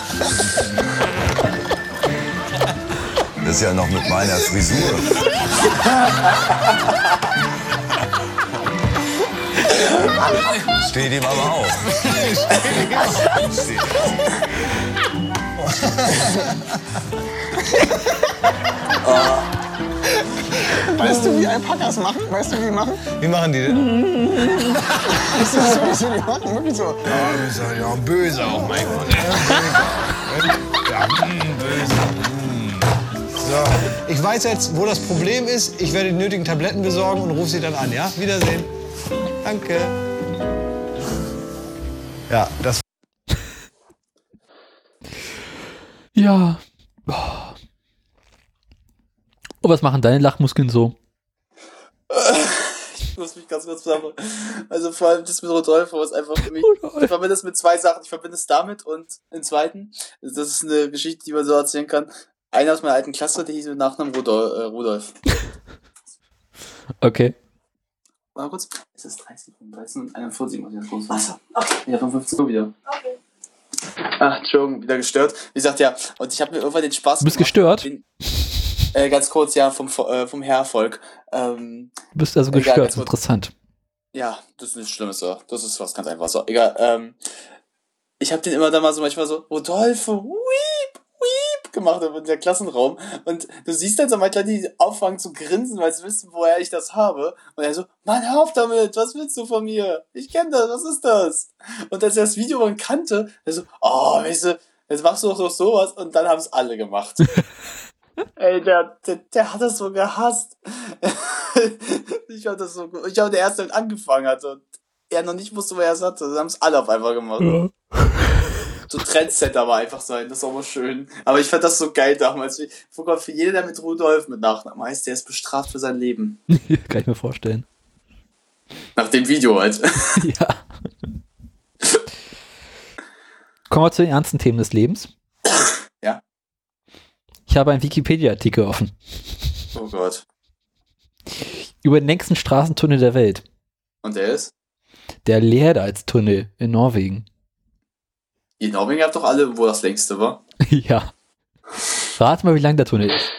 Das ist ja noch mit meiner Frisur. Steht ihm aber auf. Weißt du, wie Alpakas machen? Weißt du, wie die machen? Wie machen die denn? Das ist so, wie sie die machen. Wirklich so. Ja, du bist ja auch böse auch, mein Gott. Ja, böse. mm. So, ich weiß jetzt, wo das Problem ist. Ich werde die nötigen Tabletten besorgen und rufe sie dann an, ja? Wiedersehen. Danke. Ja, das Ja. Oh. Und was machen deine Lachmuskeln so? Ich muss mich ganz kurz zusammen. Also vor allem das mit Rodolfo ist einfach für mich. Ich verbinde das mit zwei Sachen. Ich verbinde es damit und im zweiten, das ist eine Geschichte, die man so erzählen kann. Einer aus meiner alten Klasse, der hieß mit Nachnamen Rudolf. Äh, Rudolf. Okay. Warte kurz. Es ist 30, 13 und 41, muss ich jetzt los. Achso, okay. Ja, von 15 Uhr wieder. Okay. Ach, Entschuldigung, wieder gestört. Wie gesagt, ja, und ich habe mir irgendwann den Spaß Du bist gemacht, gestört? Den, äh, ganz kurz, ja, vom, Vo- äh, vom Herrvolk. Ähm, Du bist also egal, gestört. kurz. Interessant. Ja, das ist nichts Schlimmes, so. Das ist was ganz einfaches. So, egal. Ähm, ich habe den immer dann mal so manchmal so, Rodolfo, weep, weep, gemacht in der Klassenraum. Und du siehst dann so manchmal die auffangen zu grinsen, weil sie wissen, woher ich das habe. Und er so, Mann, hör auf damit, was willst du von mir? Ich kenne das, was ist das? Und als er das Video dann kannte, er so, oh, weißt du, jetzt machst du doch doch sowas. Und dann haben es alle gemacht. Ey, der, der, der hat das so gehasst. ich fand das so gut. Ich habe der erste angefangen hatte und er noch nicht wusste, wo er es hatte. Dann haben es alle auf einmal gemacht. So Trendsetter war einfach sein, das ist auch mal schön. Aber ich fand das so geil damals. Vor Gott, für jeder, der mit Rudolf mit Nachnamen heißt, der ist bestraft für sein Leben. Kann ich mir vorstellen. Nach dem Video halt. ja. Kommen wir zu den ernsten Themen des Lebens. Ja. Ich habe einen Wikipedia-Artikel offen. Oh Gott. Über den längsten Straßentunnel der Welt. Und der ist? Der Lärdalstunnel in Norwegen. In Norwegen habt doch alle, wo das längste war. ja. Rat mal, wie lang der Tunnel ist.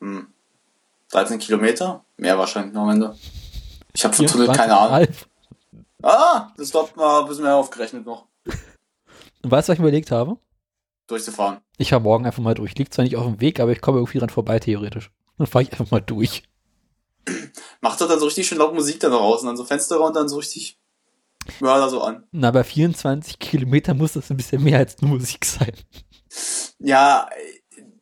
Hm. 13 Kilometer? Mehr wahrscheinlich noch am Ende. Ich habe von Tunnel keine Ahnung. 24,5. Ah, das dort mal ein bisschen mehr aufgerechnet noch. Und weißt du, was ich mir überlegt habe? Durchzufahren. Ich fahre morgen einfach mal durch. Liegt zwar nicht auf dem Weg, aber ich komme irgendwie dran vorbei, theoretisch. Dann fahre ich einfach mal durch. Macht doch dann so richtig schön laut Musik da draußen, dann so Fenster und dann so richtig Mörder so an. Na, bei 24 Kilometern muss das ein bisschen mehr als nur Musik sein. Ja,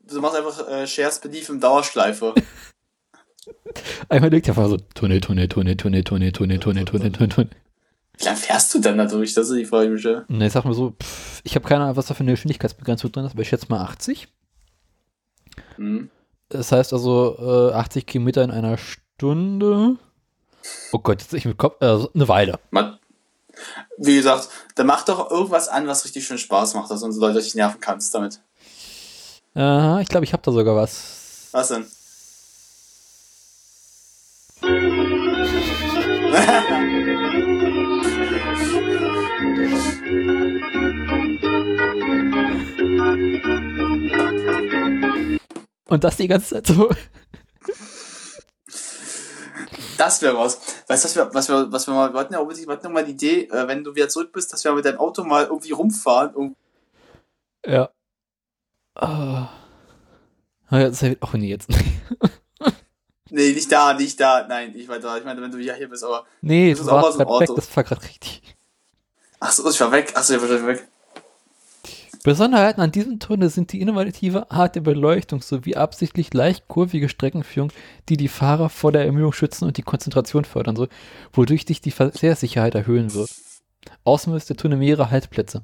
du machst einfach äh, Shares Belief im Dauerschleife. Einmal liegt einfach so Tunnel, Tunnel, Tunnel, Tunnel, Tunnel, Tunnel, Tunnel, Tunnel, Tunnel, Tunnel. Wie lange fährst du denn da durch? Das ist die Frage, Michel. Und jetzt sag mal so, pff, ich habe keine Ahnung, was da für eine Geschwindigkeitsbegrenzung drin ist, aber ich schätze mal 80. Hm. Das heißt also äh, 80 Kilometer in einer Stunde. Oh Gott, jetzt ich mit Kopf, also eine Weile. Man, wie gesagt, dann mach doch irgendwas an, was richtig schön Spaß macht, dass du unsere Leute dich nerven kannst damit. Aha, ich glaube, ich habe da sogar was. Was denn? Und das die ganze Zeit so. Das wäre was. Weißt du, was wir, was wir, was wir mal, wir hatten ja unbedingt, wir hatten ja mal die Idee, äh, wenn du wieder zurück bist, dass wir mit deinem Auto mal irgendwie rumfahren. Und Ja. Ah. Ah, Jetzt, oh nee, jetzt. Nee, nicht da, nicht da. Nein, ich war da. Ich meine, wenn du ja hier bist, aber. Nee, das du ist auch warst aus dem grad weg, Auto. das war gerade richtig. Achso, ich war weg. Achso, ich war schon weg. Besonderheiten an diesem Tunnel sind die innovative Art der Beleuchtung sowie absichtlich leicht kurvige Streckenführung, die die Fahrer vor der Ermüdung schützen und die Konzentration fördern soll, wodurch sich die Verkehrssicherheit erhöhen wird. Außerdem ist der Tunnel mehrere Haltplätze.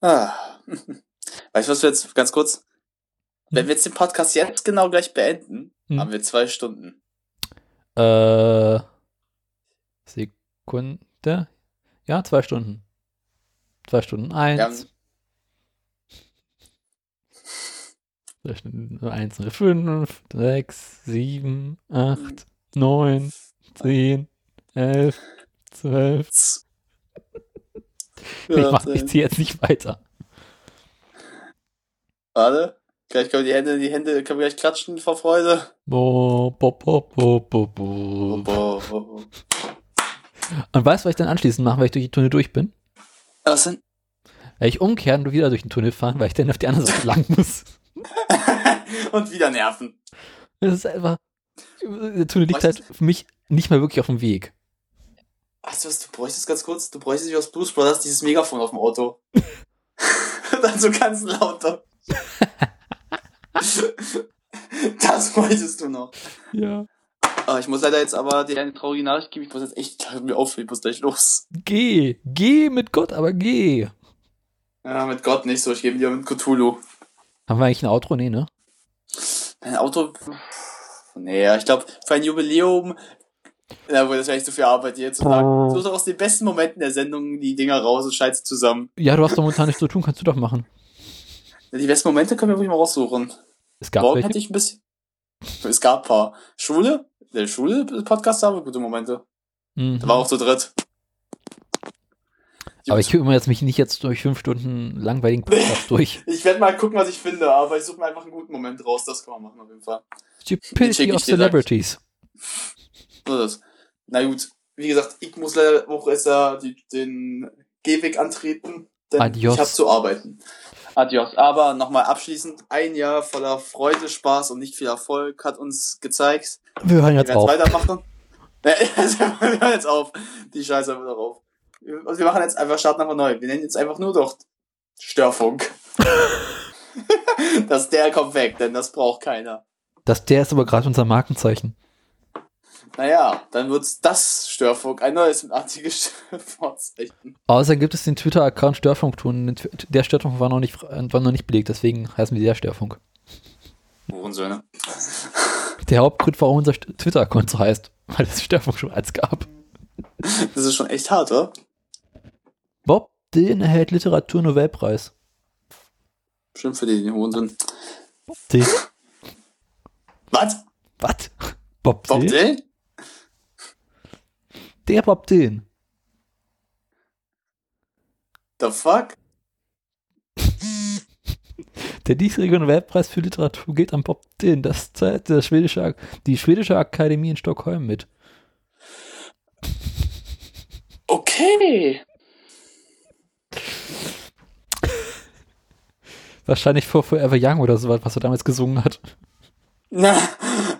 Ah. Weißt du, was wir jetzt ganz kurz? Wenn wir jetzt den Podcast jetzt genau gleich beenden, Hm. haben wir zwei Stunden. Äh, Sekunde. Ja, zwei Stunden. Zwei Stunden eins. Zwei Stunden eins, fünf, sechs, sieben, acht, neun, zehn, elf, zwölf. Ich mach ich zieh jetzt nicht weiter. Warte. Gleich können die Hände, die Hände können wir gleich klatschen vor Freude. Bo, bo, bo, bo, bo, bo. Bo, bo, bo. Und weißt du, was ich dann anschließend mache, weil ich durch die Tunnel durch bin? Was denn? Weil ich umkehren und wieder durch den Tunnel fahren, weil ich dann auf die andere Seite lang muss. Und wieder nerven. Das ist einfach. Der Tunnel liegt halt für mich nicht mal wirklich auf dem Weg. Weißt du was, du bräuchtest ganz kurz, du bräuchtest wie aus Blues Brothers dieses Megafon auf dem Auto. Dann so ganz lauter. das bräuchtest du noch. Ja. Ah, ich muss leider jetzt aber dir eine traurige Nachricht geben. Ich muss jetzt echt hör mir auf, ich muss gleich los. Geh, geh mit Gott, aber geh. Ja, mit Gott nicht so, ich gebe dir mit Cthulhu. Haben wir eigentlich ein Outro? Nee, ne? Ein Auto. Nee, ich glaube, für ein Jubiläum. Ja, wohl, das wäre echt so viel Arbeit jetzt zu sagen. Such doch aus den besten Momenten der Sendung die Dinger raus und scheiß zusammen. Ja, du hast doch momentan nichts zu tun, kannst du doch machen. Ja, Die besten Momente können wir wirklich mal raussuchen. Es gab Morgen welche. hätte ich ein bisschen. Es gab ein paar. Schule? Der Schule-Podcast haben wir gute Momente. Mhm. Da war auch zu dritt. Aber ich kümmere jetzt mich nicht jetzt durch fünf Stunden langweiligen Podcast durch. Ich werde mal gucken, was ich finde, aber ich suche mir einfach einen guten Moment raus. Das kann man machen auf jeden Fall. Stupidity of Celebrities. So das. Na gut, wie gesagt, ich muss leider auch erst den Gehweg antreten, denn Adios. ich habe zu arbeiten. Adios. Aber nochmal abschließend, ein Jahr voller Freude, Spaß und nicht viel Erfolg hat uns gezeigt. Wir hören jetzt wir auf. weitermachen. Wir hören jetzt auf. Die Scheiße wieder auf. Wir machen jetzt einfach Start einfach neu. Wir nennen jetzt einfach nur doch Störfunk. das der kommt weg, denn das braucht keiner. Das der ist aber gerade unser Markenzeichen. Naja, dann wird's das Störfunk, ein neues artiges Vorzeichen. Außerdem gibt es den Twitter-Account Störfunktun. Der Störfunk war noch nicht, war noch nicht belegt, deswegen heißen wir der Störfunk. Hurensöhne. Der Hauptgrund, warum unser Twitter-Account so heißt, weil es Störfunk schon als gab. Das ist schon echt hart, oder? Bob Dylan erhält Literaturnobelpreis. Schön für die Hurensöhne. Dylan? Was? Was? Bob, Bob Dylan? Der Bob Dylan. The fuck? Der diesjährige Nobelpreis für Literatur geht an Bob Dylan. Das zahlt der schwedische, die schwedische Akademie in Stockholm mit. Okay. Wahrscheinlich vor Forever Young oder sowas, was er damals gesungen hat. Na,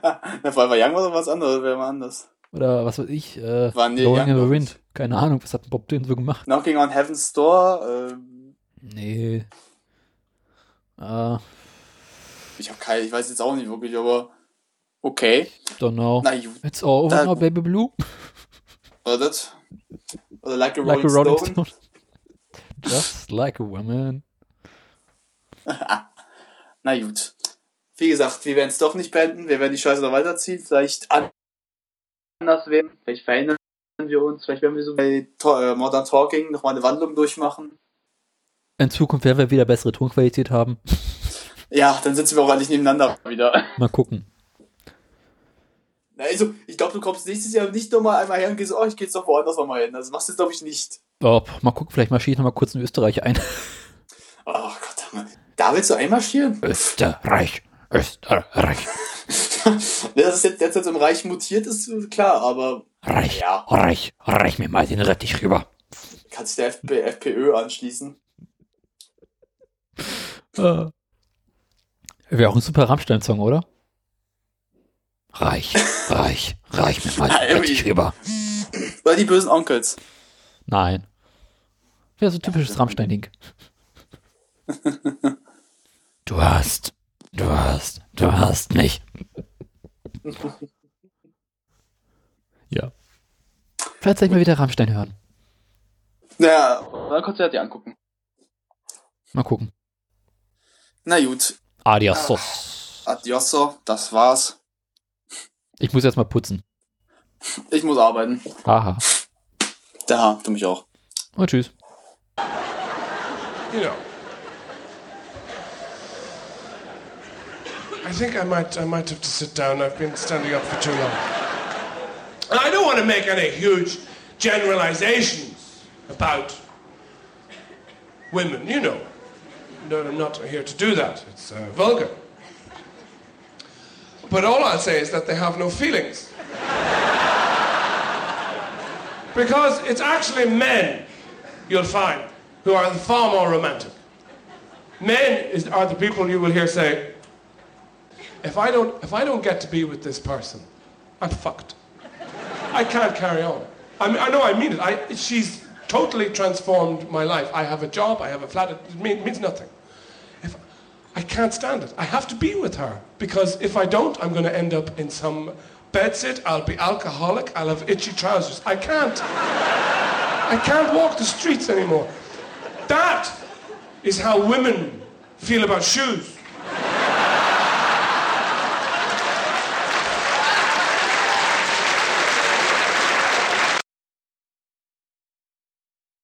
na Forever Young war doch was anderes, wäre mal anders. Oder was weiß ich, äh, War Neil Blowing in the Wind. Keine Ahnung, was hat Bob Dylan so gemacht? Knocking on Heaven's Door, ähm, Nee. Äh, ich hab keine, ich weiß jetzt auch nicht wirklich, aber okay. don't know. Na gut. It's all over now, Baby Blue. Oder das? Oder Like a Like Rolling, a Rolling Stone. Stone. Just like a woman. Na gut. Wie gesagt, wir werden es doch nicht beenden. Wir werden die Scheiße noch weiterziehen. Vielleicht an- anders werden. Vielleicht verändern wir uns. Vielleicht werden wir so bei To- äh, Modern Talking nochmal eine Wandlung durchmachen. In Zukunft werden wir wieder bessere Tonqualität haben. Ja, dann sitzen wir auch endlich nebeneinander wieder. Mal gucken. Also, ich glaube, du kommst nächstes Jahr nicht nochmal einmal her und gehst, oh, ich geh jetzt doch woanders nochmal hin. Das machst du, glaube ich, nicht. Oh, mal gucken, vielleicht marschiere ich noch mal kurz in Österreich ein. Oh Gott, da willst du einmarschieren? Österreich, Österreich. Dass es jetzt derzeit im Reich mutiert, ist klar, aber Reich, ja, reich, reich mir mal den Rettich rüber. kann sich der FP, FPÖ anschließen. Äh. Wäre auch ein super Rammstein-Song, oder? Reich, reich, reich mir mal richtig irgendwie. rüber. Oder die bösen Onkels. Nein. Wäre so typisches Rammstein-Ding. Du hast, du hast, du hast mich. Ja. Vielleicht soll ich mal wieder Rammstein hören. Naja, dann konntest du dir angucken. Mal gucken. Na gut. Adios. Adiosso, das war's. Ich muss jetzt mal putzen. Ich muss arbeiten. Aha. Da, du mich auch. Und tschüss. You I think I might I might have to sit down. I've been standing up for too long. And I don't want to make any huge generalizations about women, you know. No, I'm not here to do that. It's uh, vulgar. But all I'll say is that they have no feelings. because it's actually men, you'll find, who are far more romantic. Men is, are the people you will hear say, if I, don't, if I don't get to be with this person, I'm fucked. I can't carry on. I, mean, I know I mean it. I, she's totally transformed my life. I have a job, I have a flat, it mean, means nothing. If, I can't stand it. I have to be with her because if I don't, I'm going to end up in some bedsit. I'll be alcoholic. I'll have itchy trousers. I can't. I can't walk the streets anymore. That is how women feel about shoes.